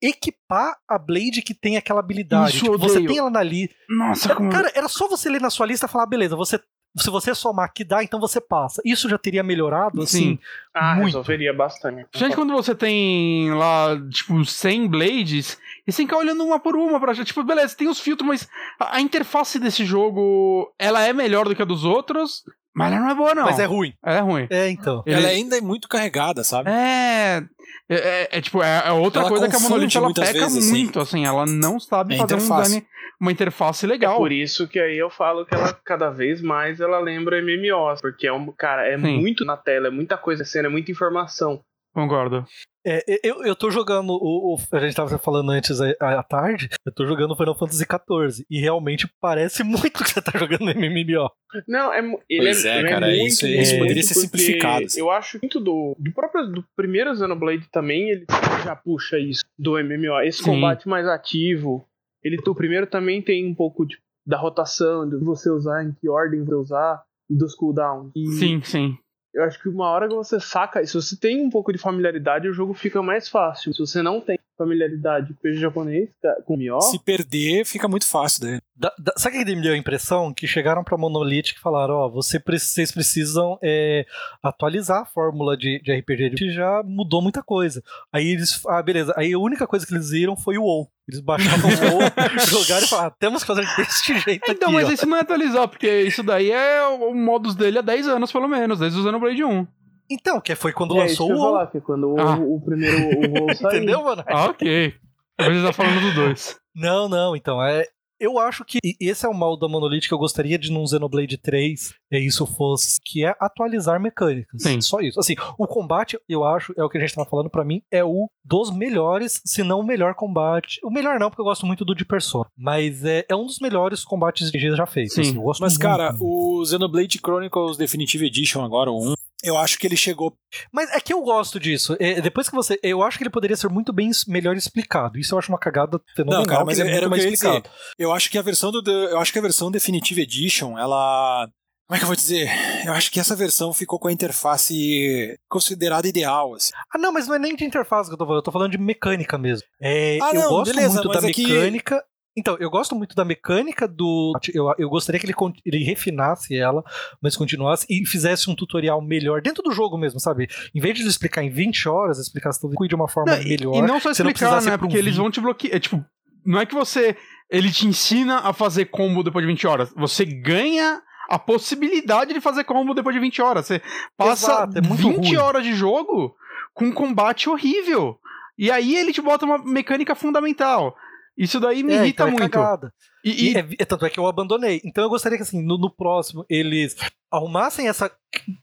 Speaker 2: equipar a Blade que tem aquela habilidade. Isso, tipo, você tem ela ali.
Speaker 3: Nossa,
Speaker 2: como... Cara, era só você ler na sua lista e falar, beleza, você se você somar que dá, então você passa. Isso já teria melhorado, assim, Sim.
Speaker 4: Ah,
Speaker 2: muito.
Speaker 4: resolveria bastante.
Speaker 3: Gente, quando você tem lá, tipo, 100 blades, e você fica olhando uma por uma pra tipo, beleza, tem os filtros, mas a, a interface desse jogo, ela é melhor do que a dos outros, mas ela não é boa, não.
Speaker 2: Mas é ruim.
Speaker 3: Ela é ruim.
Speaker 2: É, então.
Speaker 1: Ele... Ela ainda é muito carregada, sabe?
Speaker 3: É. É, é, é tipo, é, é outra ela coisa que a Monolith ela peca vezes, muito, assim. assim. ela não sabe é fazer um design, uma interface legal.
Speaker 4: É por isso que aí eu falo que ela, cada vez mais, ela lembra MMOs, porque é um, cara, é Sim. muito na tela, é muita coisa sendo, é muita informação.
Speaker 3: Concordo.
Speaker 2: É, eu, eu tô jogando o, o, A gente tava falando antes à tarde. Eu tô jogando Final Fantasy XIV. E realmente parece muito que você tá jogando MMO.
Speaker 4: Não, é. Ele
Speaker 1: pois é, é cara, é muito, isso, isso poderia ser simplificado.
Speaker 4: Eu acho muito do. Do próprio. Do primeiro Xenoblade também, ele já puxa isso do MMO. Esse Sim. combate mais ativo. Ele, o primeiro também tem um pouco de, da rotação, de você usar, em que ordem você usar, dos cooldowns.
Speaker 3: E, sim, sim
Speaker 4: eu acho que uma hora que você saca, se você tem um pouco de familiaridade, o jogo fica mais fácil. Se você não tem familiaridade com o japonês, com o
Speaker 1: Se perder, fica muito fácil daí.
Speaker 2: Da, da, sabe o que me deu a impressão? Que chegaram pra Monolith e falaram: Ó, oh, você, vocês precisam é, atualizar a fórmula de, de RPG, que já mudou muita coisa. Aí eles. Ah, beleza. Aí a única coisa que eles viram foi o WoW. Eles baixavam o WoW, jogaram e falaram: ah, temos que fazer desse jeito
Speaker 3: Então,
Speaker 2: aqui,
Speaker 3: mas
Speaker 2: ó.
Speaker 3: isso não é atualizar, porque isso daí é o modus dele há 10 anos, pelo menos, desde o Xenoblade 1.
Speaker 2: Então, que foi quando é, lançou o.
Speaker 4: Falar, que quando ah. o, o, primeiro o WoW saiu.
Speaker 2: Entendeu, mano?
Speaker 3: Ah, ok. A gente tá falando do 2.
Speaker 2: Não, não, então, é, eu acho que esse é o mal da Monolith que eu gostaria de num Xenoblade 3 é isso fosse, que é atualizar mecânicas.
Speaker 3: Sim.
Speaker 2: Só isso. Assim, o combate, eu acho, é o que a gente tava falando para mim, é o dos melhores, se não o melhor combate. O melhor não, porque eu gosto muito do de Persona, mas é, é um dos melhores combates de já feitos.
Speaker 1: Sim.
Speaker 2: Assim,
Speaker 1: mas
Speaker 2: muito.
Speaker 1: cara, o Xenoblade Chronicles Definitive Edition agora, o 1, eu acho que ele chegou.
Speaker 2: Mas é que eu gosto disso. É, depois que você. Eu acho que ele poderia ser muito bem melhor explicado. Isso eu acho uma cagada fenomenal. Não, cara, mas é era o que eu.
Speaker 1: Eu acho que a versão do. Eu acho que a versão Definitive Edition, ela. Como é que eu vou dizer? Eu acho que essa versão ficou com a interface considerada ideal. Assim.
Speaker 2: Ah, não, mas não é nem de interface que eu tô falando, eu tô falando de mecânica mesmo. É, ah, eu não, gosto beleza, muito da mecânica. Que... Então, eu gosto muito da mecânica do. Eu, eu gostaria que ele, ele refinasse ela, mas continuasse e fizesse um tutorial melhor dentro do jogo mesmo, sabe? Em vez de ele explicar em 20 horas, explicasse tudo de uma forma
Speaker 3: não,
Speaker 2: melhor.
Speaker 3: E não só explicar, não né? Porque um eles vão te bloquear. É, tipo, não é que você. Ele te ensina a fazer combo depois de 20 horas. Você ganha a possibilidade de fazer combo depois de 20 horas. Você passa Exato, é 20 ruim. horas de jogo com um combate horrível. E aí ele te bota uma mecânica fundamental. Isso daí me é, irrita então é muito.
Speaker 2: Cagada. E, e... e é, é, tanto é que eu abandonei. Então eu gostaria que, assim, no, no próximo, eles arrumassem essa.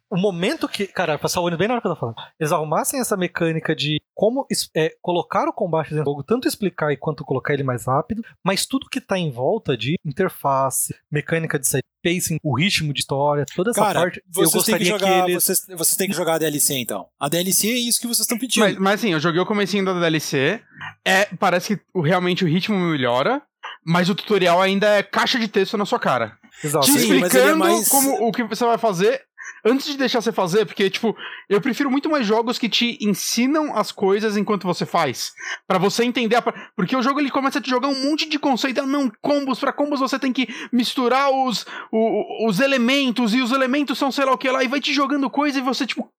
Speaker 2: O momento que. Cara, passar o olho bem na hora que eu tô falando. Eles arrumassem essa mecânica de como é, colocar o combate dentro do jogo, tanto explicar quanto colocar ele mais rápido, mas tudo que tá em volta de interface, mecânica de side pacing, o ritmo de história, toda essa
Speaker 1: Cara,
Speaker 2: parte.
Speaker 1: eu gostaria que, jogar, que eles... vocês, vocês têm que jogar a DLC então. A DLC é isso que vocês estão pedindo.
Speaker 3: Mas, mas sim, eu joguei o comecinho da DLC. É, parece que realmente o ritmo melhora mas o tutorial ainda é caixa de texto na sua cara.
Speaker 2: Exato.
Speaker 3: Te Sim, é explicando é mais... como, o que você vai fazer antes de deixar você fazer, porque, tipo, eu prefiro muito mais jogos que te ensinam as coisas enquanto você faz. para você entender. A... Porque o jogo ele começa a te jogar um monte de conceito. Ah, não, combos. Pra combos você tem que misturar os, o, os elementos, e os elementos são sei lá o que lá, e vai te jogando coisa, e você, tipo.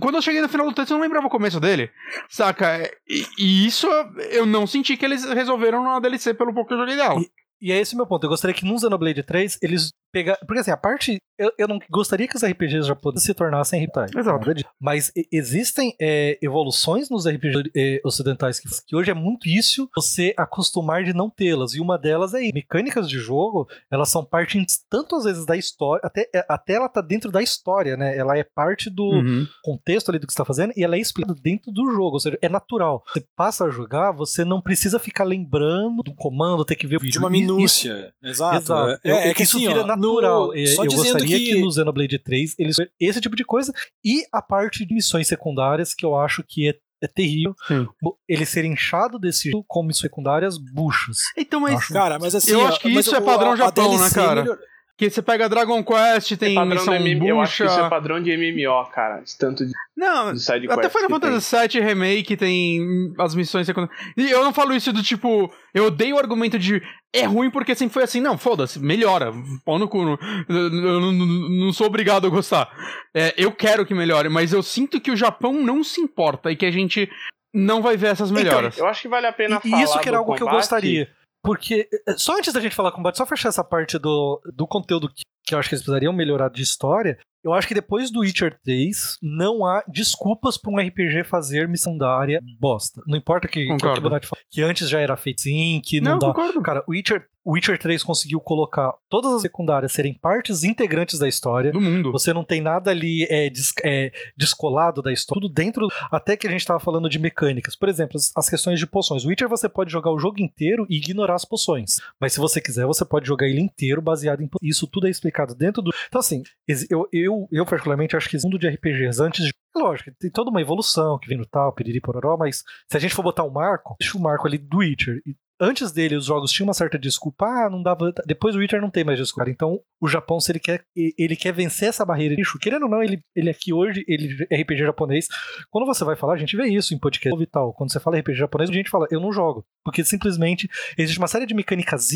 Speaker 3: Quando eu cheguei no final do texto, eu não lembrava o começo dele. Saca? E, e isso eu não senti que eles resolveram na DLC pelo pouco que eu joguei dela.
Speaker 2: E, e é esse o meu ponto. Eu gostaria que no Xenoblade 3 eles pegar. Porque assim, a parte. Eu, eu não gostaria que os RPGs japoneses se tornassem hentai.
Speaker 3: Exato.
Speaker 2: Mas existem é, evoluções nos RPGs é, ocidentais que, que, hoje é muito difícil você acostumar de não tê-las. E uma delas é mecânicas de jogo, elas são parte tanto às vezes da história, até, é, até ela tá dentro da história, né? Ela é parte do uhum. contexto ali do que você tá fazendo e ela é explicada dentro do jogo. Ou seja, é natural. Você passa a jogar, você não precisa ficar lembrando do comando, ter que ver o
Speaker 1: vídeo. De uma minúcia. Exato.
Speaker 2: Exato. É, é, é que isso assim, vira ó, natural.
Speaker 1: No,
Speaker 2: eu gostaria que... que... no Xenoblade 3 eles esse tipo de coisa e a parte de missões secundárias que eu acho que é é terrível Sim. ele ser inchado desse com missões secundárias buchas.
Speaker 3: Então, mas.
Speaker 1: Acho... Cara, mas assim.
Speaker 3: Eu acho que isso é padrão Japão, né, cara? Melhor... Que você pega Dragon Quest, tem
Speaker 4: é
Speaker 3: missão
Speaker 4: MMO, Eu acho que isso é padrão de MMO, cara. Tanto de,
Speaker 3: não, de side até Final Fantasy VII Remake tem as missões secundárias. E eu não falo isso do tipo... Eu odeio o argumento de é ruim porque sempre foi assim. Não, foda-se, melhora. Pau no cu. Eu não, não sou obrigado a gostar. É, eu quero que melhore, mas eu sinto que o Japão não se importa e que a gente não vai ver essas então, melhoras.
Speaker 4: Então, eu acho que vale a pena
Speaker 2: e,
Speaker 4: falar.
Speaker 2: Isso que era algo
Speaker 4: combate.
Speaker 2: que eu gostaria. Porque, eh, só antes da gente falar combate, só fechar essa parte do, do conteúdo que, que eu acho que eles precisariam melhorar de história, eu acho que depois do Witcher 3, não há desculpas para um RPG fazer missão da área bosta. Não importa que, que, que antes já era feito sim, que não, não dá.
Speaker 3: Concordo.
Speaker 2: Cara, o Witcher Witcher 3 conseguiu colocar todas as secundárias serem partes integrantes da história.
Speaker 3: Do mundo.
Speaker 2: Você não tem nada ali é, des, é, descolado da história. Tudo dentro. Até que a gente estava falando de mecânicas. Por exemplo, as, as, questões de poções. O Witcher você pode jogar o jogo inteiro e ignorar as poções. Mas se você quiser, você pode jogar ele inteiro baseado em. Isso tudo é explicado dentro do. Então, assim, eu, eu, eu particularmente acho que esse mundo de RPGs antes de Lógico, tem toda uma evolução que vem no tal, piriri pororó, mas se a gente for botar um marco, deixa o marco ali do Witcher e antes dele os jogos tinham uma certa desculpa, ah, não dava. Depois o Witcher não tem mais desculpa. Então, o Japão, se ele quer, ele quer vencer essa barreira de querendo ou não, ele, ele aqui hoje, ele é RPG japonês. Quando você vai falar, a gente vê isso em podcast e tal. Quando você fala RPG japonês, a gente fala, eu não jogo. Porque simplesmente existe uma série de mecânicas,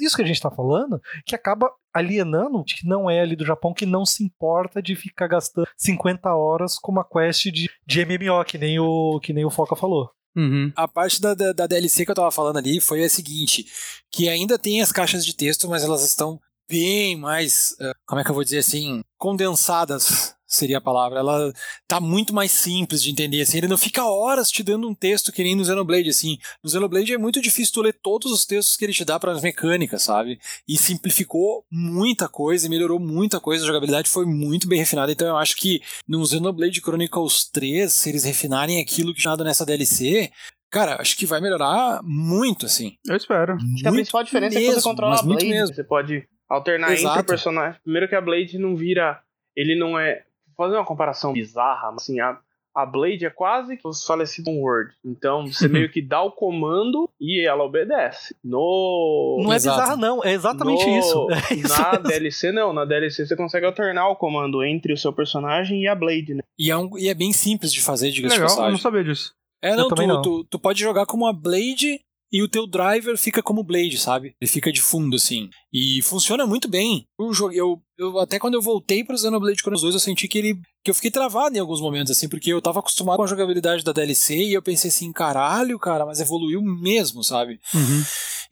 Speaker 2: isso que a gente tá falando, que acaba alienando que não é ali do Japão, que não se importa de ficar gastando 50 horas com uma quest de, de MMO, que nem o, que nem o Foca falou.
Speaker 1: Uhum. A parte da, da, da, DLC que eu tava falando ali foi a seguinte: que ainda tem as caixas de texto, mas elas estão bem mais, uh, como é que eu vou dizer assim, condensadas seria a palavra. Ela tá muito mais simples de entender, assim. Ele não fica horas te dando um texto que nem no Xenoblade, assim. No Xenoblade é muito difícil tu ler todos os textos que ele te dá para as mecânicas, sabe? E simplificou muita coisa, melhorou muita coisa, a jogabilidade foi muito bem refinada. Então eu acho que no Xenoblade Chronicles 3, se eles refinarem aquilo que tinha nessa DLC, Cara, acho que vai melhorar muito, assim.
Speaker 3: Eu espero.
Speaker 4: Acho que a principal diferença mesmo, é que você controla a Blade. Mesmo. Você pode alternar Exato. entre personagens. Primeiro que a Blade não vira. Ele não é fazer uma comparação bizarra, assim, a, a Blade é quase que os falecidos Word. Então você meio que dá o comando e ela obedece. No.
Speaker 2: Não é bizarra, não. É exatamente no... isso. É isso
Speaker 4: na mesmo. DLC, não. Na DLC você consegue alternar o comando entre o seu personagem e a Blade, né?
Speaker 1: E é, um, e é bem simples de fazer, diga-se
Speaker 3: Legal, eu não sabia disso.
Speaker 1: É, não, tu, não. Tu, tu, pode jogar como a Blade e o teu driver fica como Blade, sabe? Ele fica de fundo, assim. E funciona muito bem. Eu, eu, eu até quando eu voltei pro Xenoblade Chronicles 2, eu senti que ele. que eu fiquei travado em alguns momentos, assim, porque eu tava acostumado com a jogabilidade da DLC e eu pensei assim, caralho, cara, mas evoluiu mesmo, sabe?
Speaker 3: Uhum.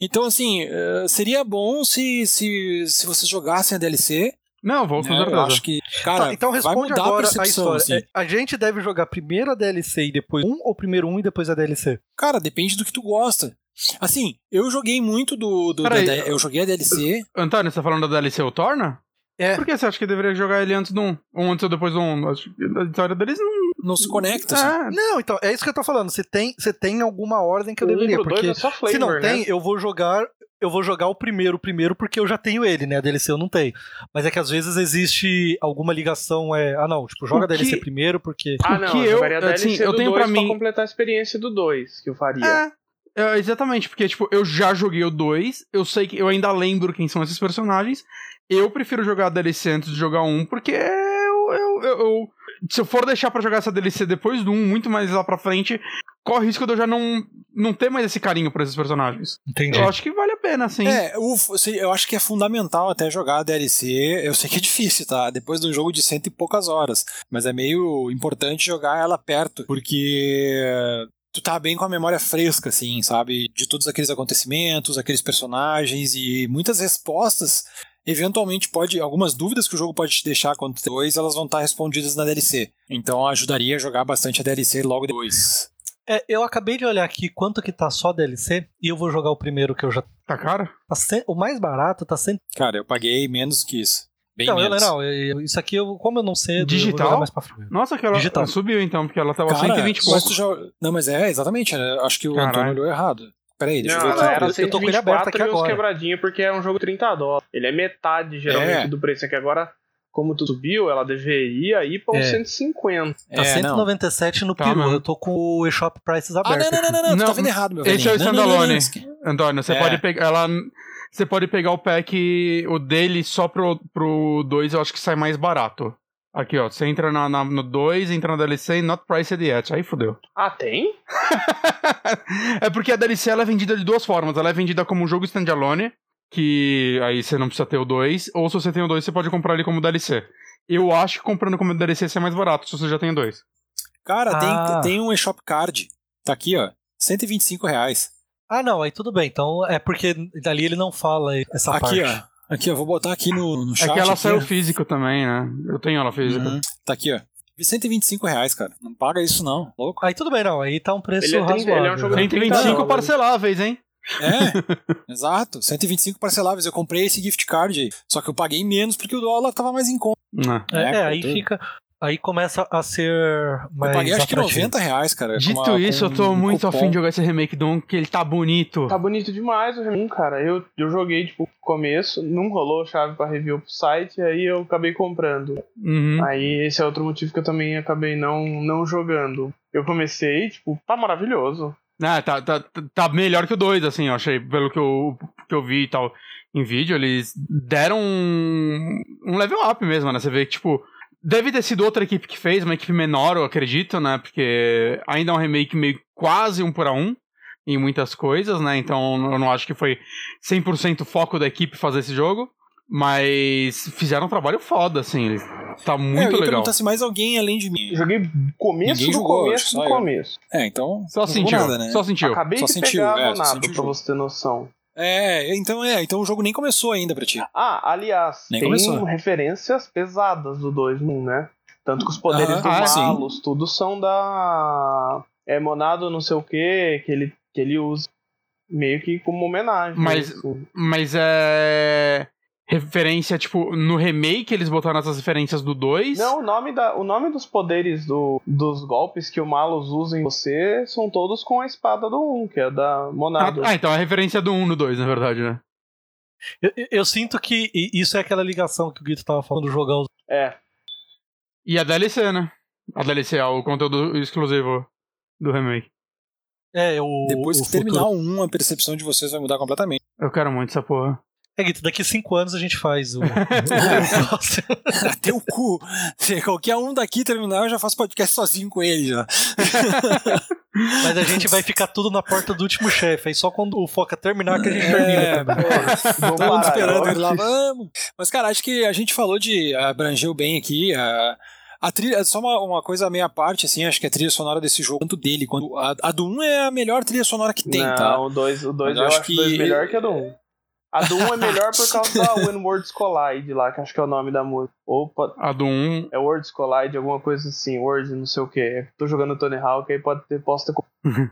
Speaker 1: Então, assim, uh, seria bom se, se, se vocês jogassem a DLC.
Speaker 3: Não, vou fazer
Speaker 1: né? Eu acho que, cara, tá,
Speaker 2: então responde
Speaker 1: agora
Speaker 2: a, a história. Assim. É, a gente deve jogar primeiro a DLC e depois um, ou primeiro um e depois a DLC?
Speaker 1: Cara, depende do que tu gosta. Assim, eu joguei muito do. do da, eu joguei a DLC.
Speaker 3: Antônio, você tá falando da DLC o Torna?
Speaker 1: É.
Speaker 3: Por que você acha que deveria jogar ele antes do 1? Ou antes ou depois do 1? Acho que a história deles não.
Speaker 1: Não se conecta.
Speaker 2: É. Assim. Não, então, é isso que eu tô falando. Você tem, você tem alguma ordem que eu o deveria. Porque é flavor, se não tem, né? eu vou jogar. Eu vou jogar o primeiro primeiro porque eu já tenho ele, né? A DLC eu não tenho. Mas é que às vezes existe alguma ligação. É, ah, não, tipo, joga a DLC primeiro porque.
Speaker 4: Ah, não,
Speaker 3: que
Speaker 4: eu, eu, assim, eu tenho para mim. Completar a experiência do 2 que eu faria.
Speaker 3: É. É, exatamente, porque, tipo, eu já joguei o 2, eu sei que eu ainda lembro quem são esses personagens. Eu prefiro jogar a DLC antes de jogar um, porque eu, eu, eu, eu se eu for deixar para jogar essa DLC depois do 1, muito mais lá pra frente, corre o risco de eu já não, não ter mais esse carinho por esses personagens.
Speaker 2: Entendi.
Speaker 3: Eu acho que vale a pena, sim.
Speaker 1: É, eu, eu acho que é fundamental até jogar a DLC. Eu sei que é difícil, tá? Depois de um jogo de cento e poucas horas. Mas é meio importante jogar ela perto, porque tu tá bem com a memória fresca, assim, sabe? De todos aqueles acontecimentos, aqueles personagens e muitas respostas. Eventualmente pode. Algumas dúvidas que o jogo pode te deixar quando depois, elas vão estar respondidas na DLC. Então ajudaria a jogar bastante a DLC logo depois.
Speaker 2: É, eu acabei de olhar aqui quanto que tá só DLC e eu vou jogar o primeiro que eu já.
Speaker 3: Tá caro?
Speaker 2: Tá o mais barato tá sempre.
Speaker 1: Cara, eu paguei menos que isso. Bem
Speaker 2: então,
Speaker 1: menos.
Speaker 2: eu, não, isso aqui, eu, como eu não sei,
Speaker 3: digital?
Speaker 2: mais pra frente.
Speaker 3: Nossa, que ela, Digital. subiu então, porque ela tava
Speaker 1: Cara,
Speaker 3: 120
Speaker 1: mas tu já, Não, mas é, exatamente. Acho que o Caralho. Antônio olhou errado. Peraí, deixa
Speaker 4: não,
Speaker 1: eu ver.
Speaker 4: Era
Speaker 2: eu tô com ele aberto aqui agora.
Speaker 4: quebradinha porque é um jogo 30 dólares. Ele é metade, geralmente,
Speaker 1: É.
Speaker 4: do preço. É que agora, como tu subiu, ela deveria ir pra uns
Speaker 2: É.
Speaker 4: 150.
Speaker 2: Tá
Speaker 1: É, não.
Speaker 2: 197 no
Speaker 3: Tá,
Speaker 2: peru.
Speaker 3: mano.
Speaker 2: Eu tô com o eShop Prices
Speaker 1: Ah,
Speaker 2: aberto.
Speaker 1: não, não, não, não, não, tu
Speaker 3: Não,
Speaker 1: tá vendo errado, meu
Speaker 3: esse
Speaker 1: velhinho.
Speaker 3: é o
Speaker 1: Não, não, não,
Speaker 3: standalone.
Speaker 1: não,
Speaker 3: Antônio, você
Speaker 1: É.
Speaker 3: pode pegar ela. Você pode pegar o pack, o dele só pro, pro 2, eu acho que sai mais barato. Aqui, ó. Você entra na, na- no 2, entra na DLC e not priced yet. Aí fodeu.
Speaker 4: Ah, tem?
Speaker 3: é porque a DLC ela é vendida de duas formas. Ela é vendida como um jogo standalone, que aí você não precisa ter o 2, ou se você tem o 2, você pode comprar ele como DLC. Eu acho que comprando como DLC é mais barato se você já tem o 2.
Speaker 1: Cara,
Speaker 2: Ah.
Speaker 1: tem, tem um eShop Card. Tá aqui, ó. 125 reais.
Speaker 2: Ah, não, aí tudo bem. Então é porque dali ele não fala essa
Speaker 1: Aqui,
Speaker 2: parte.
Speaker 1: ó. Aqui, eu vou botar aqui no, no chat.
Speaker 3: É que ela
Speaker 1: aqui,
Speaker 3: saiu
Speaker 1: ó.
Speaker 3: físico também, né? Eu tenho ela física.
Speaker 1: Uhum. Tá aqui, ó. 125 reais, cara. Não paga isso, não. Louco.
Speaker 2: Aí tudo bem, não. Aí tá um preço
Speaker 4: Ele é trinta-
Speaker 2: razoável.
Speaker 4: ele é um jogo
Speaker 2: né?
Speaker 3: 125
Speaker 4: dólares.
Speaker 3: parceláveis, hein?
Speaker 1: É, exato. 125 parceláveis. Eu comprei esse gift card aí. Só que eu paguei menos porque o dólar tava mais em conta.
Speaker 3: Não.
Speaker 2: É,
Speaker 1: É,
Speaker 2: é, aí
Speaker 1: tudo.
Speaker 2: fica. Aí começa a ser mais.
Speaker 1: eu paguei acho que
Speaker 2: atrativo.
Speaker 1: 90 reais, cara.
Speaker 3: Dito
Speaker 1: uma-
Speaker 3: isso, eu tô
Speaker 1: um
Speaker 3: muito afim de jogar esse remake do 1, que ele tá bonito.
Speaker 4: Tá bonito demais o Remum, cara. Eu, eu joguei, tipo, no começo, não rolou chave pra review pro site, aí eu acabei comprando.
Speaker 3: Uhum.
Speaker 4: Aí esse é outro motivo que eu também acabei não, não jogando. Eu comecei, tipo, tá maravilhoso.
Speaker 3: Ah, tá, tá, tá melhor que o 2, assim, eu achei, pelo que eu, que eu vi e tal em vídeo, eles deram um, um level up mesmo, né? Você vê que, tipo, deve ter sido outra equipe que fez, uma equipe menor, eu acredito, né? Porque ainda é um remake meio quase um por um em muitas coisas, né? Então eu não acho que foi 100% foco da equipe fazer esse jogo. Mas fizeram um trabalho foda, assim. Tá
Speaker 1: É, eu
Speaker 3: muito
Speaker 1: ia
Speaker 3: legal.
Speaker 1: perguntar se mais alguém além de mim.
Speaker 4: Eu joguei começo
Speaker 1: Ninguém
Speaker 4: do
Speaker 1: jogou,
Speaker 4: começo do
Speaker 1: eu.
Speaker 4: começo.
Speaker 1: É, então.
Speaker 3: Só sentiu.
Speaker 1: Nada, né?
Speaker 3: Só sentiu.
Speaker 4: Acabei
Speaker 1: Só
Speaker 4: de
Speaker 1: sentiu,
Speaker 4: pegar
Speaker 1: é,
Speaker 4: nada, pra você ter noção.
Speaker 1: É, então é, então o jogo nem começou ainda pra ti.
Speaker 4: Ah, aliás,
Speaker 1: Nem
Speaker 4: tem
Speaker 1: começou.
Speaker 4: referências pesadas do 2 1, né? Tanto que os poderes
Speaker 1: Aham,
Speaker 4: do
Speaker 3: ah, sim.
Speaker 4: Malus, tudo são da. É Monado não sei o que, que ele, que ele usa. Meio que como homenagem.
Speaker 3: Mas-
Speaker 4: assim.
Speaker 3: Mas é. Referência, tipo, no remake eles botaram essas referências do 2.
Speaker 4: Não, o nome, da, o nome dos poderes do, dos golpes que o Malus usa em você são todos com a espada do 1, que é da
Speaker 3: Ah,
Speaker 4: Monado.
Speaker 3: ah, então é referência do 1 no 2, na verdade, né?
Speaker 2: Eu, eu- eu sinto que isso é aquela ligação que o Guito tava falando, jogar os.
Speaker 4: É.
Speaker 3: E a DLC, né? A DLC é o conteúdo exclusivo do remake.
Speaker 2: É, o.
Speaker 1: Depois
Speaker 2: o
Speaker 1: que terminar o 1, a percepção de vocês vai mudar completamente.
Speaker 3: Eu quero muito essa porra.
Speaker 2: É, Guito, daqui cinco anos a gente faz o. o
Speaker 1: o cu. Se qualquer um daqui terminar, eu já faço podcast sozinho com ele já.
Speaker 2: Mas a gente vai ficar tudo na porta do último chefe. Aí só quando o Foca terminar que a gente
Speaker 1: É,
Speaker 2: termina também.
Speaker 4: Vamos
Speaker 1: Todo mundo esperando ele lá, vamos. Mas, cara, acho que a gente falou de. abrangeu bem aqui. A, a trilha, só uma, uma coisa meia parte, assim, acho que a trilha sonora desse jogo, tanto dele quanto. A, a do 1 é a melhor trilha sonora que tem,
Speaker 4: não,
Speaker 1: tá?
Speaker 4: o 2 o dois eu
Speaker 1: eu
Speaker 4: acho,
Speaker 1: acho
Speaker 4: que... dois
Speaker 1: que-
Speaker 4: melhor que a do 1. A do 1 um é melhor por causa da When Worlds Collide lá, que acho que é o nome da música. Opa,
Speaker 3: A do 1.
Speaker 4: é Worlds Collide, alguma coisa assim, Words não sei o que. Tô jogando Tony Hawk, aí pode ter, posso ter...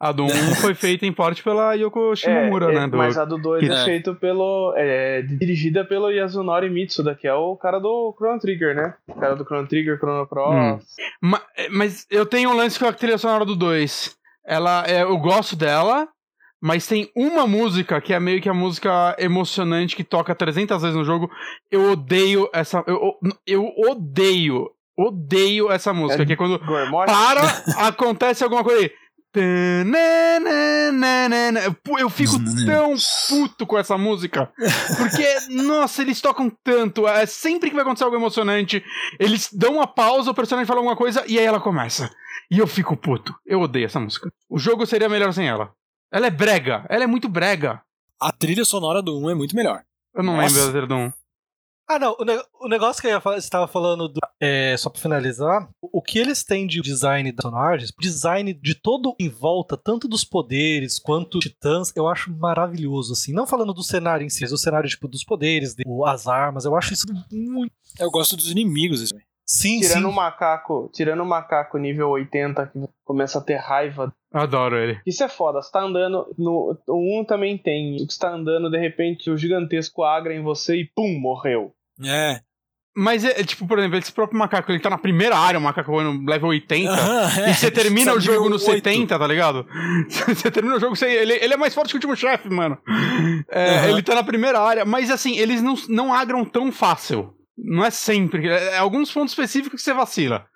Speaker 3: A do 1 foi feita em parte pela Yoko Shimomura,
Speaker 4: É, é,
Speaker 3: né? Do...
Speaker 4: Mas a do 2 é
Speaker 1: É.
Speaker 4: feito pelo... É, dirigida pelo Yasunori Mitsuda, que é o cara do Chrono Trigger, né? O cara do Chrono Trigger, Chrono Cross.
Speaker 3: Hum. Ma- Mas eu tenho um lance com a trilha sonora do 2. Ela, é, eu gosto dela, mas tem uma música que é meio que a música emocionante que toca 300 vezes no jogo. Eu odeio essa. Eu, eu odeio, odeio essa música.
Speaker 4: É
Speaker 3: que é quando para, acontece alguma coisa aí. Eu fico tão puto com essa música. Porque, nossa, eles tocam tanto. É sempre que vai acontecer algo emocionante, eles dão uma pausa, o personagem fala alguma coisa e aí ela começa. E eu fico puto. Eu odeio essa música. O jogo seria melhor sem ela. Ela é brega. Ela é muito brega.
Speaker 1: A trilha sonora do 1 é muito melhor.
Speaker 3: Eu não
Speaker 1: Nossa.
Speaker 3: lembro da trilha do 1.
Speaker 2: Ah, não. O, ne- o negócio que eu ia falar, você estava falando, do- é, só pra finalizar, o que eles têm de design das personagens, design de todo em volta, tanto dos poderes quanto titãs, eu acho maravilhoso, assim. Não falando do cenário em si, mas o cenário, tipo, dos poderes, de- o- as armas, eu acho isso muito.
Speaker 1: Eu gosto dos inimigos. assim.
Speaker 2: Sim,
Speaker 4: Tirando o
Speaker 2: sim.
Speaker 4: macaco, tirando o macaco nível 80 que começa a ter raiva.
Speaker 3: Adoro ele.
Speaker 4: Isso é foda, você tá andando no o 1 também tem, o que está andando de repente o gigantesco agra em você e pum, morreu.
Speaker 1: É.
Speaker 3: Mas, é, tipo, por exemplo, esse próprio macaco, ele tá na primeira área, o macaco no level 80, é, e você termina o jogo no 8. 70, tá ligado? você termina o jogo sem. Ele, ele é mais forte que o último chefe, mano. É, Ele tá na primeira área, mas assim, eles não, não agram tão fácil. Não é sempre. É, é alguns pontos específicos que você vacila.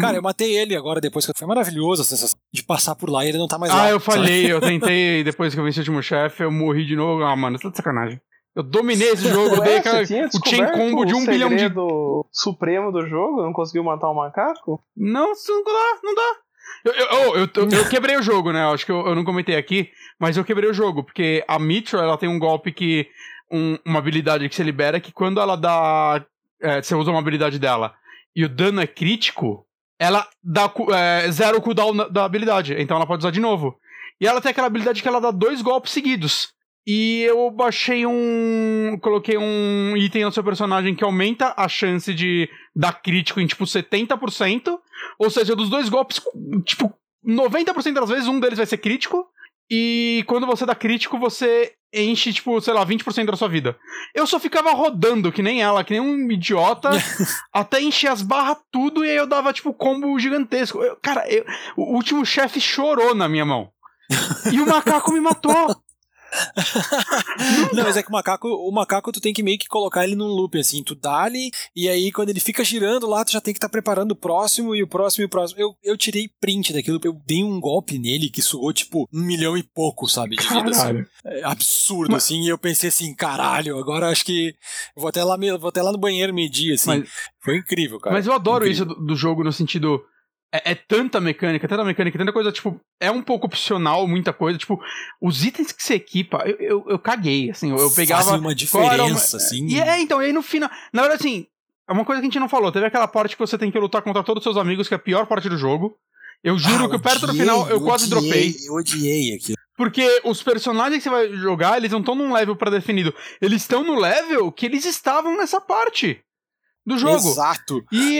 Speaker 1: Cara, eu matei ele agora depois que foi maravilhoso a sensação de passar por lá e ele não tá mais
Speaker 3: ah,
Speaker 1: lá.
Speaker 3: Ah, eu falhei, eu tentei depois que eu venci o último chefe, eu morri de novo. Ah, mano, isso tá de sacanagem. Eu dominei esse jogo, eu dei aquela, o chain combo de um bilhão de.
Speaker 4: O supremo do jogo? Não conseguiu matar o macaco?
Speaker 3: Não, não dá, não dá. Eu, eu, eu, eu, eu quebrei o jogo, né? Acho que eu, eu não comentei aqui, mas eu quebrei o jogo, porque a Mitro, ela tem um golpe que. Um, uma habilidade que você libera que quando ela dá. É, você usa uma habilidade dela e o dano é crítico, ela dá é, zero cooldown da habilidade. Então ela pode usar de novo. E ela tem aquela habilidade que ela dá dois golpes seguidos. E eu baixei um. Coloquei um item no seu personagem que aumenta a chance de dar crítico em tipo 70%. Ou seja, dos dois golpes, tipo, 90% das vezes um deles vai ser crítico. E quando você dá crítico, você enche, tipo, sei lá, 20% da sua vida. Eu só ficava rodando, que nem ela, que nem um idiota, até encher as barras tudo, e aí eu dava, tipo, combo gigantesco. Eu, cara, eu, o último chefe chorou na minha mão. e o macaco me matou.
Speaker 1: Não, mas é que o macaco, o macaco tu tem que meio que colocar ele num loop, assim, tu dá-lhe, e aí quando ele fica girando lá, tu já tem que estar tá preparando o próximo, e o próximo, e o próximo. Eu, eu tirei print daquilo, eu dei um golpe nele que sugou, tipo, um milhão e pouco, sabe, de vida, assim. É absurdo, mas... assim, e eu pensei assim, caralho, agora acho que vou até lá, vou até lá no banheiro medir, assim. Mas... Foi incrível, cara.
Speaker 3: Mas eu adoro incrível. isso do, do jogo no sentido é, é, tanta mecânica, tanta mecânica, tanta coisa, tipo, é um pouco opcional, muita coisa, tipo, os itens que você equipa, eu, eu, eu caguei, assim, eu, eu pegava... Fazem
Speaker 1: uma diferença, uma... assim.
Speaker 3: E é, então, e aí no final, na verdade, assim, é uma coisa que a gente não falou, teve aquela parte que você tem que lutar contra todos os seus amigos, que é a pior parte do jogo, eu juro ah, que perto do final eu quase odiei, dropei.
Speaker 1: Eu odiei aquilo.
Speaker 3: Porque os personagens que você vai jogar, eles não estão num level pré-definido. Eles estão no level que eles estavam nessa parte do jogo.
Speaker 1: Exato.
Speaker 3: E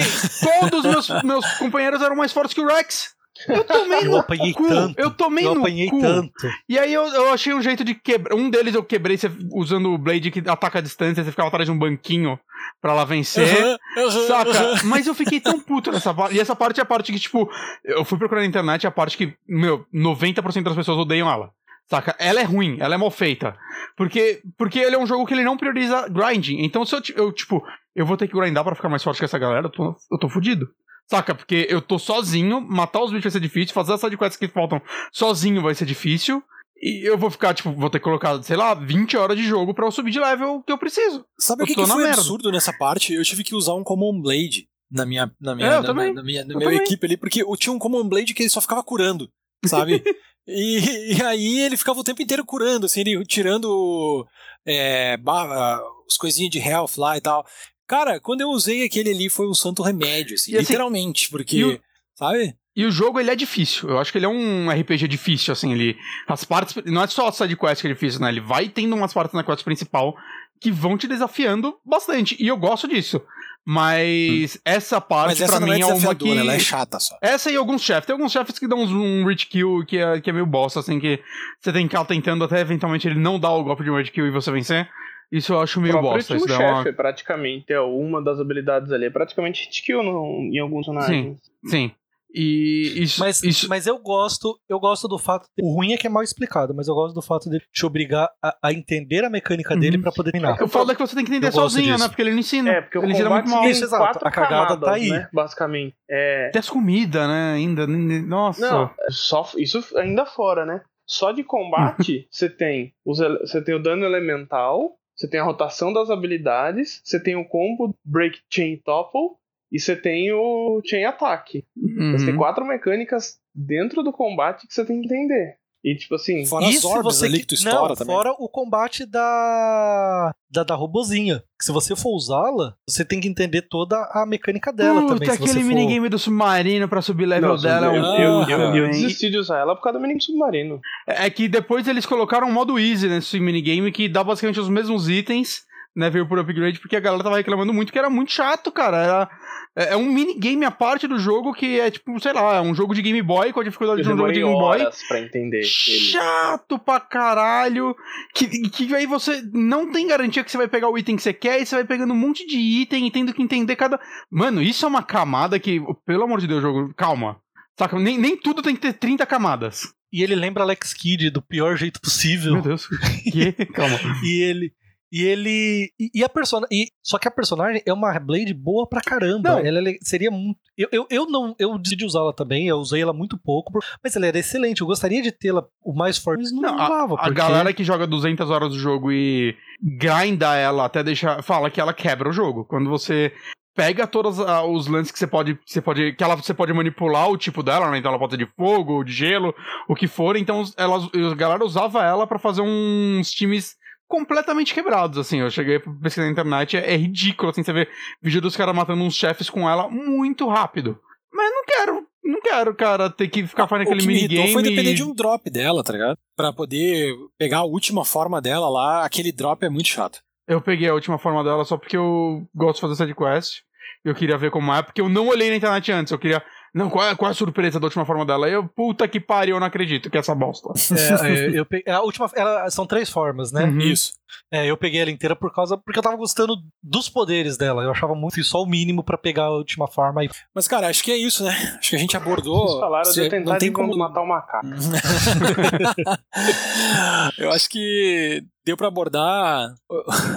Speaker 3: todos os meus, meus companheiros eram mais fortes que o Rex. Eu tomei eu no
Speaker 2: apanhei
Speaker 3: cu.
Speaker 2: Tanto.
Speaker 3: Eu tomei
Speaker 2: eu
Speaker 3: no
Speaker 2: apanhei
Speaker 3: cu.
Speaker 2: tanto.
Speaker 3: E aí eu, eu achei um jeito de quebrar. Um deles eu quebrei usando o Blade que ataca a distância, você ficava atrás de um banquinho pra lá vencer. Uhum, uhum, saca? Uhum. Mas eu fiquei tão puto nessa parte. E essa parte é a parte que, tipo, eu fui procurar na internet, é a parte que, meu, 90% das pessoas odeiam ela. Saca? Ela é ruim, ela é mal feita. Porque, porque ele é um jogo que ele não prioriza grinding. Então, se eu, eu tipo, eu vou ter que grindar para ficar mais forte que essa galera, eu tô, eu tô fudido. Saca? Porque eu tô sozinho, matar os bichos vai ser difícil, fazer as sidequests que faltam sozinho vai ser difícil. E eu vou ficar, tipo, vou ter que colocar, sei lá, 20 horas de jogo para eu subir de level que eu preciso.
Speaker 1: Sabe o que, que foi merda. absurdo nessa parte? Eu tive que usar um Common Blade na minha, na minha, é, na, na, na, minha, na minha equipe ali, porque eu tinha um Common Blade que ele só ficava curando, sabe? E, e, aí ele ficava o tempo inteiro curando, assim, ele tirando é, barra, as coisinhas de health lá e tal. Cara, quando eu usei aquele ali foi um santo remédio, assim, assim literalmente, porque, o, sabe?
Speaker 3: E o jogo, ele é difícil. Eu acho que ele é um RPG difícil, assim, ele... As partes... Não é só a side quest que é difícil, né? Ele vai tendo umas partes na quest principal que vão te desafiando bastante. E eu gosto disso. Mas hum. essa parte essa pra mim é, é uma que.
Speaker 1: Ela é chata só.
Speaker 3: Essa e alguns chefes. Tem alguns chefes que dão um rich kill que é, que é meio bosta, assim, que você tem que estar tentando até eventualmente ele não dar o golpe de um rich kill e você vencer. Isso eu acho meio bosta.
Speaker 4: O
Speaker 3: chefe,
Speaker 4: uma... praticamente, é uma das habilidades ali. É praticamente hit kill no, em alguns personagens.
Speaker 3: Sim, sim. E isso,
Speaker 2: mas,
Speaker 3: isso...
Speaker 2: mas eu gosto, eu gosto do fato. De, o ruim é que é mal explicado, mas eu gosto do fato de te obrigar a, a entender a mecânica uhum. dele para poder treinar.
Speaker 3: O foda é que você tem que entender sozinho, né? Porque ele não ensina.
Speaker 4: É, porque
Speaker 3: ele
Speaker 4: ensina muito mal.
Speaker 2: Isso, exato. A cagada camadas, tá aí.
Speaker 4: Né, basicamente. É...
Speaker 3: Tem as comidas, né? Ainda. Nossa.
Speaker 4: Não, só, isso ainda fora, né? Só de combate, você tem, os, você tem o dano elemental, você tem a rotação das habilidades, você tem o combo Break Chain Topple, e você tem o Chain Attack. Uhum. Você tem quatro mecânicas dentro do combate que você tem que entender. E tipo assim.
Speaker 2: Fora
Speaker 4: isso
Speaker 2: as orbes você ali que tu estoura não, também. Fora o combate da. Da, da robozinha. Que se você for usá-la, você tem que entender toda a mecânica dela Puta, também.
Speaker 3: aquele
Speaker 2: for...
Speaker 3: minigame do submarino pra subir level não, dela. Eu, eu,
Speaker 4: eu, eu, desisti de usar ela por causa do minigame submarino.
Speaker 3: É que depois eles colocaram um modo easy nesse minigame que dá basicamente os mesmos itens né, veio por upgrade, porque a galera tava reclamando muito que era muito chato, cara. Era, é, é um minigame à parte do jogo que é tipo, sei lá, é um jogo de Game Boy com a dificuldade
Speaker 4: Eu
Speaker 3: de um jogo de Game Boy.
Speaker 4: pra entender ele.
Speaker 3: Chato pra caralho. Que, que aí você não tem garantia que você vai pegar o item que você quer e você vai pegando um monte de item e tendo que entender cada. Mano, isso é uma camada que, pelo amor de Deus, jogo, calma. Saca? Nem, nem tudo tem que ter 30 camadas.
Speaker 2: E ele lembra Alex Kidd do pior jeito possível.
Speaker 3: Meu Deus. Que? Calma.
Speaker 2: E ele. E ele. E, e a personagem. Só que a personagem é uma Blade boa pra caramba.
Speaker 3: Não.
Speaker 2: Ela é- seria muito. Eu, eu, eu não. Eu decidi usá-la também. Eu usei ela muito pouco. Mas ela era excelente. Eu gostaria de tê-la o mais forte. Mas não,
Speaker 3: Não,
Speaker 2: dava.
Speaker 3: A
Speaker 2: porque-
Speaker 3: galera que joga 200 horas do jogo e grinda ela até deixar. Fala que ela quebra o jogo. Quando você pega todos os lances que você pode. Você pode. Que ela, você pode manipular o tipo dela, né? Então ela pode ser de fogo, de gelo, o que for. Então elas, a galera usava ela pra fazer uns times completamente quebrados, assim. Eu cheguei a pesquisar na internet, é, é ridículo, assim, você vê vídeo dos caras matando uns chefes com ela muito rápido. Mas não quero, não quero, cara, ter que ficar fazendo
Speaker 1: O
Speaker 3: aquele minigame.
Speaker 1: foi depender de um drop dela, tá ligado? Pra poder pegar a última forma dela lá, aquele drop é muito chato.
Speaker 3: Eu peguei a última forma dela só porque eu gosto de fazer side quest. Eu queria ver como é, porque eu não olhei na internet antes. Eu queria. Não, qual é, qual é a surpresa da última forma dela? Eu, puta que pariu, eu não acredito que é essa bosta.
Speaker 2: É, é, eu peguei, a última. ela- são três formas, né?
Speaker 3: Uhum.
Speaker 1: Isso.
Speaker 2: É, eu peguei ela inteira por causa. Porque eu tava gostando dos poderes dela. Eu achava muito só o mínimo pra pegar a última forma. E...
Speaker 1: Mas, cara, acho que é isso, né? Acho que a gente
Speaker 4: Vocês
Speaker 1: abordou.
Speaker 4: falaram de
Speaker 1: Cê-
Speaker 4: eu tentar
Speaker 1: não tem
Speaker 4: de
Speaker 1: como
Speaker 4: matar o macaco.
Speaker 1: Eu acho que deu pra abordar.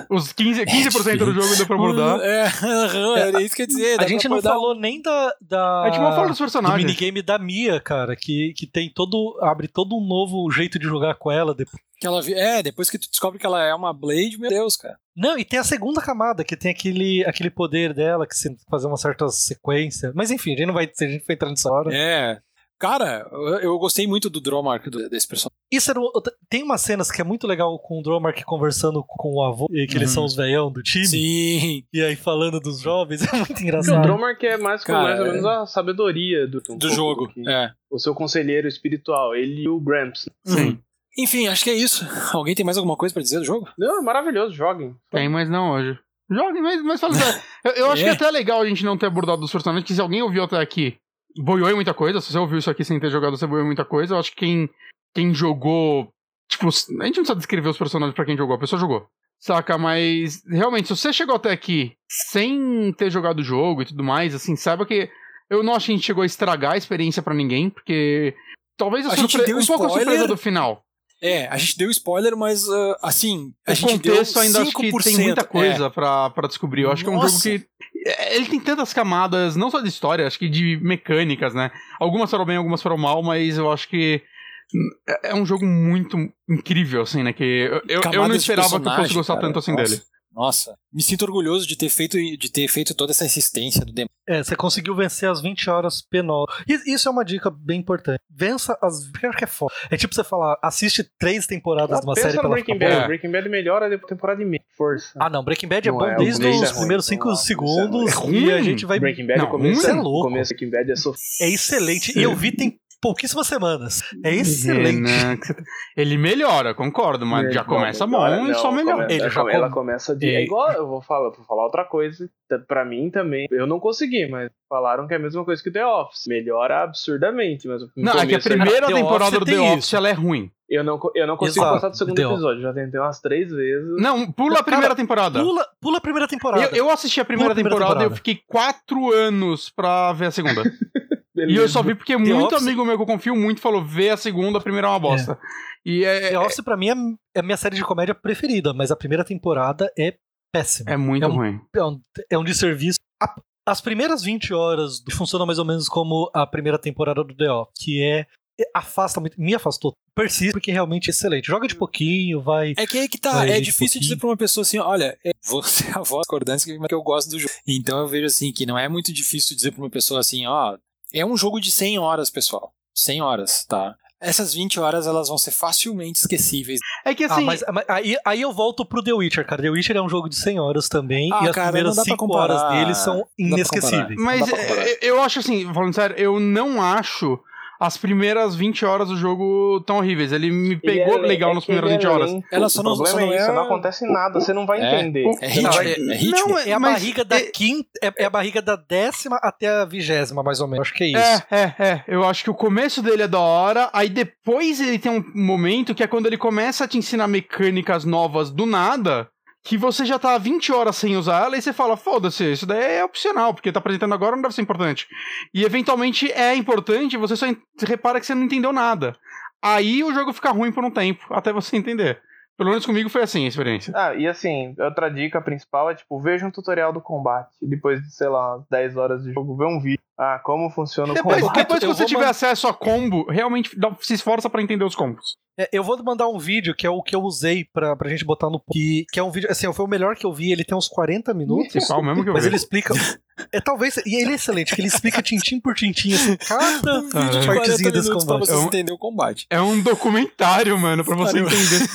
Speaker 3: Os 15%, 15 do jogo deu pra abordar.
Speaker 1: É, isso que eu ia dizer.
Speaker 2: A gente não falou nem da. da
Speaker 3: A gente não fala dos
Speaker 2: do
Speaker 3: personagens.
Speaker 2: minigame da Mia, cara, que, que tem todo. abre todo um novo jeito de jogar com ela. Depois.
Speaker 1: Que ela, é, depois que tu descobre que ela é uma Blade, meu Deus, cara.
Speaker 2: Não, e tem a segunda camada, que tem aquele, aquele poder dela, que você fazer uma certa sequência. Mas enfim, a gente não vai, a gente vai entrar nessa hora.
Speaker 1: É. Cara, eu, gostei muito do Dromark desse personagem.
Speaker 2: Isso era o- tem umas cenas que é muito legal com o Dromark conversando com o avô, e que eles
Speaker 1: Uhum.
Speaker 2: são os veião do time.
Speaker 1: Sim.
Speaker 2: E aí falando dos jovens, é muito
Speaker 4: Porque o
Speaker 2: engraçado.
Speaker 4: Dromar que é mais, com
Speaker 1: Cara,
Speaker 4: mais ou
Speaker 1: é.
Speaker 4: menos a sabedoria do, um
Speaker 1: Do jogo. É.
Speaker 4: O seu conselheiro espiritual, ele e o Gramps.
Speaker 3: Sim.
Speaker 1: Enfim, acho que é isso. Alguém tem mais alguma coisa pra dizer do jogo?
Speaker 4: Não, é maravilhoso, joguem.
Speaker 3: Tem, mas não hoje. Jogue, mas, mas fala sério. Eu, eu acho
Speaker 1: É.
Speaker 3: que é até legal a gente não ter abordado os personagens, que se alguém ouviu até aqui, boiou em muita coisa. Se você ouviu isso aqui sem ter jogado, você boiou em muita coisa. Eu acho que quem, quem jogou. Tipo, a gente não precisa descrever os personagens pra quem jogou, a pessoa jogou. Saca? Mas, realmente, se você chegou até aqui sem ter jogado o jogo e tudo mais, assim, saiba que. Eu não acho que a gente chegou a estragar a experiência pra ninguém, porque. Talvez a,
Speaker 1: A gente deu
Speaker 3: um pouco a
Speaker 1: spoiler.
Speaker 3: surpresa do final.
Speaker 1: É, a gente deu spoiler, mas ah, assim, a
Speaker 3: o
Speaker 1: gente deu
Speaker 3: contexto ainda acho que
Speaker 1: 5%.
Speaker 3: tem muita
Speaker 1: É.
Speaker 3: coisa pra, pra descobrir. Eu acho que é um jogo
Speaker 1: Nossa.
Speaker 3: que. É, Ele tem tantas camadas, não só de história, acho que de mecânicas, né? Algumas foram bem, algumas foram mal, mas eu acho que. É é um jogo muito incrível, assim, né? Que eu, eu, não esperava que eu fosse gostar
Speaker 1: cara.
Speaker 3: tanto assim
Speaker 1: Nossa.
Speaker 3: dele.
Speaker 1: Nossa, me sinto orgulhoso de ter feito de ter feito toda essa insistência do demo.
Speaker 2: É, você conseguiu vencer as 20 horas penosas. E Isso é uma dica bem importante. Vença as. Pior que é foda. É tipo você falar, assiste três temporadas de uma série
Speaker 4: no
Speaker 2: pra ela
Speaker 4: Breaking Bad.
Speaker 3: É.
Speaker 4: Breaking Bad melhora depois da temporada e meia. Força.
Speaker 2: Ah, não, Breaking Bad é
Speaker 4: Não
Speaker 2: bom
Speaker 4: é,
Speaker 2: desde os
Speaker 4: é
Speaker 2: primeiros
Speaker 4: vamos
Speaker 2: 5
Speaker 4: lá,
Speaker 2: segundos
Speaker 3: é ruim.
Speaker 2: e a gente vai.
Speaker 4: Breaking Bad,
Speaker 3: Não,
Speaker 4: o começo,
Speaker 2: isso é louco.
Speaker 4: Breaking Bad é.
Speaker 2: É excelente. E eu vi tem pouquíssimas semanas. É excelente.
Speaker 3: Tá- Ele melhora, concordo, mas já
Speaker 4: Não,
Speaker 3: começa
Speaker 4: melhora,
Speaker 3: bom e só melhora.
Speaker 4: começa-
Speaker 2: Ele já
Speaker 4: ela, ela
Speaker 2: com-
Speaker 4: começa de.
Speaker 2: Ele-
Speaker 4: É igual, eu vou falar, vou falar outra coisa. Pra mim também. Eu não consegui, mas falaram que é a mesma coisa que The Office. Melhora absurdamente, mas o
Speaker 3: Não, é que a primeira
Speaker 2: The
Speaker 3: temporada do The Office
Speaker 2: isso.
Speaker 3: ela é ruim.
Speaker 4: Eu não, eu não consigo
Speaker 2: Exato,
Speaker 4: passar do segundo
Speaker 2: Office.
Speaker 4: episódio. Já tentei umas três vezes.
Speaker 3: Não, pula a
Speaker 2: Cara,
Speaker 3: primeira temporada.
Speaker 2: Pula, pula a primeira temporada.
Speaker 3: Eu, eu assisti a primeira,
Speaker 2: Pula a primeira
Speaker 3: temporada, e eu
Speaker 2: temporada.
Speaker 3: fiquei quatro anos pra ver a segunda. E
Speaker 4: Beleza.
Speaker 3: eu só vi porque muito
Speaker 2: Office-
Speaker 3: amigo meu que eu confio muito falou: vê a segunda, a primeira é uma bosta. E é,
Speaker 2: The Office, pra mim, é é a minha série de comédia preferida, mas a primeira temporada é péssima.
Speaker 3: é muito
Speaker 2: É um-
Speaker 3: ruim.
Speaker 2: É um, é um desserviço. A- as primeiras 20 horas funcionam mais ou menos como a primeira temporada do The Office, que é. é- Afasta muito. Me afastou. Persiste, porque realmente é excelente. Joga de pouquinho, vai.
Speaker 1: É que aí que tá, é difícil
Speaker 2: pouquinho.
Speaker 1: dizer pra uma pessoa assim, olha, é, você é a voz discordante que eu gosto do jogo. Então eu vejo assim que não é muito difícil dizer pra uma pessoa assim, ó, é um jogo de 100 horas, pessoal. 100 horas, tá? Essas 20 horas elas vão ser facilmente esquecíveis.
Speaker 3: É que
Speaker 2: Ah,
Speaker 3: assim.
Speaker 2: mas, mas aí, aí eu volto pro The Witcher, cara. The Witcher é um jogo de 100 horas também,
Speaker 1: Ah,
Speaker 2: e as
Speaker 1: cara,
Speaker 2: primeiras
Speaker 1: não dá pra
Speaker 2: 5
Speaker 1: comparar.
Speaker 2: horas dele são inesquecíveis.
Speaker 3: Mas é, eu acho assim, falando sério, eu não acho as primeiras 20 horas do jogo tão horríveis. Ele me pegou ele é, legal é nos primeiros 20 horas.
Speaker 4: Ela só não, só não, é... Isso, não acontece nada, você não vai é, entender.
Speaker 1: É, ritmo,
Speaker 2: é, é ritmo. Não, é, a barriga da quinta, é, a barriga da décima até a vigésima, mais ou menos. Acho que é isso.
Speaker 3: É, é, é. Eu acho que o começo dele é da hora, aí depois ele tem um momento que é quando ele começa a te ensinar mecânicas novas do nada que você já tá 20 horas sem usar ela e você fala, foda-se, isso daí é opcional, porque tá apresentando agora não deve ser importante. E eventualmente é importante, você só repara que você não entendeu nada. Aí o jogo fica ruim por um tempo, até você entender. Pelo menos comigo foi assim a experiência.
Speaker 4: Ah, e assim, outra dica principal é, tipo, veja um tutorial do combate. Depois de, sei lá, 10 horas de jogo, vê um vídeo. Ah, como funciona o
Speaker 3: depois,
Speaker 4: combate.
Speaker 3: Depois que você tiver acesso a combo, realmente dá, se esforça para entender os combos.
Speaker 2: É, eu vou mandar um vídeo que é o que eu usei pra, pra gente botar no. Que, que é um vídeo. Assim, foi o melhor que eu vi. Ele tem uns 40 minutos.
Speaker 3: Principal mesmo que eu
Speaker 2: mas
Speaker 3: vi.
Speaker 2: ele explica. É, talvez. E ele é excelente, que ele explica tintim por tintim, assim, cada um
Speaker 1: vídeo de partezinha desse combate. Pra você é um, entender o combate.
Speaker 3: É um documentário, mano, pra você entender.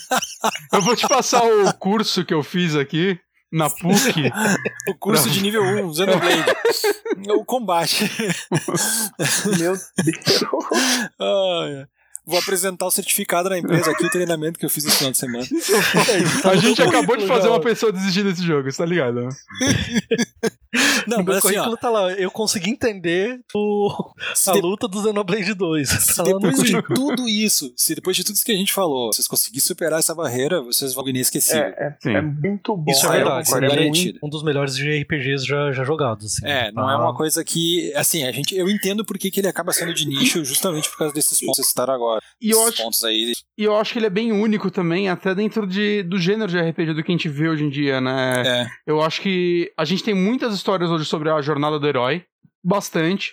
Speaker 3: eu vou te passar o curso que eu fiz aqui na PUC.
Speaker 1: o curso de nível 1, Xenoblade. o combate.
Speaker 4: Meu Deus.
Speaker 1: Ah, Vou apresentar o certificado na empresa aqui, o treinamento que eu fiz esse final de semana.
Speaker 3: a gente acabou de fazer uma pessoa desistir desse jogo, você tá ligado? Né?
Speaker 2: Não, mas assim, ó, tá lá, eu consegui entender o, a de... luta do Xenoblade 2.
Speaker 1: Se tá depois de tudo isso, se depois de tudo isso que a gente falou, vocês conseguirem superar essa barreira, vocês vão inesquecível.
Speaker 4: É, é, é muito bom.
Speaker 2: Isso é verdade. É, é um dos melhores RPGs já, já jogados. Assim.
Speaker 1: É, não é uma coisa que, assim, a gente, eu entendo porque que ele acaba sendo de nicho justamente por causa desses pontos que vocês citaram agora.
Speaker 3: E eu acho, pontos aí. E eu acho que ele é bem único também, até dentro de, do gênero de RPG do que a gente vê hoje em dia, né? É. Eu acho que a gente tem muitas histórias hoje sobre a jornada do herói, bastante,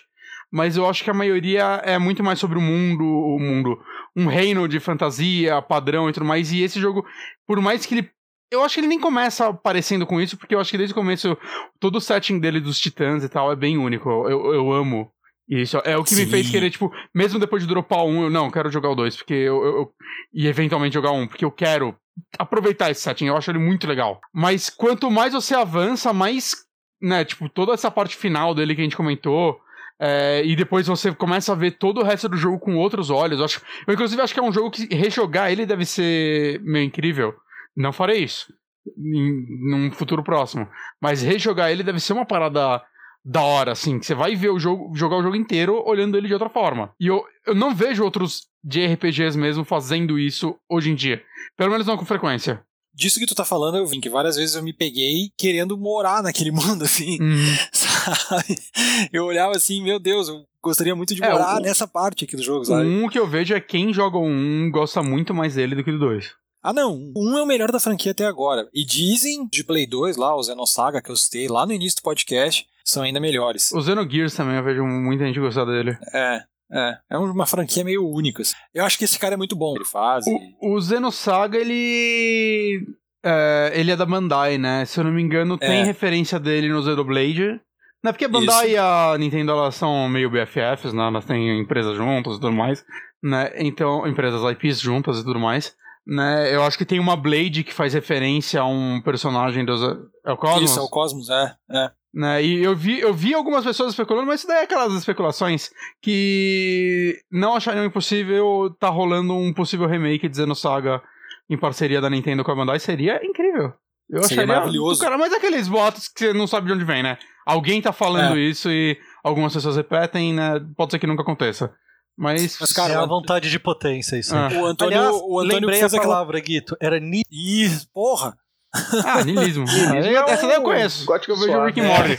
Speaker 3: mas eu acho que a maioria é muito mais sobre o mundo, o mundo, um reino de fantasia, padrão e tudo mais. E esse jogo, por mais que ele eu acho que ele nem começa aparecendo com isso, porque eu acho que desde o começo todo o setting dele dos titãs e tal é bem único. Eu, eu amo isso é o que Sim. me fez querer, tipo, mesmo depois de dropar um, eu não, quero jogar o dois, porque eu, eu, eu, E eventualmente jogar um, porque eu quero aproveitar esse setting, eu acho ele muito legal. Mas quanto mais você avança, mais. Né, tipo, toda essa parte final dele que a gente comentou. É, e depois você começa a ver todo o resto do jogo com outros olhos. Eu, acho, eu, inclusive, acho que é um jogo que rejogar ele deve ser meio incrível. Não farei isso. Em, num futuro próximo. Mas rejogar ele deve ser uma parada da hora, assim, que você vai ver o jogo, jogar o jogo inteiro olhando ele de outra forma. E eu, eu não vejo outros de RPGs mesmo fazendo isso hoje em dia. Pelo menos não com frequência.
Speaker 1: Disso que tu tá falando, eu vim que várias vezes eu me peguei querendo morar naquele mundo, assim,
Speaker 3: uhum.
Speaker 1: sabe? Eu olhava assim, meu Deus, eu gostaria muito de é, morar o, nessa parte aqui do jogo, sabe?
Speaker 3: Um que eu vejo é quem joga um gosta muito mais dele do que do dois.
Speaker 1: Ah, não. Um é o melhor da franquia até agora. E dizem de Play 2 lá, o Xenosaga, que eu citei lá no início do podcast, são ainda melhores.
Speaker 3: O Xenogears também, eu vejo muita gente gostar dele.
Speaker 1: É. É, é uma franquia meio única. Assim. Eu acho que esse cara é muito bom, ele faz.
Speaker 3: O, o Xenosaga, ele. É, ele é da Bandai, né? Se eu não me engano, tem é. referência dele no Xenoblade. Não é porque a Bandai Isso. e a Nintendo elas são meio BFFs, né? Elas têm empresas juntas e tudo mais, né? Então, empresas IPs juntas e tudo mais né? Eu acho que tem uma Blade que faz referência a um personagem dos. É o Cosmos?
Speaker 1: Isso, é o Cosmos, é. é.
Speaker 3: Né? E eu vi, eu vi algumas pessoas especulando, mas isso daí é aquelas especulações que não achariam impossível tá rolando um possível remake de Xenosaga em parceria da Nintendo com a Bandai. Seria incrível. Eu
Speaker 1: Seria acharia maravilhoso.
Speaker 3: Cara, mas aqueles boatos que você não sabe de onde vem, né? Alguém tá falando é. isso e algumas pessoas repetem, né? Pode ser que nunca aconteça. Mas,
Speaker 2: Mas cara, é a vontade de potência isso.
Speaker 1: Ah. O Antônio, Aliás, o Antônio
Speaker 2: lembrei fez a palavra, aquela... Guito. Era ni...
Speaker 1: Ih, porra!
Speaker 3: Ah, nilismo. Ah, essa daí eu conheço. Gosto que eu vejo o Rick Morty.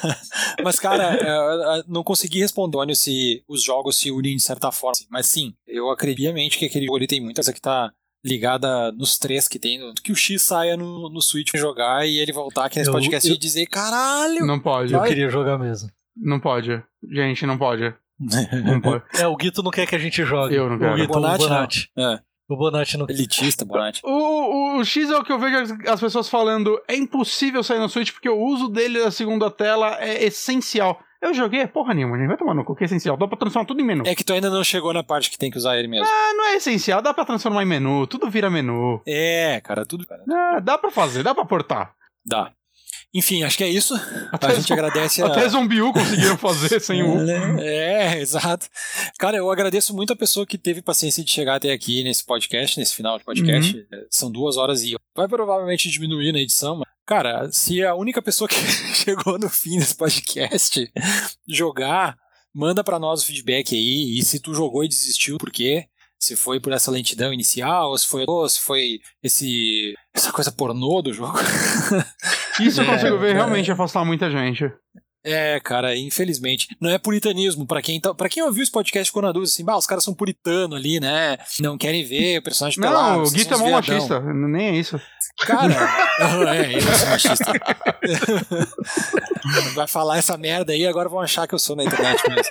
Speaker 1: Mas, cara, é, não consegui responder se os jogos se unem de certa forma. Mas sim, eu acredito que aquele jogo ali tem muita coisa que tá ligada nos três que tem, que o X saia no, no Switch jogar e ele voltar aqui nesse eu, podcast eu, e dizer, caralho!
Speaker 3: Não pode.
Speaker 2: Eu queria jogar mesmo.
Speaker 3: Não pode. Gente, não pode.
Speaker 2: é, o Guito não quer que a gente jogue.
Speaker 3: Eu não quero.
Speaker 2: O Guito,
Speaker 1: Bonatti, o Bonatti.
Speaker 2: É. O Bonatti não
Speaker 1: Elitista, Bonatti.
Speaker 3: O, o, o, X é o que eu vejo as pessoas falando. É impossível sair no Switch porque o uso dele da segunda tela é essencial. Eu joguei, porra nenhuma, gente. Vai tomar no cu, que é essencial. Dá pra transformar tudo em menu.
Speaker 1: É que tu ainda não chegou na parte que tem que usar ele mesmo.
Speaker 3: Ah, não é essencial. Dá pra transformar em menu. Tudo vira menu.
Speaker 1: É, cara, tudo.
Speaker 3: Ah, dá pra fazer, dá pra portar.
Speaker 1: Dá. Enfim, acho que é isso. Até a gente agradece a...
Speaker 3: Até Zombiu conseguiram fazer sem o.
Speaker 1: É, exato. Cara, eu agradeço muito a pessoa que teve paciência de chegar até aqui nesse podcast, nesse final de podcast. Uhum. São duas horas e vai provavelmente diminuir na edição, mas Cara, se a única pessoa que chegou no fim desse podcast jogar, manda para nós o feedback aí. E se tu jogou e desistiu, por quê? Se foi por essa lentidão inicial, se foi, se foi esse essa coisa pornô do jogo.
Speaker 3: Isso eu consigo é, ver realmente é. afastar muita gente.
Speaker 1: É, cara, infelizmente. Não é puritanismo. para quem, tá, pra quem ouviu esse podcast ficou na dúvida assim, bah, os caras são puritano ali, né? Não querem ver o personagem
Speaker 3: Não, pelado, o Guito é mó machista. Nem é isso.
Speaker 1: Cara, é, eu sou machista. Vai falar essa merda aí, agora vão achar que eu sou na internet mesmo.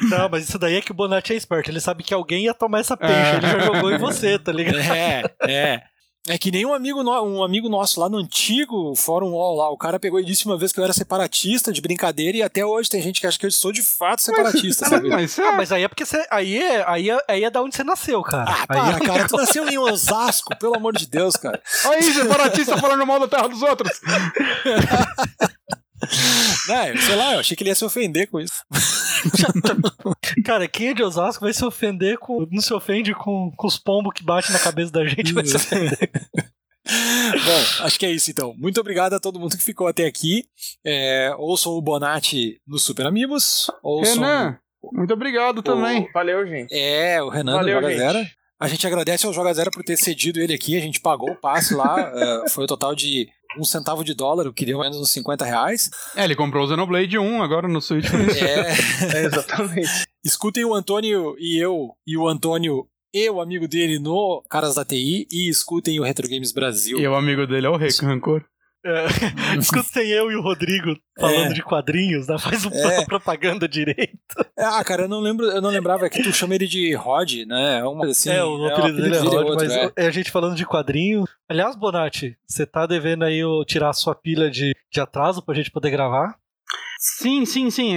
Speaker 2: Não, mas isso daí é que o Bonatti é esperto. Ele sabe que alguém ia tomar essa peixe. É. Ele já jogou em você, tá ligado?
Speaker 1: É, é. É que nem um amigo, no, um amigo nosso lá no antigo Fórum Wall lá, o cara pegou e disse uma vez que eu era separatista de brincadeira e até hoje tem gente que acha que eu sou de fato separatista, mas, sabe?
Speaker 2: Mas, é. ah, mas aí é porque você, aí, é, aí, é, aí é da onde você nasceu, cara.
Speaker 1: Ah, para,
Speaker 2: é...
Speaker 1: cara, tu nasceu em Osasco, pelo amor de Deus, cara.
Speaker 3: Aí, separatista falando mal da terra dos outros.
Speaker 1: Não, sei lá, eu achei que ele ia se ofender com isso.
Speaker 2: Cara, quem é de Osasco vai se ofender com. Não se ofende com, com os pombos que batem na cabeça da gente, vai se ofender.
Speaker 1: Bom, acho que é isso então. Muito obrigado a todo mundo que ficou até aqui. É, ouçam o Bonatti no Super Amigos. Ouçam...
Speaker 3: Renan, muito obrigado também.
Speaker 4: Valeu, gente.
Speaker 1: É, o Renan Valeu, do Joga Zero. A gente agradece ao Joga Zero por ter cedido ele aqui. A gente pagou o passe lá. uh, foi o total de um centavo de dólar, o que deu menos uns 50 reais.
Speaker 3: É, ele comprou o Xenoblade 1 agora no Switch.
Speaker 1: é, é, exatamente. Escutem o Antônio e eu, e o Antônio e o amigo dele no Caras da TI, e escutem o Retro Games Brasil.
Speaker 3: E o amigo dele é o Rancor.
Speaker 2: É, escutem eu e o Rodrigo falando é. de quadrinhos, né? Faz uma é. propaganda direito.
Speaker 1: Ah, cara, eu não lembro, eu não lembrava que tu chama ele de Rod, né? É uma assim.
Speaker 2: É, o apelido dele é Rod, outro, mas é. é. a gente falando de quadrinhos. Aliás, Bonatti, você tá devendo aí eu tirar a sua pilha de, de atraso pra gente poder gravar?
Speaker 3: Sim, sim, sim.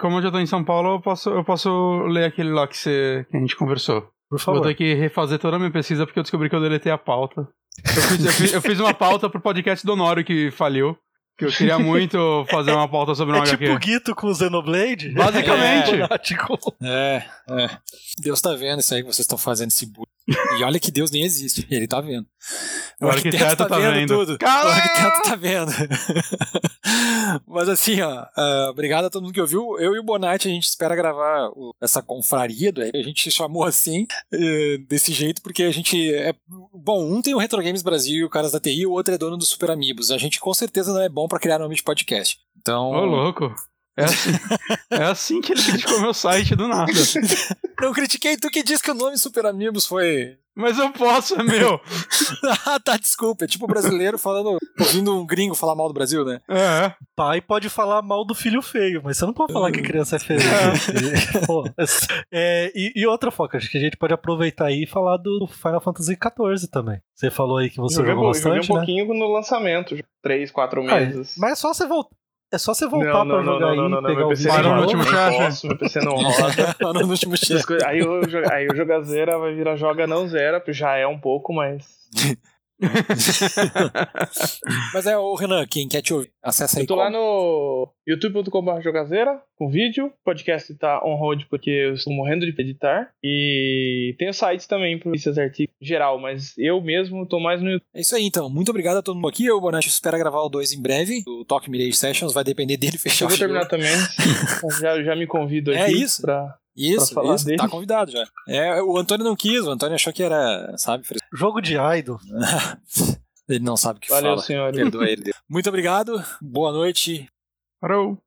Speaker 3: Como eu já tô em São Paulo, eu posso, eu posso ler aquele lá que, você, que a gente conversou. Por favor. Vou ter que refazer toda a minha pesquisa porque eu descobri que eu deletei a pauta. Eu fiz, eu fiz, eu fiz uma pauta pro podcast do Honório que faliu. Que eu queria muito fazer uma pauta sobre
Speaker 2: o
Speaker 3: é
Speaker 2: tipo o Guito com o Xenoblade?
Speaker 3: Basicamente.
Speaker 1: É, é, é. Deus tá vendo isso aí que vocês estão fazendo esse bullying. E olha que Deus nem existe, ele tá vendo.
Speaker 3: O, o arquiteto, arquiteto tá, vendo, vendo tudo.
Speaker 1: O arquiteto tá vendo. Mas assim, ó, uh, obrigado a todo mundo que ouviu. Eu e o Bonatti, a gente espera gravar o, essa confraria, do, a gente chamou assim, uh, desse jeito, porque a gente é. Bom, um tem o Retro Games Brasil e o Caras da TI, o outro é dono do Super Amigos. A gente com certeza não é bom para criar nome de podcast. Então.
Speaker 3: Ô, louco. É assim, é assim que ele criticou meu site do nada.
Speaker 1: Não critiquei, tu que disse que o nome Super Amigos foi.
Speaker 3: Mas eu posso, é meu.
Speaker 1: ah, tá, desculpa. É tipo brasileiro falando, ouvindo um gringo falar mal do Brasil, né?
Speaker 3: É.
Speaker 2: Pai pode falar mal do filho feio, mas você não pode falar que a criança é feia. É. É, e, e, outra foca, acho que a gente pode aproveitar aí e falar do Final Fantasy XIV também. Você falou aí que você joguei, jogou bastante,
Speaker 4: joguei um pouquinho
Speaker 2: né?
Speaker 4: no lançamento, três, quatro meses.
Speaker 2: Ah, mas é só você voltar. É só você voltar não, não, pra jogar não, não, aí e pegar o.
Speaker 3: Parou no último
Speaker 4: chat. Meu PC não roda.
Speaker 1: Parou no último chat.
Speaker 4: Aí o, aí o joga zera vai virar joga não zera, já é um pouco, mas...
Speaker 1: Mas é, o Renan, quem quer te ouvir, acessa aí.
Speaker 4: Eu tô como? lá no youtube.com.br jogazeira, com vídeo. O podcast tá on hold porque eu estou morrendo de editar. E tem o site também para esses artigos geral, mas eu mesmo tô mais no YouTube.
Speaker 1: É isso aí, então. Muito obrigado a todo mundo aqui. Eu, Bonatti, espero gravar o 2 em breve. O Talk Mirage Sessions vai depender dele fechar
Speaker 4: Eu vou terminar também. já, já me convido é aqui. É isso. Pra...
Speaker 1: Isso, isso, dele. tá convidado já. É, o Antônio não quis, o Antônio achou que era, sabe?
Speaker 2: Jogo de idol.
Speaker 1: ele não sabe o que
Speaker 4: Valeu,
Speaker 1: fala.
Speaker 4: senhor.
Speaker 1: Perdoa ele. Muito obrigado, boa noite.
Speaker 3: Parou.